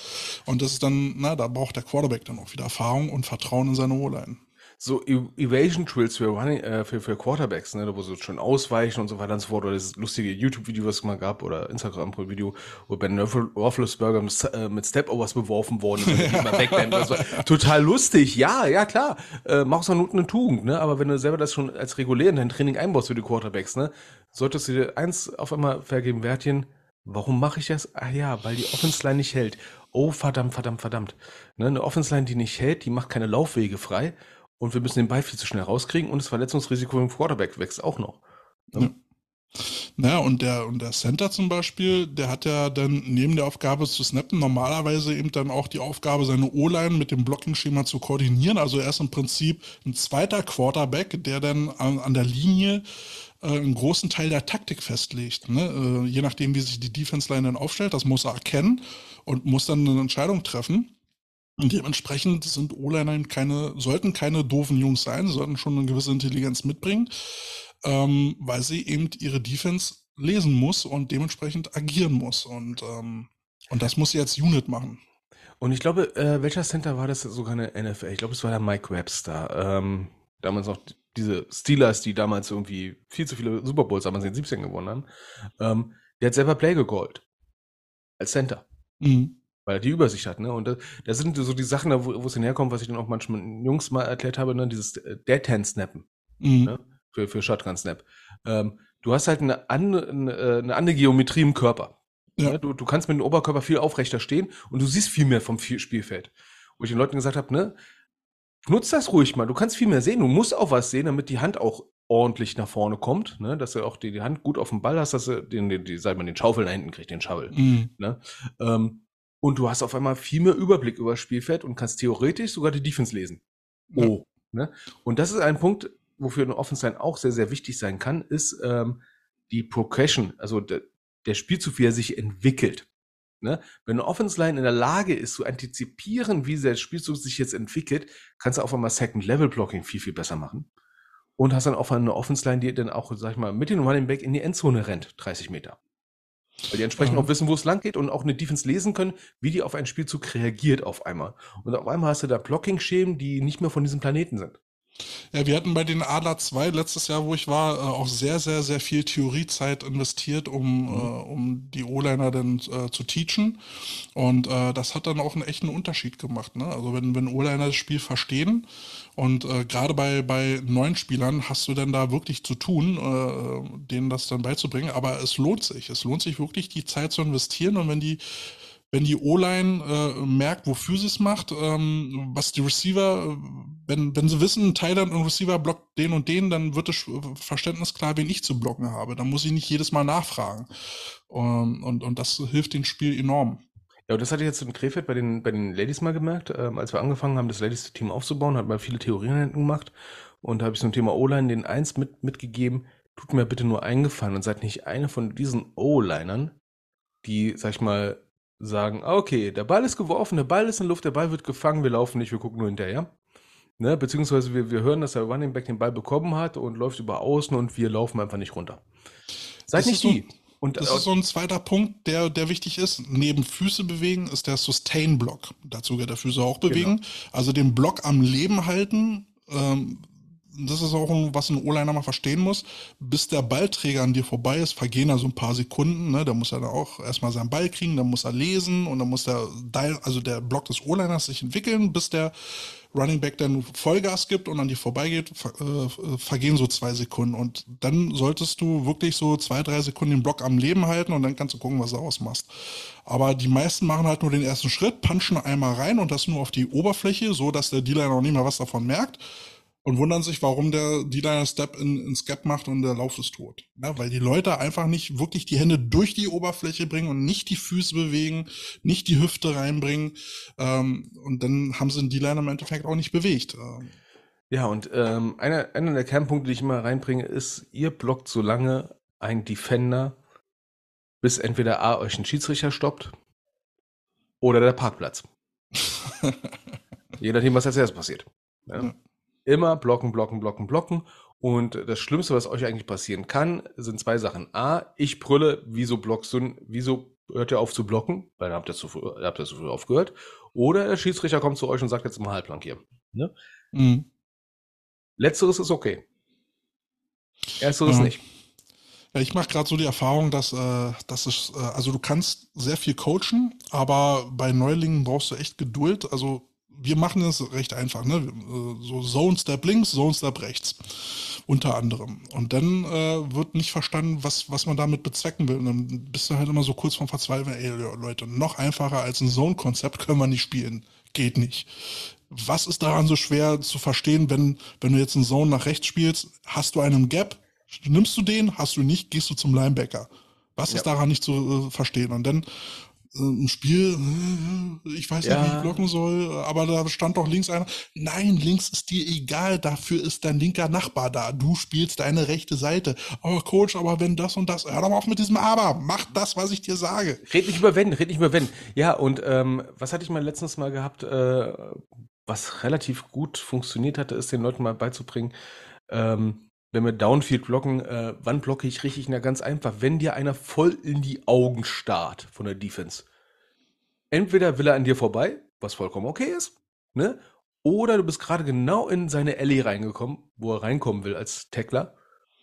Und das ist dann, na, da braucht der Quarterback dann auch wieder Erfahrung und Vertrauen in seine O-Line so e Evasion Drills für, Running, äh, für, für Quarterbacks, ne, wo sie schon ausweichen und so weiter und so fort, oder das lustige YouTube-Video, was es mal gab, oder Instagram-Video, wo Ben Roethlisberger äh, mit Stepovers beworfen worden ist, ja. Das war total lustig, ja, ja, klar, äh, mach aus einer eine Tugend, ne, aber wenn du selber das schon als regulär in dein Training einbaust für die Quarterbacks, ne, solltest du dir eins auf einmal vergeben, Wertchen, Warum mache ich das? Ah ja, weil die Offense Line nicht hält. Oh, verdammt, verdammt, verdammt. Ne, eine Offense Line, die nicht hält, die macht keine Laufwege frei und wir müssen den Ball viel zu schnell rauskriegen und das Verletzungsrisiko im Quarterback wächst auch noch. Ja. Naja, und der, und der Center zum Beispiel, der hat ja dann neben der Aufgabe zu snappen normalerweise eben dann auch die Aufgabe, seine O-Line mit dem Blocking-Schema zu koordinieren. Also er ist im Prinzip ein zweiter Quarterback, der dann an, an der Linie äh, einen großen Teil der Taktik festlegt. Ne? Äh, je nachdem, wie sich die Defense-Line dann aufstellt, das muss er erkennen und muss dann eine Entscheidung treffen. Und dementsprechend sind O-Liner keine, sollten keine doofen Jungs sein, sollten schon eine gewisse Intelligenz mitbringen, ähm, weil sie eben ihre Defense lesen muss und dementsprechend agieren muss. Und, ähm, und das muss sie als Unit machen. Und ich glaube, äh, welcher Center war das sogar eine NFL? Ich glaube, es war der Mike Webster. Ähm, damals noch diese Steelers, die damals irgendwie viel zu viele Super Bowls damals in den 17 gewonnen haben. Ähm, der hat selber Play gegoldt. Als Center. Mhm weil er die Übersicht hat, ne? Und da, da sind so die Sachen, da, wo, wo es hinherkommt, was ich dann auch manchmal Jungs mal erklärt habe, ne? Dieses äh, Dead Hand Snappen, mhm. ne? Für, für Shotgun Snap. Ähm, du hast halt eine, andere, eine, äh, eine andere Geometrie im Körper. Ja. Ne? Du, du kannst mit dem Oberkörper viel aufrechter stehen und du siehst viel mehr vom Spielfeld. Wo ich den Leuten gesagt habe, ne? Nutz das ruhig mal. Du kannst viel mehr sehen. Du musst auch was sehen, damit die Hand auch ordentlich nach vorne kommt, ne? dass du auch die, die Hand gut auf dem Ball hast, dass du den, den, die, sag mal, den Schaufel da hinten kriegt, den Schaufel. Mhm. Ne? Ähm, und du hast auf einmal viel mehr Überblick über das Spielfeld und kannst theoretisch sogar die Defense lesen. Oh. Ne? Und das ist ein Punkt, wofür eine Offense Line auch sehr, sehr wichtig sein kann, ist ähm, die Progression, also de, der Spielzug, wie er sich entwickelt. Ne? Wenn eine Offense Line in der Lage ist, zu antizipieren, wie der Spielzug sich jetzt entwickelt, kannst du auf einmal Second Level Blocking viel, viel besser machen. Und hast dann auch eine Offense Line, die dann auch, sag ich mal, mit dem Running Back in die Endzone rennt, 30 Meter. Weil die entsprechend mhm. auch wissen, wo es lang geht und auch eine Defense lesen können, wie die auf einen Spielzug reagiert auf einmal. Und auf einmal hast du da Blocking-Schemen, die nicht mehr von diesem Planeten sind. Ja, wir hatten bei den Adler 2 letztes Jahr, wo ich war, äh, auch sehr, sehr, sehr viel Theoriezeit investiert, um, mhm. äh, um die O-Liner dann äh, zu teachen. Und äh, das hat dann auch einen echten Unterschied gemacht. Ne? Also wenn, wenn O-Liner das Spiel verstehen und äh, gerade bei, bei neuen Spielern hast du dann da wirklich zu tun, äh, denen das dann beizubringen. Aber es lohnt sich. Es lohnt sich wirklich, die Zeit zu investieren. Und wenn die wenn die O-Line äh, merkt, wofür sie es macht, ähm, was die Receiver wenn, wenn sie wissen, Thailand und Receiver blockt den und den, dann wird das Verständnis klar, wen ich zu blocken habe. Dann muss ich nicht jedes Mal nachfragen. Und, und, und das hilft dem Spiel enorm. Ja, und das hatte ich jetzt in Krefeld bei den, bei den Ladies mal gemerkt. Ähm, als wir angefangen haben, das Ladies-Team aufzubauen, hat man viele Theorien gemacht. Und da habe ich ein Thema O-Line den eins mit, mitgegeben. Tut mir bitte nur eingefallen und seid nicht eine von diesen O-Linern, die, sag ich mal, sagen, ah, okay, der Ball ist geworfen, der Ball ist in Luft, der Ball wird gefangen, wir laufen nicht, wir gucken nur hinterher. Ne? Beziehungsweise wir, wir hören, dass der Running Back den Ball bekommen hat und läuft über außen und wir laufen einfach nicht runter. Seid das nicht die. So, und, das äh, ist so ein zweiter Punkt, der, der wichtig ist. Neben Füße bewegen ist der Sustain-Block. Dazu gehört der Füße auch bewegen. Genau. Also den Block am Leben halten. Ähm, das ist auch, ein, was ein O-Liner mal verstehen muss. Bis der Ballträger an dir vorbei ist, vergehen da so ein paar Sekunden. Ne? Da muss er dann auch erstmal seinen Ball kriegen, dann muss er lesen und dann muss der, also der Block des O-Liners sich entwickeln, bis der Running Back dann Vollgas gibt und an dir vorbeigeht, ver äh, vergehen so zwei Sekunden. Und dann solltest du wirklich so zwei, drei Sekunden den Block am Leben halten und dann kannst du gucken, was du ausmachst. Aber die meisten machen halt nur den ersten Schritt, punchen einmal rein und das nur auf die Oberfläche, so dass der Dealer noch nicht mehr was davon merkt und wundern sich, warum der D-Liner Step in, ins Gap macht und der Lauf ist tot. Ja, weil die Leute einfach nicht wirklich die Hände durch die Oberfläche bringen und nicht die Füße bewegen, nicht die Hüfte reinbringen. Ähm, und dann haben sie den D-Liner im Endeffekt auch nicht bewegt. Ähm. Ja, und ähm, einer, einer der Kernpunkte, die ich immer reinbringe, ist, ihr blockt so lange ein Defender, bis entweder A euch ein Schiedsrichter stoppt oder der Parkplatz. Je nachdem, was als erstes passiert. Ja. ja. Immer blocken, blocken, blocken, blocken. Und das Schlimmste, was euch eigentlich passieren kann, sind zwei Sachen. A, ich brülle, wieso blockst du, wieso hört ihr auf zu blocken? Weil dann habt ihr zu früh, habt ihr zu früh aufgehört. Oder der Schiedsrichter kommt zu euch und sagt jetzt mal halblang hier. Ne? Mhm. Letzteres ist okay. Ersteres ja. nicht. Ja, ich mache gerade so die Erfahrung, dass, äh, dass es, äh, also du kannst sehr viel coachen, aber bei Neulingen brauchst du echt Geduld. Also wir machen es recht einfach, ne? So Zone Step links, Zone Step rechts. Unter anderem. Und dann äh, wird nicht verstanden, was, was man damit bezwecken will. Und dann bist du halt immer so kurz vorm Verzweifeln, ey Leute, noch einfacher als ein Zone-Konzept können wir nicht spielen. Geht nicht. Was ist daran so schwer zu verstehen, wenn, wenn du jetzt einen Zone nach rechts spielst, hast du einen Gap, nimmst du den, hast du nicht, gehst du zum Linebacker. Was ja. ist daran nicht zu äh, verstehen? Und dann äh, ein Spiel, äh, ich weiß ja. nicht, wie ich blocken soll, aber da stand doch links einer. Nein, links ist dir egal, dafür ist dein linker Nachbar da. Du spielst deine rechte Seite. Oh, Coach, aber wenn das und das, hör doch mal auf mit diesem Aber, mach das, was ich dir sage. Red nicht über wenn, red nicht über wenn. Ja, und ähm, was hatte ich mal letztens mal gehabt, äh, was relativ gut funktioniert hatte, ist den Leuten mal beizubringen, ähm, wenn wir Downfield blocken, äh, wann blocke ich richtig? Na, ganz einfach, wenn dir einer voll in die Augen starrt von der Defense. Entweder will er an dir vorbei, was vollkommen okay ist, ne? Oder du bist gerade genau in seine Alley reingekommen, wo er reinkommen will als Tackler.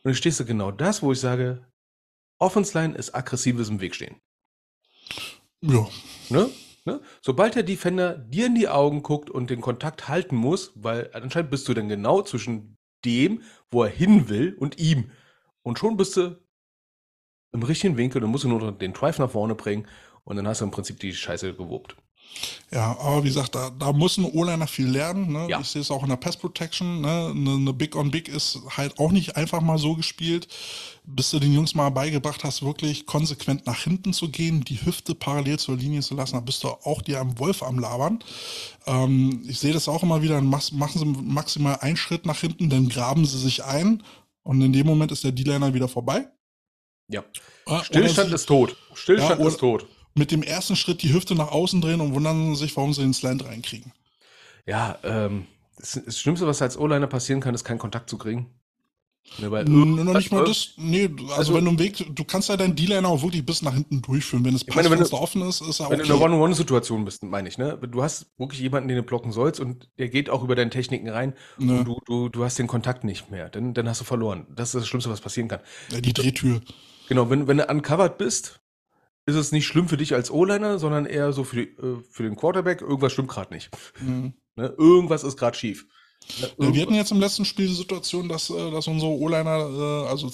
Und dann stehst du genau das, wo ich sage, Offense Line ist aggressives im Weg stehen. Ja. Ne? Ne? Sobald der Defender dir in die Augen guckt und den Kontakt halten muss, weil anscheinend bist du dann genau zwischen dem, wo er hin will und ihm. Und schon bist du im richtigen Winkel, du musst nur den Drive nach vorne bringen und dann hast du im Prinzip die Scheiße gewobt. Ja, aber wie gesagt, da, da muss ein O-Liner viel lernen. Ne? Ja. Ich sehe es auch in der Pass Protection. Ne? Eine, eine Big on Big ist halt auch nicht einfach mal so gespielt, bis du den Jungs mal beigebracht hast, wirklich konsequent nach hinten zu gehen, die Hüfte parallel zur Linie zu lassen. Da bist du auch dir am Wolf am Labern. Ähm, ich sehe das auch immer wieder. Machen sie maximal einen Schritt nach hinten, dann graben sie sich ein und in dem Moment ist der D-Liner wieder vorbei. Ja. Stillstand ist tot. Stillstand ja, oder, ist tot mit dem ersten Schritt die Hüfte nach außen drehen und wundern sich, warum sie den Slant reinkriegen. Ja, ähm, das, das Schlimmste, was als O-Liner passieren kann, ist keinen Kontakt zu kriegen. Ne, weil, noch nicht mal das, nee, also, also, wenn du im Weg, du kannst ja deinen D-Liner auch wirklich bis nach hinten durchführen. Wenn es passt, wenn es offen ist, ist er auch. Wenn okay. du in einer One-on-One-Situation bist, meine ich, ne? Du hast wirklich jemanden, den du blocken sollst und der geht auch über deine Techniken rein ne. und du, du, du hast den Kontakt nicht mehr. Dann, dann hast du verloren. Das ist das Schlimmste, was passieren kann. Ja, die Drehtür. Genau, wenn, wenn du uncovered bist, ist es nicht schlimm für dich als O-Liner, sondern eher so für, die, äh, für den Quarterback. Irgendwas stimmt gerade nicht. Mhm. Ne? Irgendwas ist gerade schief. Ne? Wir hatten jetzt im letzten Spiel die Situation, dass, äh, dass unsere O-Liner, äh, also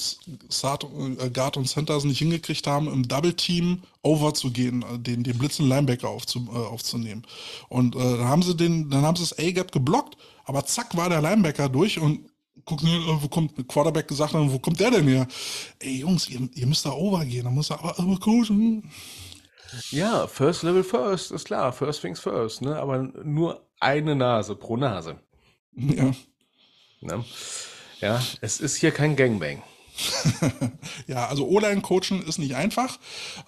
Start, Guard und Center, nicht hingekriegt haben, im Double-Team over zu gehen, den, den blitzenden Linebacker aufzu, aufzunehmen. Und äh, dann haben sie den, dann haben sie das A-Gap geblockt, Aber zack war der Linebacker durch und gucken, äh, wo kommt Quarterback gesagt, wo kommt der denn her? Ey Jungs, ihr, ihr müsst da overgehen, da muss er aber, aber coachen. Ja, First Level First, ist klar, First Things First, ne? Aber nur eine Nase pro Nase. Ja. Ne? Ja, es ist hier kein Gangbang. ja, also O-Line-Coachen ist nicht einfach.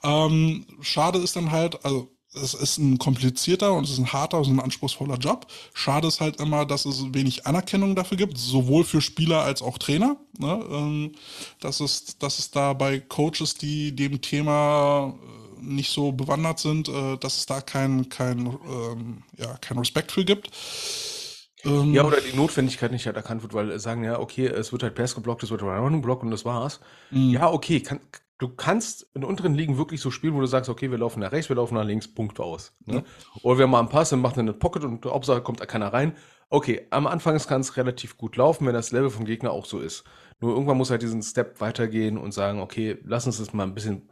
Ähm, schade ist dann halt, also es ist ein komplizierter und es ist ein harter und ein anspruchsvoller Job. Schade ist halt immer, dass es wenig Anerkennung dafür gibt, sowohl für Spieler als auch Trainer. Ne? Ähm, dass, es, dass es da bei Coaches, die dem Thema äh, nicht so bewandert sind, äh, dass es da kein, kein, ähm, ja, kein Respekt für gibt. Ähm, ja, oder die Notwendigkeit nicht halt erkannt wird, weil sagen ja, okay, es wird halt Pass geblockt, es wird Run geblockt und das war's. Mhm. Ja, okay, kann, du kannst in unteren Ligen wirklich so spielen, wo du sagst, okay, wir laufen nach rechts, wir laufen nach links, Punkt aus. Ne? Ja. Oder wir machen einen Pass und machen eine Pocket und Hauptsache kommt da keiner rein. Okay, am Anfang kann es relativ gut laufen, wenn das Level vom Gegner auch so ist. Nur irgendwann muss halt diesen Step weitergehen und sagen, okay, lass uns das mal ein bisschen,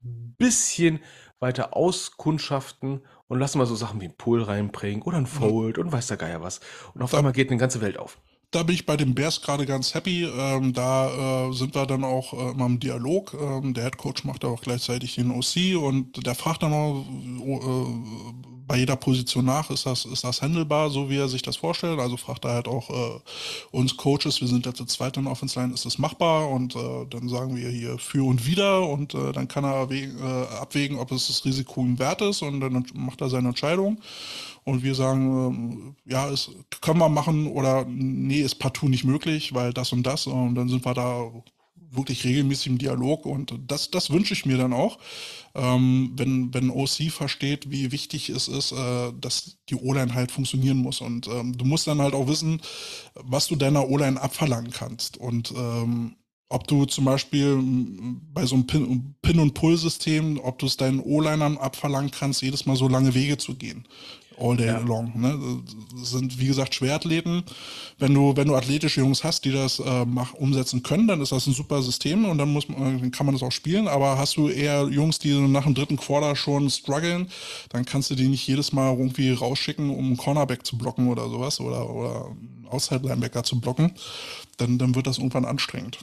bisschen weiter auskundschaften und lassen mal so Sachen wie ein Pull reinbringen oder ein Fold mhm. und weiß der Geier was. Und auf einmal geht eine ganze Welt auf. Da bin ich bei den Bears gerade ganz happy. Ähm, da äh, sind wir dann auch äh, immer im Dialog. Ähm, der Head Coach macht auch gleichzeitig den OC und der fragt dann auch, äh, bei jeder Position nach, ist das, ist das handelbar, so wie er sich das vorstellt. Also fragt er halt auch äh, uns Coaches, wir sind jetzt der zweite in Offense Line, ist das machbar? Und äh, dann sagen wir hier für und wieder und äh, dann kann er abwägen, ob es das Risiko ihm wert ist und dann macht er seine Entscheidung. Und wir sagen, äh, ja, es können wir machen oder nee, ist partout nicht möglich, weil das und das. Und dann sind wir da wirklich regelmäßig im Dialog. Und das, das wünsche ich mir dann auch, ähm, wenn, wenn OC versteht, wie wichtig es ist, äh, dass die O-Line halt funktionieren muss. Und ähm, du musst dann halt auch wissen, was du deiner O-Line abverlangen kannst. Und ähm, ob du zum Beispiel bei so einem Pin-, Pin und Pull-System, ob du es deinen O-Linern abverlangen kannst, jedes Mal so lange Wege zu gehen all day ja. long. Ne? Das sind, wie gesagt, Schwerathleten. Wenn du, wenn du athletische Jungs hast, die das äh, mach, umsetzen können, dann ist das ein super System und dann muss man, dann kann man das auch spielen. Aber hast du eher Jungs, die nach dem dritten Quarter schon strugglen, dann kannst du die nicht jedes Mal irgendwie rausschicken, um einen Cornerback zu blocken oder sowas oder, oder einen Outside-Linebacker zu blocken. Dann, dann wird das irgendwann anstrengend.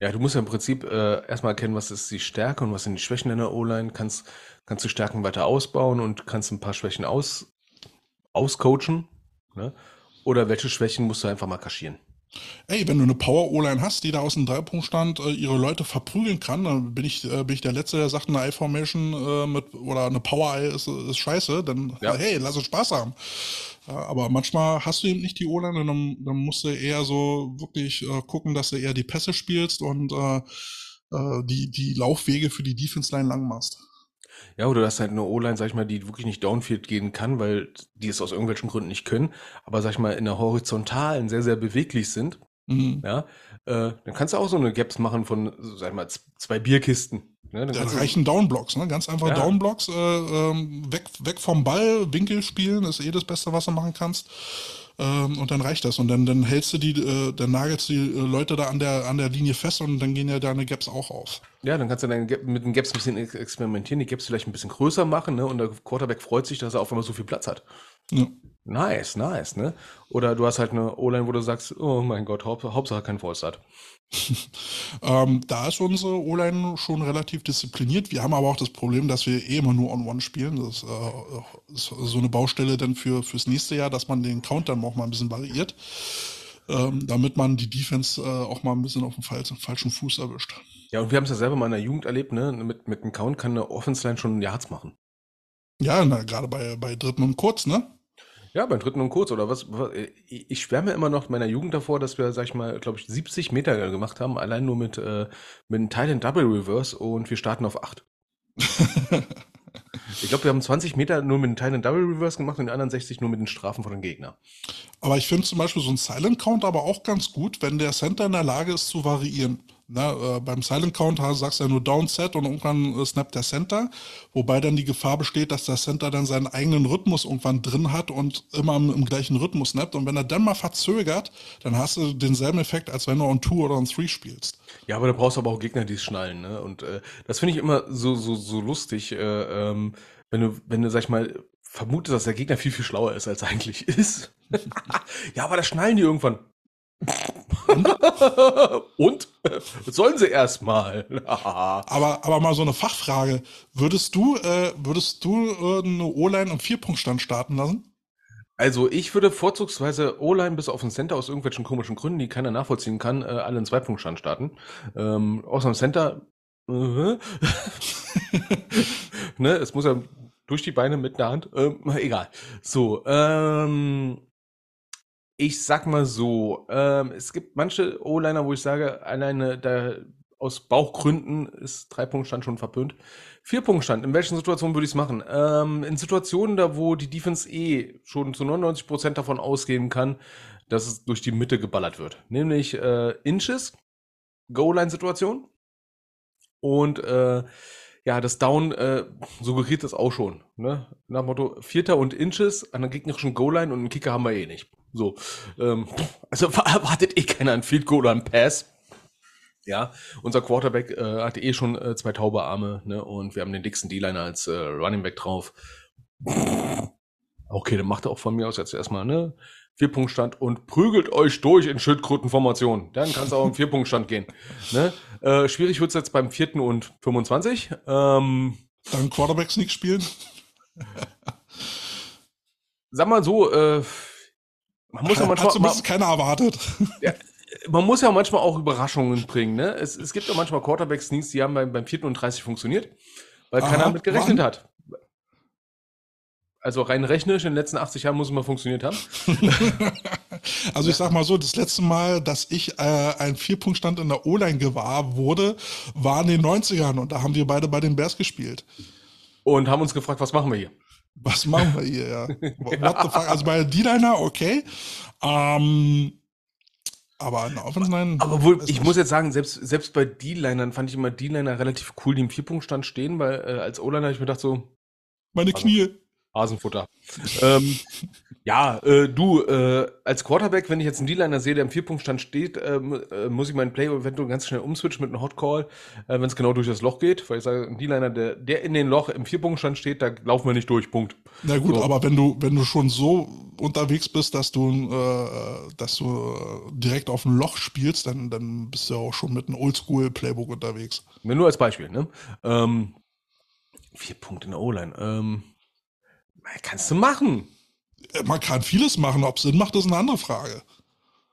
Ja, du musst ja im Prinzip äh, erstmal erkennen, was ist die Stärke und was sind die Schwächen in der O-Line. Kannst, kannst du Stärken weiter ausbauen und kannst ein paar Schwächen aus, auscoachen? Ne? Oder welche Schwächen musst du einfach mal kaschieren? Ey, wenn du eine Power-O-Line hast, die da aus dem Dreipunktstand äh, ihre Leute verprügeln kann, dann bin ich, äh, bin ich der Letzte, der sagt, eine I-Formation äh, mit oder eine Power-Eye ist, ist scheiße. Dann, ja. hey, lass uns Spaß haben. aber manchmal hast du eben nicht die O-Line und dann, dann musst du eher so wirklich äh, gucken, dass du eher die Pässe spielst und äh, äh, die, die Laufwege für die Defense-Line lang machst. Ja, oder du hast halt eine O-Line, sag ich mal, die wirklich nicht Downfield gehen kann, weil die es aus irgendwelchen Gründen nicht können, aber sag ich mal, in der Horizontalen sehr, sehr beweglich sind. Mhm. Ja, äh, dann kannst du auch so eine Gaps machen von, sag ich mal, zwei Bierkisten. Ne? Dann ja, reichen Downblocks, ne? Ganz einfach ja. Downblocks, äh, ähm, weg, weg vom Ball, Winkel spielen, ist eh das Beste, was du machen kannst. Ähm, und dann reicht das. Und dann, dann hältst du die, äh, dann nagelst du die äh, Leute da an der, an der Linie fest und dann gehen ja deine Gaps auch auf. Ja, dann kannst du dann mit den Gaps ein bisschen experimentieren, die Gaps vielleicht ein bisschen größer machen, ne? Und der Quarterback freut sich, dass er auf einmal so viel Platz hat. Ja. Nice, nice, ne? Oder du hast halt eine O-Line, wo du sagst, oh mein Gott, Hauptsache kein Vollstart. ähm, da ist unsere O-Line schon relativ diszipliniert. Wir haben aber auch das Problem, dass wir eh immer nur on-one spielen. Das äh, ist so eine Baustelle dann für, fürs nächste Jahr, dass man den Count dann auch mal ein bisschen variiert, ähm, damit man die Defense äh, auch mal ein bisschen auf dem falschen, Fuß erwischt. Ja, und wir haben es ja selber mal in der Jugend erlebt, ne? Mit, mit dem Count kann eine Offense-Line schon Yards machen. Ja, gerade bei, bei dritten und kurz, ne? Ja, beim dritten und kurz oder was? Äh, ich schwärme immer noch meiner Jugend davor, dass wir, sag ich mal, glaube ich, 70 Meter gemacht haben, allein nur mit, äh, mit einem Thailand Double Reverse und wir starten auf 8. ich glaube, wir haben 20 Meter nur mit einem Thailand Double Reverse gemacht und die anderen 60 nur mit den Strafen von den Gegnern. Aber ich finde zum Beispiel so ein Silent Count aber auch ganz gut, wenn der Center in der Lage ist zu variieren. Na, äh, beim Silent Count sagst du ja nur Downset und irgendwann äh, snappt der Center, wobei dann die Gefahr besteht, dass der Center dann seinen eigenen Rhythmus irgendwann drin hat und immer im, im, gleichen Rhythmus snappt. Und wenn er dann mal verzögert, dann hast du denselben Effekt, als wenn du on Two oder on Three spielst. Ja, aber da brauchst du aber auch Gegner, die es schnallen. Ne? Und äh, das finde ich immer so, so, so lustig, äh, ähm, wenn du, wenn du, sag ich mal, vermute, dass der Gegner viel, viel schlauer ist, als er eigentlich ist. ja, aber da schnallen die irgendwann. Und? Sollen sie erstmal. aber, aber mal so eine Fachfrage. Würdest du, äh, würdest du äh, eine O-Line im Vierpunktstand starten lassen? Also ich würde vorzugsweise O-Line bis auf den Center aus irgendwelchen komischen Gründen, die keiner nachvollziehen kann, äh, alle in Zwei-Punkt-Stand starten. Ähm, außer dem Center. Äh, ne, es muss ja durch die Beine mit der Hand. Ähm, egal. So, ähm, ich sag mal so, ähm, es gibt manche O-Liner, wo ich sage, alleine da aus Bauchgründen ist Drei-Punkt-Stand schon verpönt. Vier-Punkt-Stand, in welchen Situationen würde ich es machen? Ähm, in Situationen, da wo die Defense eh schon zu 99% davon ausgehen kann, dass es durch die Mitte geballert wird. Nämlich äh, Inches, Goal-Line-Situation und äh, ja, das Down äh, suggeriert das auch schon. Ne? Nach dem Motto, Vierter und Inches an der gegnerischen Goal-Line und einen Kicker haben wir eh nicht. So, ähm, also erwartet eh keiner einen Field Goal oder einen Pass. Ja, unser Quarterback äh, hatte eh schon äh, zwei taube Arme, ne? Und wir haben den dicksten D-Liner als äh, Running Back drauf. Okay, dann macht er auch von mir aus jetzt erstmal, ne? Vierpunktstand und prügelt euch durch in Schildkrötenformation. Dann kann es auch im Vierpunktstand gehen. Ne? Äh, schwierig wird es jetzt beim vierten und 25. Ähm, Dann Quarterback Sneak spielen. Sag mal so, äh, man muss ja manchmal. Hat zumindest keiner erwartet. Ja, man muss ja manchmal auch Überraschungen bringen. Ne? Es, es gibt ja manchmal Quarterback-Sneaks, die haben beim, beim 4. und 30 funktioniert, weil Aha, keiner damit gerechnet wann? hat. Also rein rechnerisch in den letzten 80 Jahren muss es mal funktioniert haben. also ich sag mal so, das letzte Mal, dass ich äh, einen Vierpunktstand in der O-Line gewahr wurde, war in den 90ern und da haben wir beide bei den Bears gespielt. Und haben uns gefragt, was machen wir hier? Was machen wir hier, ja. What the fuck? Also bei D-Liner, okay. Ähm, aber in Offense Line. Aber wohl, ich muss jetzt sagen, selbst, selbst bei D-Linern fand ich immer D-Liner relativ cool, die im Vierpunktstand stehen, weil äh, als O-Liner habe ich mir gedacht so. Meine Knie. Hasenfutter. ähm, ja, äh, du, äh, als Quarterback, wenn ich jetzt einen D-Liner sehe, der im Vierpunktstand steht, ähm, äh, muss ich meinen Play eventuell ganz schnell umswitchen mit einem Hot Call, äh, wenn es genau durch das Loch geht, weil ich sage, ein D-Liner, der, der in den Loch im Vierpunktstand steht, da laufen wir nicht durch, Punkt. Na gut, so. aber wenn du, wenn du schon so unterwegs bist, dass du, äh, dass du äh, direkt auf ein Loch spielst, dann, dann bist du ja auch schon mit einem Oldschool-Playbook unterwegs. Nur als Beispiel, ne? Ähm, vier Punkte in der O-Line. Ähm, Kannst du machen. Äh, man kann vieles machen. Ob es Sinn macht, ist eine andere Frage.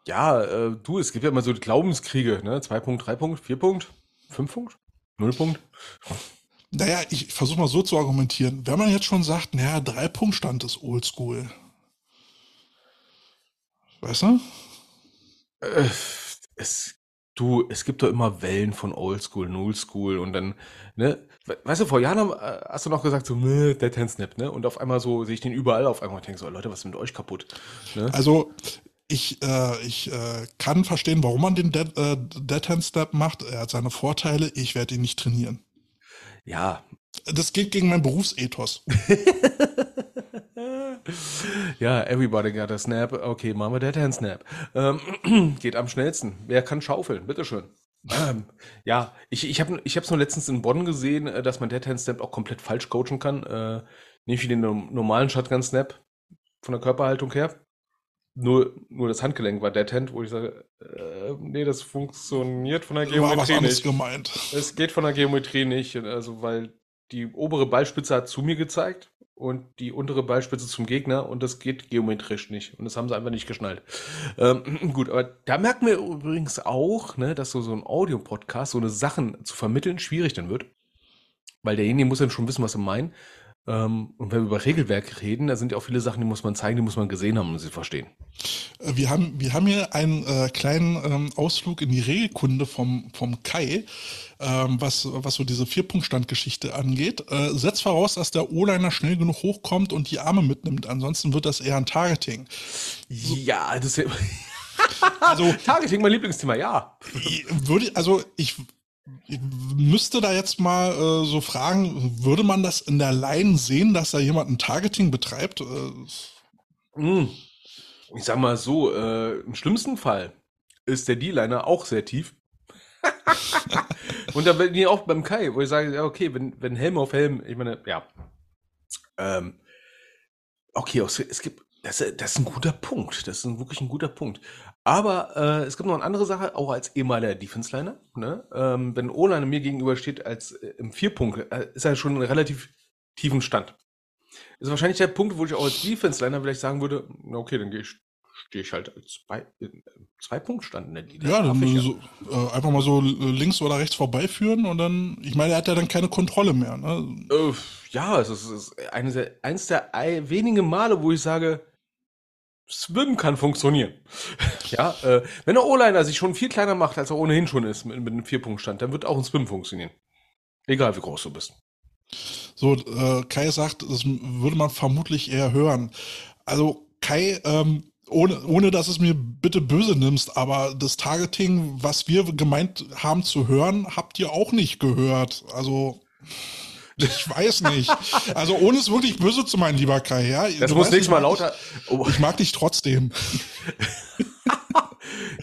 Ja, äh, du, es gibt ja immer so Glaubenskriege, ne? Zwei Punkt, drei Punkt, vier Punkt, fünf Punkt, null Punkt. Naja, ich versuche mal so zu argumentieren. Wenn man jetzt schon sagt, naja, drei Punkt Stand ist oldschool. Weißt du? Äh, es Du, es gibt doch immer Wellen von Oldschool, Nullschool und dann, ne? Weißt du, vor Jahren äh, hast du noch gesagt, so, ne, Dead Hand Snap, ne? Und auf einmal so sehe ich den überall auf einmal und denke so, Leute, was ist mit euch kaputt? Ne? Also, ich, äh, ich äh, kann verstehen, warum man den Dead, äh, Dead Hand Snap macht. Er hat seine Vorteile, ich werde ihn nicht trainieren. Ja. Das geht gegen mein Berufsethos. ja, everybody got a snap. Okay, machen wir Dead Hand Snap. Ähm, geht am schnellsten. Wer kann schaufeln? Bitteschön. Ähm, ja, ich, ich habe ich nur letztens in Bonn gesehen, äh, dass man Dead Hand Snap auch komplett falsch coachen kann. Äh, nicht wie den normalen Shotgun Snap von der Körperhaltung her. Nur, nur das Handgelenk war Dead Hand, wo ich sage, äh, nee, das funktioniert von der Geometrie nicht. Gemeint. Es geht von der Geometrie nicht, also weil die obere Ballspitze hat zu mir gezeigt und die untere Ballspitze zum Gegner und das geht geometrisch nicht. Und das haben sie einfach nicht geschnallt. Ähm, gut, aber da merken wir übrigens auch, ne, dass so, so ein Audio-Podcast, so eine Sachen zu vermitteln, schwierig dann wird. Weil derjenige muss dann schon wissen, was er meint. Ähm, und wenn wir über Regelwerk reden, da sind ja auch viele Sachen, die muss man zeigen, die muss man gesehen haben, um sie verstehen. Äh, wir haben, wir haben hier einen äh, kleinen ähm, Ausflug in die Regelkunde vom, vom Kai, ähm, was, was so diese Vierpunktstandgeschichte angeht. Äh, setzt voraus, dass der O-Liner schnell genug hochkommt und die Arme mitnimmt. Ansonsten wird das eher ein Targeting. Ja, das ist ja also Targeting, mein Lieblingsthema, ja. Würde, also ich ich müsste da jetzt mal äh, so fragen, würde man das in der Line sehen, dass da jemand ein Targeting betreibt? Äh, ich sag mal so, äh, im schlimmsten Fall ist der D-Liner auch sehr tief. Und da bin ich auch beim Kai, wo ich sage, ja, okay, wenn, wenn Helm auf Helm, ich meine, ja. Ähm, Okay, es gibt, das, das ist ein guter Punkt. Das ist ein, wirklich ein guter Punkt. Aber äh, es gibt noch eine andere Sache, auch als ehemaliger Defense-Liner. Ne? Ähm, wenn O-Liner mir gegenüber steht als äh, im Vierpunkt, äh, ist er schon in relativ tiefen Stand. Ist wahrscheinlich der Punkt, wo ich auch als Defense-Liner vielleicht sagen würde, na okay, dann gehe ich stehe ich halt als zwei, zwei Punkt stand in der Liga. Ja, dann ich, so, äh, einfach mal so links oder rechts vorbeiführen und dann, ich meine, er hat ja dann keine Kontrolle mehr. Ne? Äh, ja, es ist, es ist eines der, eins der wenigen Male, wo ich sage, Swim kann funktionieren. ja, äh, wenn der O-Liner sich schon viel kleiner macht, als er ohnehin schon ist mit, mit einem Vierpunktstand, dann wird auch ein Swim funktionieren. Egal wie groß du bist. So, äh, Kai sagt, das würde man vermutlich eher hören. Also Kai, ähm, ohne, ohne dass es mir bitte böse nimmst, aber das Targeting, was wir gemeint haben zu hören, habt ihr auch nicht gehört. Also ich weiß nicht. Also ohne es wirklich böse zu meinen, lieber Kai. Ja, das muss nächstes Mal lauter. Oh. Ich mag dich trotzdem.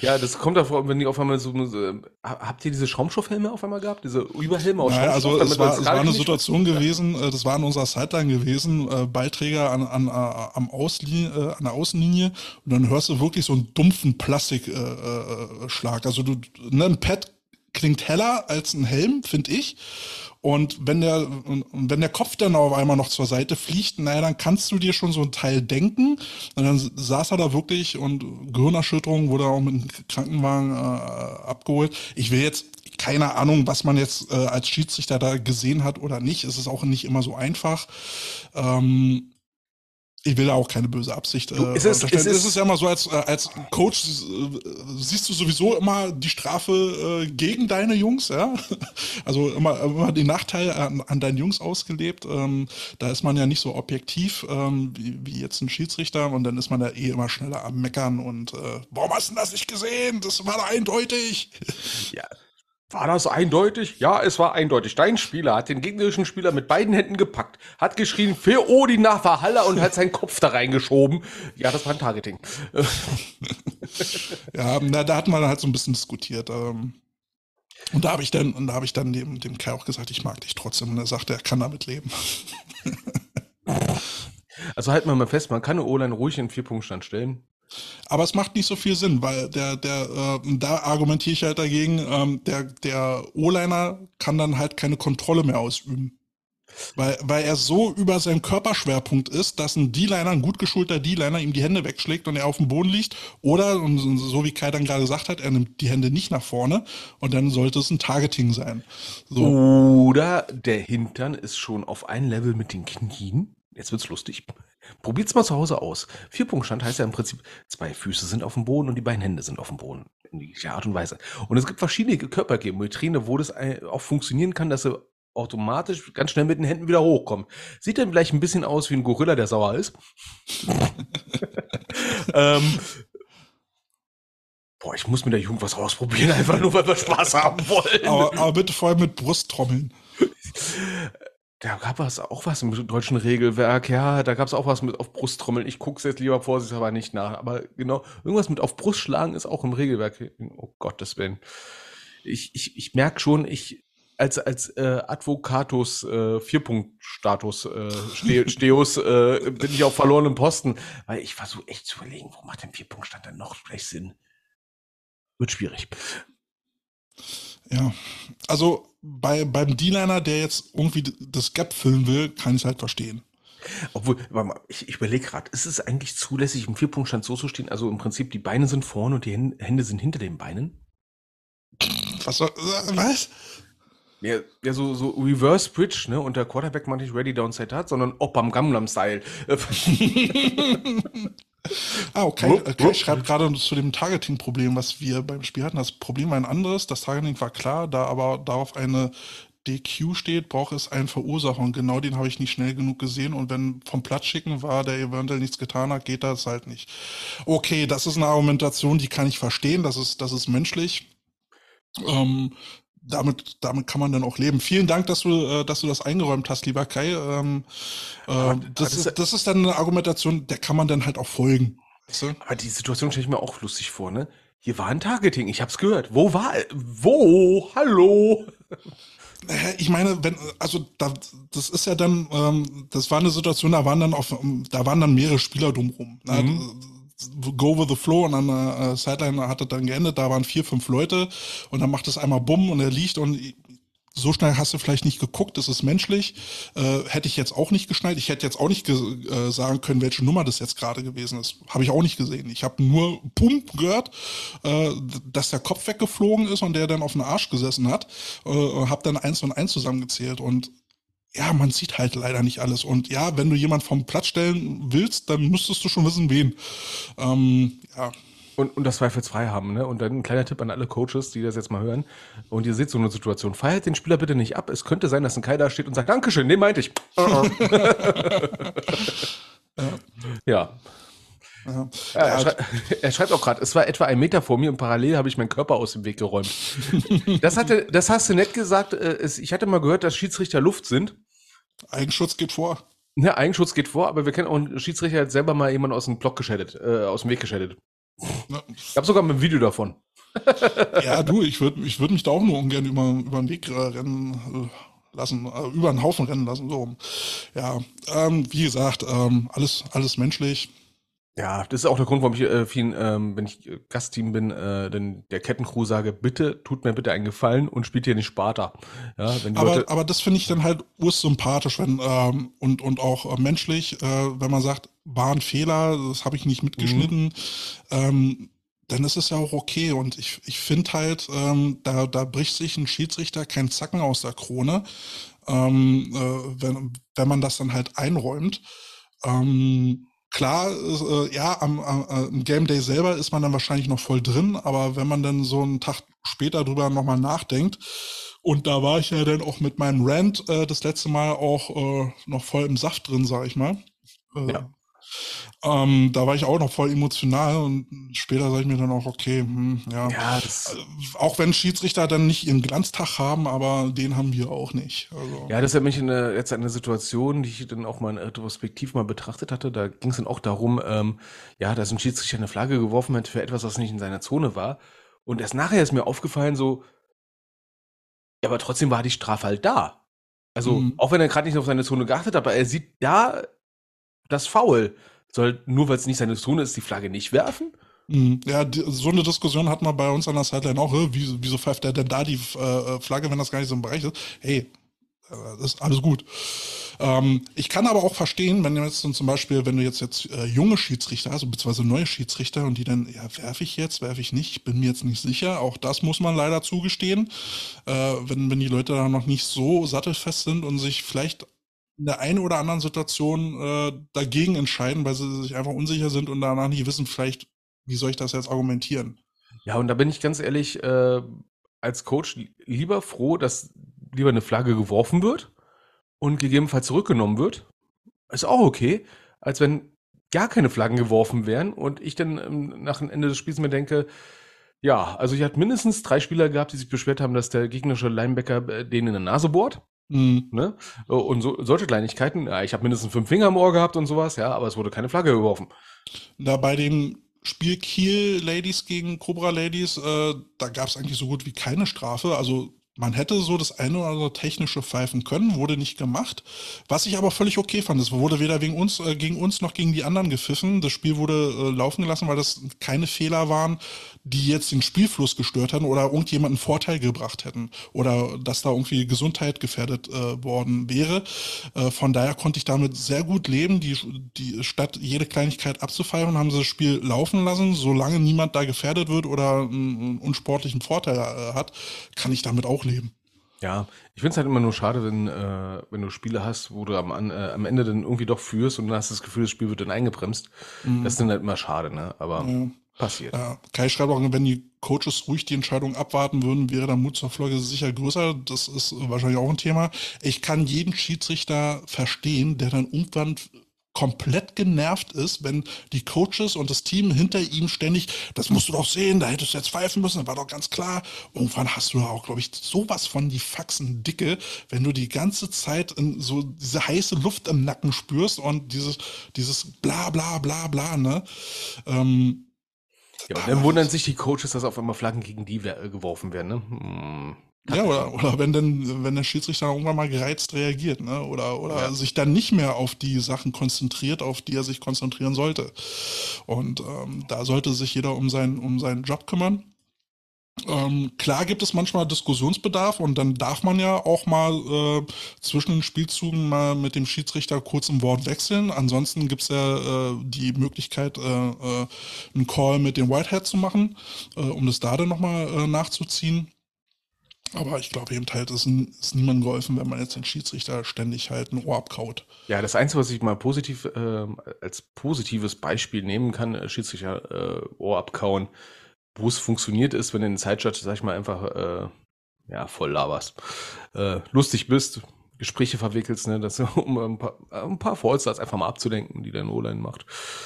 ja, das kommt davor, wenn die auf einmal so, so habt ihr diese Schaumstoffhelme auf einmal gehabt? Diese Überhelme aus naja, Schaumstoff? Also es war, es war eine Situation gewesen, äh, das war in unserer Sideline gewesen, äh, Beiträger an, an, äh, am Auslinie, äh, an der Außenlinie und dann hörst du wirklich so einen dumpfen Plastikschlag. Äh, also du, ne, ein Pad klingt heller als ein Helm, finde ich. Und wenn der, wenn der Kopf dann auf einmal noch zur Seite fliegt, naja, dann kannst du dir schon so ein Teil denken. Und dann saß er da wirklich und Gehirnerschütterung wurde auch mit dem Krankenwagen äh, abgeholt. Ich will jetzt keine Ahnung, was man jetzt äh, als Schiedsrichter da gesehen hat oder nicht. Es ist auch nicht immer so einfach. Ähm, ich will da auch keine böse Absicht. Du, ist es, ist es, ist ja immer so, als, äh, als Coach äh, siehst du sowieso immer die Strafe äh, gegen deine Jungs, ja. Also immer, immer den Nachteil an, an deinen Jungs ausgelebt. Ähm, da ist man ja nicht so objektiv ähm, wie, wie jetzt ein Schiedsrichter und dann ist man ja eh immer schneller am Meckern und äh, warum hast du das nicht gesehen? Das war eindeutig. Ja, war das eindeutig? Ja, es war eindeutig. Dein Spieler hat den gegnerischen Spieler mit beiden Händen gepackt, hat geschrien, für Odin nach Valhalla und hat seinen Kopf da reingeschoben. Ja, das war ein Targeting. ja, na, da hat man halt so ein bisschen diskutiert. Ähm. Und da habe ich dann, und da habe ich dann dem, dem Kai auch gesagt, ich mag dich trotzdem. Und er sagte, er kann damit leben. also halten wir mal fest, man kann O-Line ruhig in vier Punktstand stellen. Aber es macht nicht so viel Sinn, weil der, der, äh, da argumentiere ich halt dagegen, ähm, der, der O-Liner kann dann halt keine Kontrolle mehr ausüben. Weil, weil er so über seinen Körperschwerpunkt ist, dass ein D-Liner, ein gut geschulter D-Liner ihm die Hände wegschlägt und er auf dem Boden liegt. Oder, so wie Kai dann gerade gesagt hat, er nimmt die Hände nicht nach vorne und dann sollte es ein Targeting sein. So. Oder der Hintern ist schon auf ein Level mit den Knien. Jetzt wird's lustig. Probiert's mal zu Hause aus. Vierpunktstand heißt ja im Prinzip, zwei Füße sind auf dem Boden und die beiden Hände sind auf dem Boden. In jeglicher Art und Weise. Und es gibt verschiedene Körpergeometrien, wo das auch funktionieren kann, dass sie automatisch ganz schnell mit den Händen wieder hochkommen. Sieht dann vielleicht ein bisschen aus wie ein Gorilla, der sauer ist. ähm, boah, ich muss mit der Jugend was ausprobieren, einfach nur, weil wir Spaß haben wollen. Aber, aber bitte vor allem mit Brusttrommeln. Da gab es auch was im deutschen Regelwerk, ja, da gab es auch was mit auf Brust trommeln. Ich gucke es jetzt lieber vorsichtshalber nicht nach. Aber genau, irgendwas mit auf Brust schlagen ist auch im Regelwerk. Oh Gottes Willen. Ich, ich, ich merke schon, ich als, als äh, Advocatus äh, Vierpunktstatus äh, Ste Steus äh, bin ich auf verlorenem Posten, weil ich versuche echt zu überlegen, wo macht denn Vierpunktstand dann noch vielleicht Sinn? Wird schwierig. Ja, also bei, beim D-Liner, der jetzt irgendwie das Gap füllen will, kann ich es halt verstehen. Obwohl, mal, ich, ich überlege gerade, ist es eigentlich zulässig, im Vierpunktstand so zu stehen? Also im Prinzip, die Beine sind vorne und die Hände sind hinter den Beinen? Was? Soll, was? Ja, ja so, so Reverse Bridge, ne? Und der Quarterback man nicht Ready Downside hat, sondern beim Gamlam Style. Ah, okay. Wupp, okay. Ich schreibe gerade zu dem Targeting-Problem, was wir beim Spiel hatten. Das Problem war ein anderes. Das Targeting war klar, da aber darauf eine DQ steht, braucht es einen Verursacher. Und genau den habe ich nicht schnell genug gesehen. Und wenn vom Platz schicken war, der eventuell nichts getan hat, geht das halt nicht. Okay, das ist eine Argumentation, die kann ich verstehen. Das ist, das ist menschlich. Ähm, damit, damit kann man dann auch leben. Vielen Dank, dass du, äh, dass du das eingeräumt hast, lieber Kai. Ähm, äh, das, ist, das ist dann eine Argumentation, der kann man dann halt auch folgen. Weißt du? Aber die Situation stelle ich mir auch lustig vor, ne? Hier war ein Targeting, ich hab's gehört. Wo war, wo? Hallo? Ich meine, wenn, also da, das ist ja dann, ähm, das war eine Situation, da waren dann auf, da waren dann mehrere Spieler drumherum. Ne? Mhm. Go with the flow und an der äh, Sideline hat er dann geendet, da waren vier, fünf Leute und dann macht es einmal Bumm und er liegt und so schnell hast du vielleicht nicht geguckt, das ist menschlich. Äh, hätte ich jetzt auch nicht geschnallt. Ich hätte jetzt auch nicht äh, sagen können, welche Nummer das jetzt gerade gewesen ist. Habe ich auch nicht gesehen. Ich habe nur Pump gehört, äh, dass der Kopf weggeflogen ist und der dann auf den Arsch gesessen hat. Äh, habe dann eins und eins zusammengezählt. Und ja, man sieht halt leider nicht alles. Und ja, wenn du jemand vom Platz stellen willst, dann müsstest du schon wissen, wen. Ähm, ja. Und, und das zweifelsfrei haben, ne? Und dann ein kleiner Tipp an alle Coaches, die das jetzt mal hören. Und ihr seht so eine Situation. Feiert den Spieler bitte nicht ab. Es könnte sein, dass ein Kai da steht und sagt, Dankeschön, den meinte ich. ja. ja. Ja. Ja, er, schrei er, schreibt auch gerade, es war etwa ein Meter vor mir und parallel habe ich meinen Körper aus dem Weg geräumt. das, hatte, das hast du nett gesagt. Äh, ich hatte mal gehört, dass Schiedsrichter Luft sind. Eigenschutz geht vor. Ja, Eigenschutz geht vor, aber wir kennen auch einen Schiedsrichter, der hat selber mal jemanden aus dem Block geschädet, äh, aus dem Weg geschädet. Ich habe sogar ein Video davon. ja, du, ich würde ich würd mich da auch nur ungern über, über den Weg äh, rennen äh, lassen, über einen Haufen rennen lassen. So. Ja, ähm, wie gesagt, ähm, alles, alles menschlich. Ja, das ist auch der Grund, warum ich äh, vielen, ähm, wenn ich Gastteam bin, äh, denn der Kettencrew sage, bitte, tut mir bitte einen Gefallen und spielt hier nicht Sparta. Ja, aber, Leute aber das finde ich dann halt ursympathisch wenn, ähm, und, und auch äh, menschlich, äh, wenn man sagt, war ein Fehler, das habe ich nicht mitgeschnitten, mhm. ähm, dann ist es ja auch okay. Und ich, ich finde halt, ähm, da, da bricht sich ein Schiedsrichter kein Zacken aus der Krone, ähm, äh, wenn, wenn man das dann halt einräumt. Ähm, klar, äh, ja, am, am, am Game Day selber ist man dann wahrscheinlich noch voll drin, aber wenn man dann so einen Tag später drüber nochmal nachdenkt, und da war ich ja dann auch mit meinem Rant äh, das letzte Mal auch äh, noch voll im Saft drin, sag ich mal. Äh, ja. Ähm, da war ich auch noch voll emotional und später sage ich mir dann auch, okay, hm, ja. ja äh, auch wenn Schiedsrichter dann nicht ihren Glanztag haben, aber den haben wir auch nicht. Also. Ja, das ja mich eine, jetzt eine Situation, die ich dann auch mal in retrospektiv mal betrachtet hatte. Da ging es dann auch darum, ähm, ja, dass ein Schiedsrichter eine Flagge geworfen hat für etwas, was nicht in seiner Zone war. Und erst nachher ist mir aufgefallen, so, ja, aber trotzdem war die Strafe halt da. Also, mhm. auch wenn er gerade nicht auf seine Zone geachtet hat, aber er sieht da das Foul. Soll, nur weil es nicht seine Zone ist, die Flagge nicht werfen? Mhm. Ja, die, so eine Diskussion hat man bei uns an der Sideline auch. Wieso, wieso pfeift der denn da die äh, Flagge, wenn das gar nicht so im Bereich ist? Hey, äh, das ist alles gut. Ähm, ich kann aber auch verstehen, wenn du jetzt zum Beispiel, wenn du jetzt jetzt äh, junge Schiedsrichter hast, beziehungsweise neue Schiedsrichter und die dann, ja, werfe ich jetzt, werfe ich nicht, ich bin mir jetzt nicht sicher. Auch das muss man leider zugestehen. Äh, wenn, wenn die Leute da noch nicht so sattelfest sind und sich vielleicht in der einen oder anderen Situation äh, dagegen entscheiden, weil sie sich einfach unsicher sind und danach nicht wissen, vielleicht, wie soll ich das jetzt argumentieren. Ja, und da bin ich ganz ehrlich, äh, als Coach lieber froh, dass lieber eine Flagge geworfen wird und gegebenenfalls zurückgenommen wird. Ist auch okay, als wenn gar keine Flaggen geworfen wären und ich dann ähm, nach dem Ende des Spiels mir denke, ja, also ich hatte mindestens drei Spieler gehabt, die sich beschwert haben, dass der gegnerische Linebacker äh, denen in der Nase bohrt. Mhm. Ne? Und so, solche Kleinigkeiten. Ja, ich habe mindestens fünf Finger im Ohr gehabt und sowas, ja, aber es wurde keine Flagge geworfen. Da bei dem Spiel Kiel Ladies gegen Cobra Ladies, äh, da gab es eigentlich so gut wie keine Strafe. Also man hätte so das eine oder andere technische pfeifen können, wurde nicht gemacht. Was ich aber völlig okay fand, es wurde weder wegen uns, äh, gegen uns noch gegen die anderen gepfiffen. Das Spiel wurde äh, laufen gelassen, weil das keine Fehler waren, die jetzt den Spielfluss gestört hätten oder irgendjemanden Vorteil gebracht hätten oder dass da irgendwie Gesundheit gefährdet äh, worden wäre. Äh, von daher konnte ich damit sehr gut leben. Die, die statt jede Kleinigkeit abzufeiern, haben sie das Spiel laufen lassen. Solange niemand da gefährdet wird oder einen, unsportlichen Vorteil äh, hat, kann ich damit auch leben. Ja, ich finde es halt immer nur schade, wenn, äh, wenn du Spiele hast, wo du am, äh, am Ende dann irgendwie doch führst und dann hast das Gefühl, das Spiel wird dann eingebremst. Mhm. Das ist dann halt immer schade, ne? Aber. Ja. Passiert. Ja, Kai schreibt auch, wenn die Coaches ruhig die Entscheidung abwarten würden, wäre der Mut zur Folge sicher größer. Das ist wahrscheinlich auch ein Thema. Ich kann jeden Schiedsrichter verstehen, der dann irgendwann komplett genervt ist, wenn die Coaches und das Team hinter ihm ständig, das musst du doch sehen, da hättest du jetzt pfeifen müssen, das war doch ganz klar. Irgendwann hast du auch, glaube ich, sowas von die Faxen dicke, wenn du die ganze Zeit in so diese heiße Luft im Nacken spürst und dieses, dieses bla bla bla bla, ne? Ähm, ja, und dann wundern sich die Coaches, dass auf einmal Flaggen gegen die geworfen werden. Ne? Hm. Ja, oder, oder wenn denn, wenn der Schiedsrichter irgendwann mal gereizt reagiert, ne? Oder, oder ja. sich dann nicht mehr auf die Sachen konzentriert, auf die er sich konzentrieren sollte. Und ähm, da sollte sich jeder um seinen, um seinen Job kümmern. Ähm, klar gibt es manchmal Diskussionsbedarf und dann darf man ja auch mal äh, zwischen den Spielzügen mal mit dem Schiedsrichter kurz im Wort wechseln. Ansonsten gibt es ja äh, die Möglichkeit, äh, äh, einen Call mit dem Whitehead zu machen, äh, um das da dann nochmal äh, nachzuziehen. Aber ich glaube eben halt, es ist niemandem geholfen, wenn man jetzt den Schiedsrichter ständig halt ein Ohr abkaut. Ja, das Einzige, was ich mal positiv als positives Beispiel nehmen kann, Schiedsrichter Ohr abkauen, wo es funktioniert ist, wenn du in den Zeitjudge, sag ich mal, einfach äh, ja, voll laberst. Äh, lustig bist, Gespräche verwickelst, ne, das, um ein paar, ein paar Fallstarts einfach mal abzudenken, die der No-Line macht.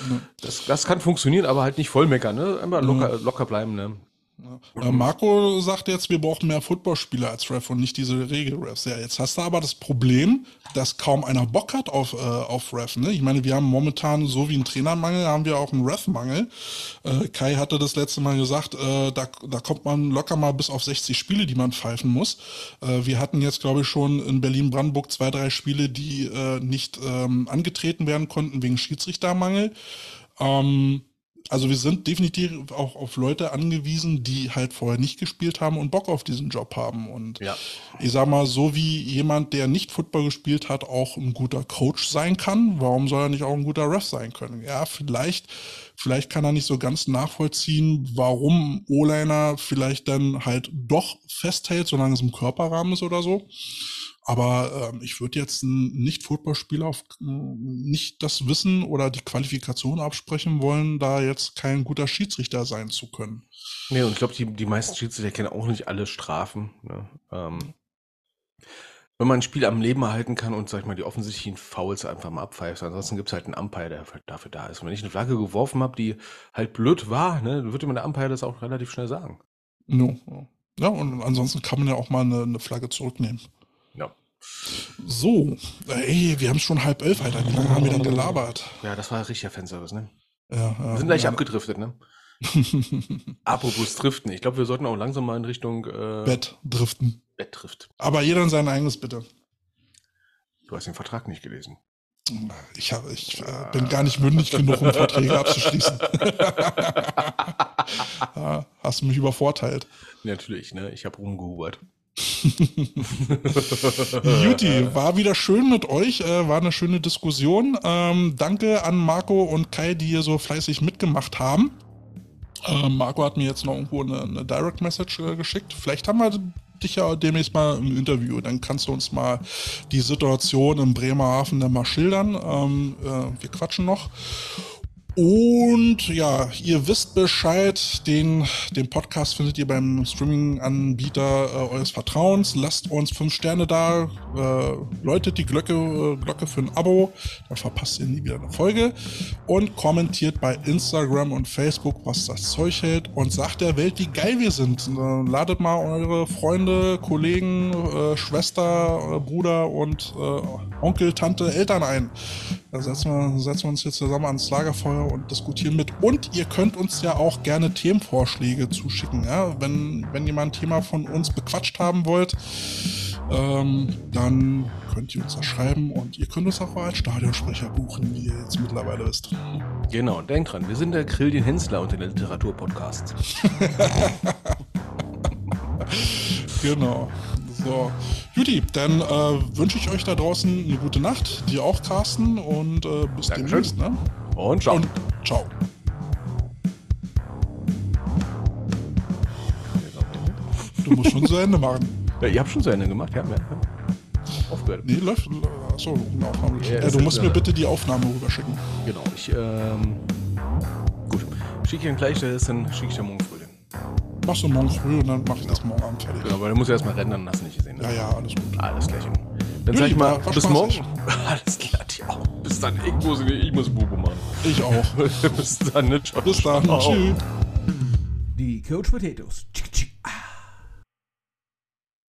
Mhm. Das, das kann funktionieren, aber halt nicht voll meckern, ne? Einfach locker, mhm. locker bleiben, ne? Ja. Marco sagt jetzt, wir brauchen mehr Footballspieler als Ref und nicht diese Regelrefs. Ja, jetzt hast du aber das Problem, dass kaum einer Bock hat auf, äh, auf Ref. Ne? Ich meine, wir haben momentan so wie einen Trainermangel, haben wir auch einen Ref-Mangel. Äh, Kai hatte das letzte Mal gesagt, äh, da, da kommt man locker mal bis auf 60 Spiele, die man pfeifen muss. Äh, wir hatten jetzt, glaube ich, schon in Berlin-Brandenburg zwei, drei Spiele, die äh, nicht ähm, angetreten werden konnten wegen Schiedsrichtermangel. Ähm, also wir sind definitiv auch auf Leute angewiesen, die halt vorher nicht gespielt haben und Bock auf diesen Job haben. Und ja. ich sag mal, so wie jemand, der nicht Football gespielt hat, auch ein guter Coach sein kann, warum soll er nicht auch ein guter Ref sein können? Ja, vielleicht, vielleicht kann er nicht so ganz nachvollziehen, warum O-Liner vielleicht dann halt doch festhält, solange es im Körperrahmen ist oder so. Aber ähm, ich würde jetzt ein Nicht-Footballspieler auf nicht das Wissen oder die Qualifikation absprechen wollen, da jetzt kein guter Schiedsrichter sein zu können. Nee, und ich glaube, die, die meisten Schiedsrichter kennen auch nicht alle Strafen. Ne? Ähm, wenn man ein Spiel am Leben erhalten kann und, sag ich mal, die offensichtlichen Fouls einfach mal abpfeift, ansonsten gibt es halt einen Umpire, der dafür da ist. Und wenn ich eine Flagge geworfen habe, die halt blöd war, ne, dann würde mir der Umpire das auch relativ schnell sagen. No. Ja, und ansonsten kann man ja auch mal eine, eine Flagge zurücknehmen. So, ey, wir haben schon halb elf, Alter. Wie lange haben wir denn gelabert? Ja, das war richtiger Fanservice, ne? Ja, ja, wir sind gleich ja. abgedriftet, ne? Apropos driften. Ich glaube, wir sollten auch langsam mal in Richtung äh, Bett driften. Bett trifft. Aber jeder in sein eigenes, bitte. Du hast den Vertrag nicht gelesen. Ich, hab, ich äh, bin gar nicht mündig genug, um Verträge abzuschließen. ja, hast du mich übervorteilt. Natürlich, ne? Ich habe rumgehubert. Juti, war wieder schön mit euch, äh, war eine schöne Diskussion. Ähm, danke an Marco und Kai, die hier so fleißig mitgemacht haben. Äh, Marco hat mir jetzt noch irgendwo eine, eine Direct Message äh, geschickt. Vielleicht haben wir dich ja demnächst mal im Interview. Dann kannst du uns mal die Situation im Bremerhaven dann mal schildern. Ähm, äh, wir quatschen noch. Und ja, ihr wisst Bescheid, den, den Podcast findet ihr beim Streaming-Anbieter äh, eures Vertrauens. Lasst uns fünf Sterne da, äh, läutet die Glocke, äh, Glocke für ein Abo, dann verpasst ihr nie wieder eine Folge. Und kommentiert bei Instagram und Facebook, was das Zeug hält und sagt der Welt, wie geil wir sind. Äh, ladet mal eure Freunde, Kollegen, äh, Schwester, äh, Bruder und Onkel, Tante, Eltern ein. Da setzen wir, setzen wir uns hier zusammen ans Lagerfeuer und diskutieren mit. Und ihr könnt uns ja auch gerne Themenvorschläge zuschicken. Ja? Wenn, wenn ihr mal ein Thema von uns bequatscht haben wollt, ähm, dann könnt ihr uns das schreiben und ihr könnt uns auch als Stadionsprecher buchen, wie ihr jetzt mittlerweile wisst. Genau, denkt dran, wir sind der Krillien Hensler unter den Literaturpodcasts. genau. So. Juti, dann äh, wünsche ich euch da draußen eine gute Nacht, dir auch, Carsten, und äh, bis Dankeschön. demnächst. Ne? Und ciao. Und ciao. Du musst schon zu Ende machen. Ja, ihr habt schon zu Ende gemacht, ja. ja. Aufgehört. Nee, läuft. Achso, eine Aufnahme. Ja, ja, du musst mir bitte die Aufnahme rüberschicken. Genau, ich, ähm. Gut. Schicke ich ihn gleich, dann schicke ich dann morgen früh machst du morgen früh und dann mach ich das morgen Abend fertig. Genau, weil du musst ja erstmal rennen, dann hast du nicht gesehen. Ne? Ja, ja, alles gut. Alles gleich. Dann sag ich mal, bis morgen. Alles klar, dir auch. Bis dann. Ich muss, ich muss Bubu machen. Ich auch. bis dann, ne? Ciao. Bis dann. Tschüss. Die Coach Potatoes.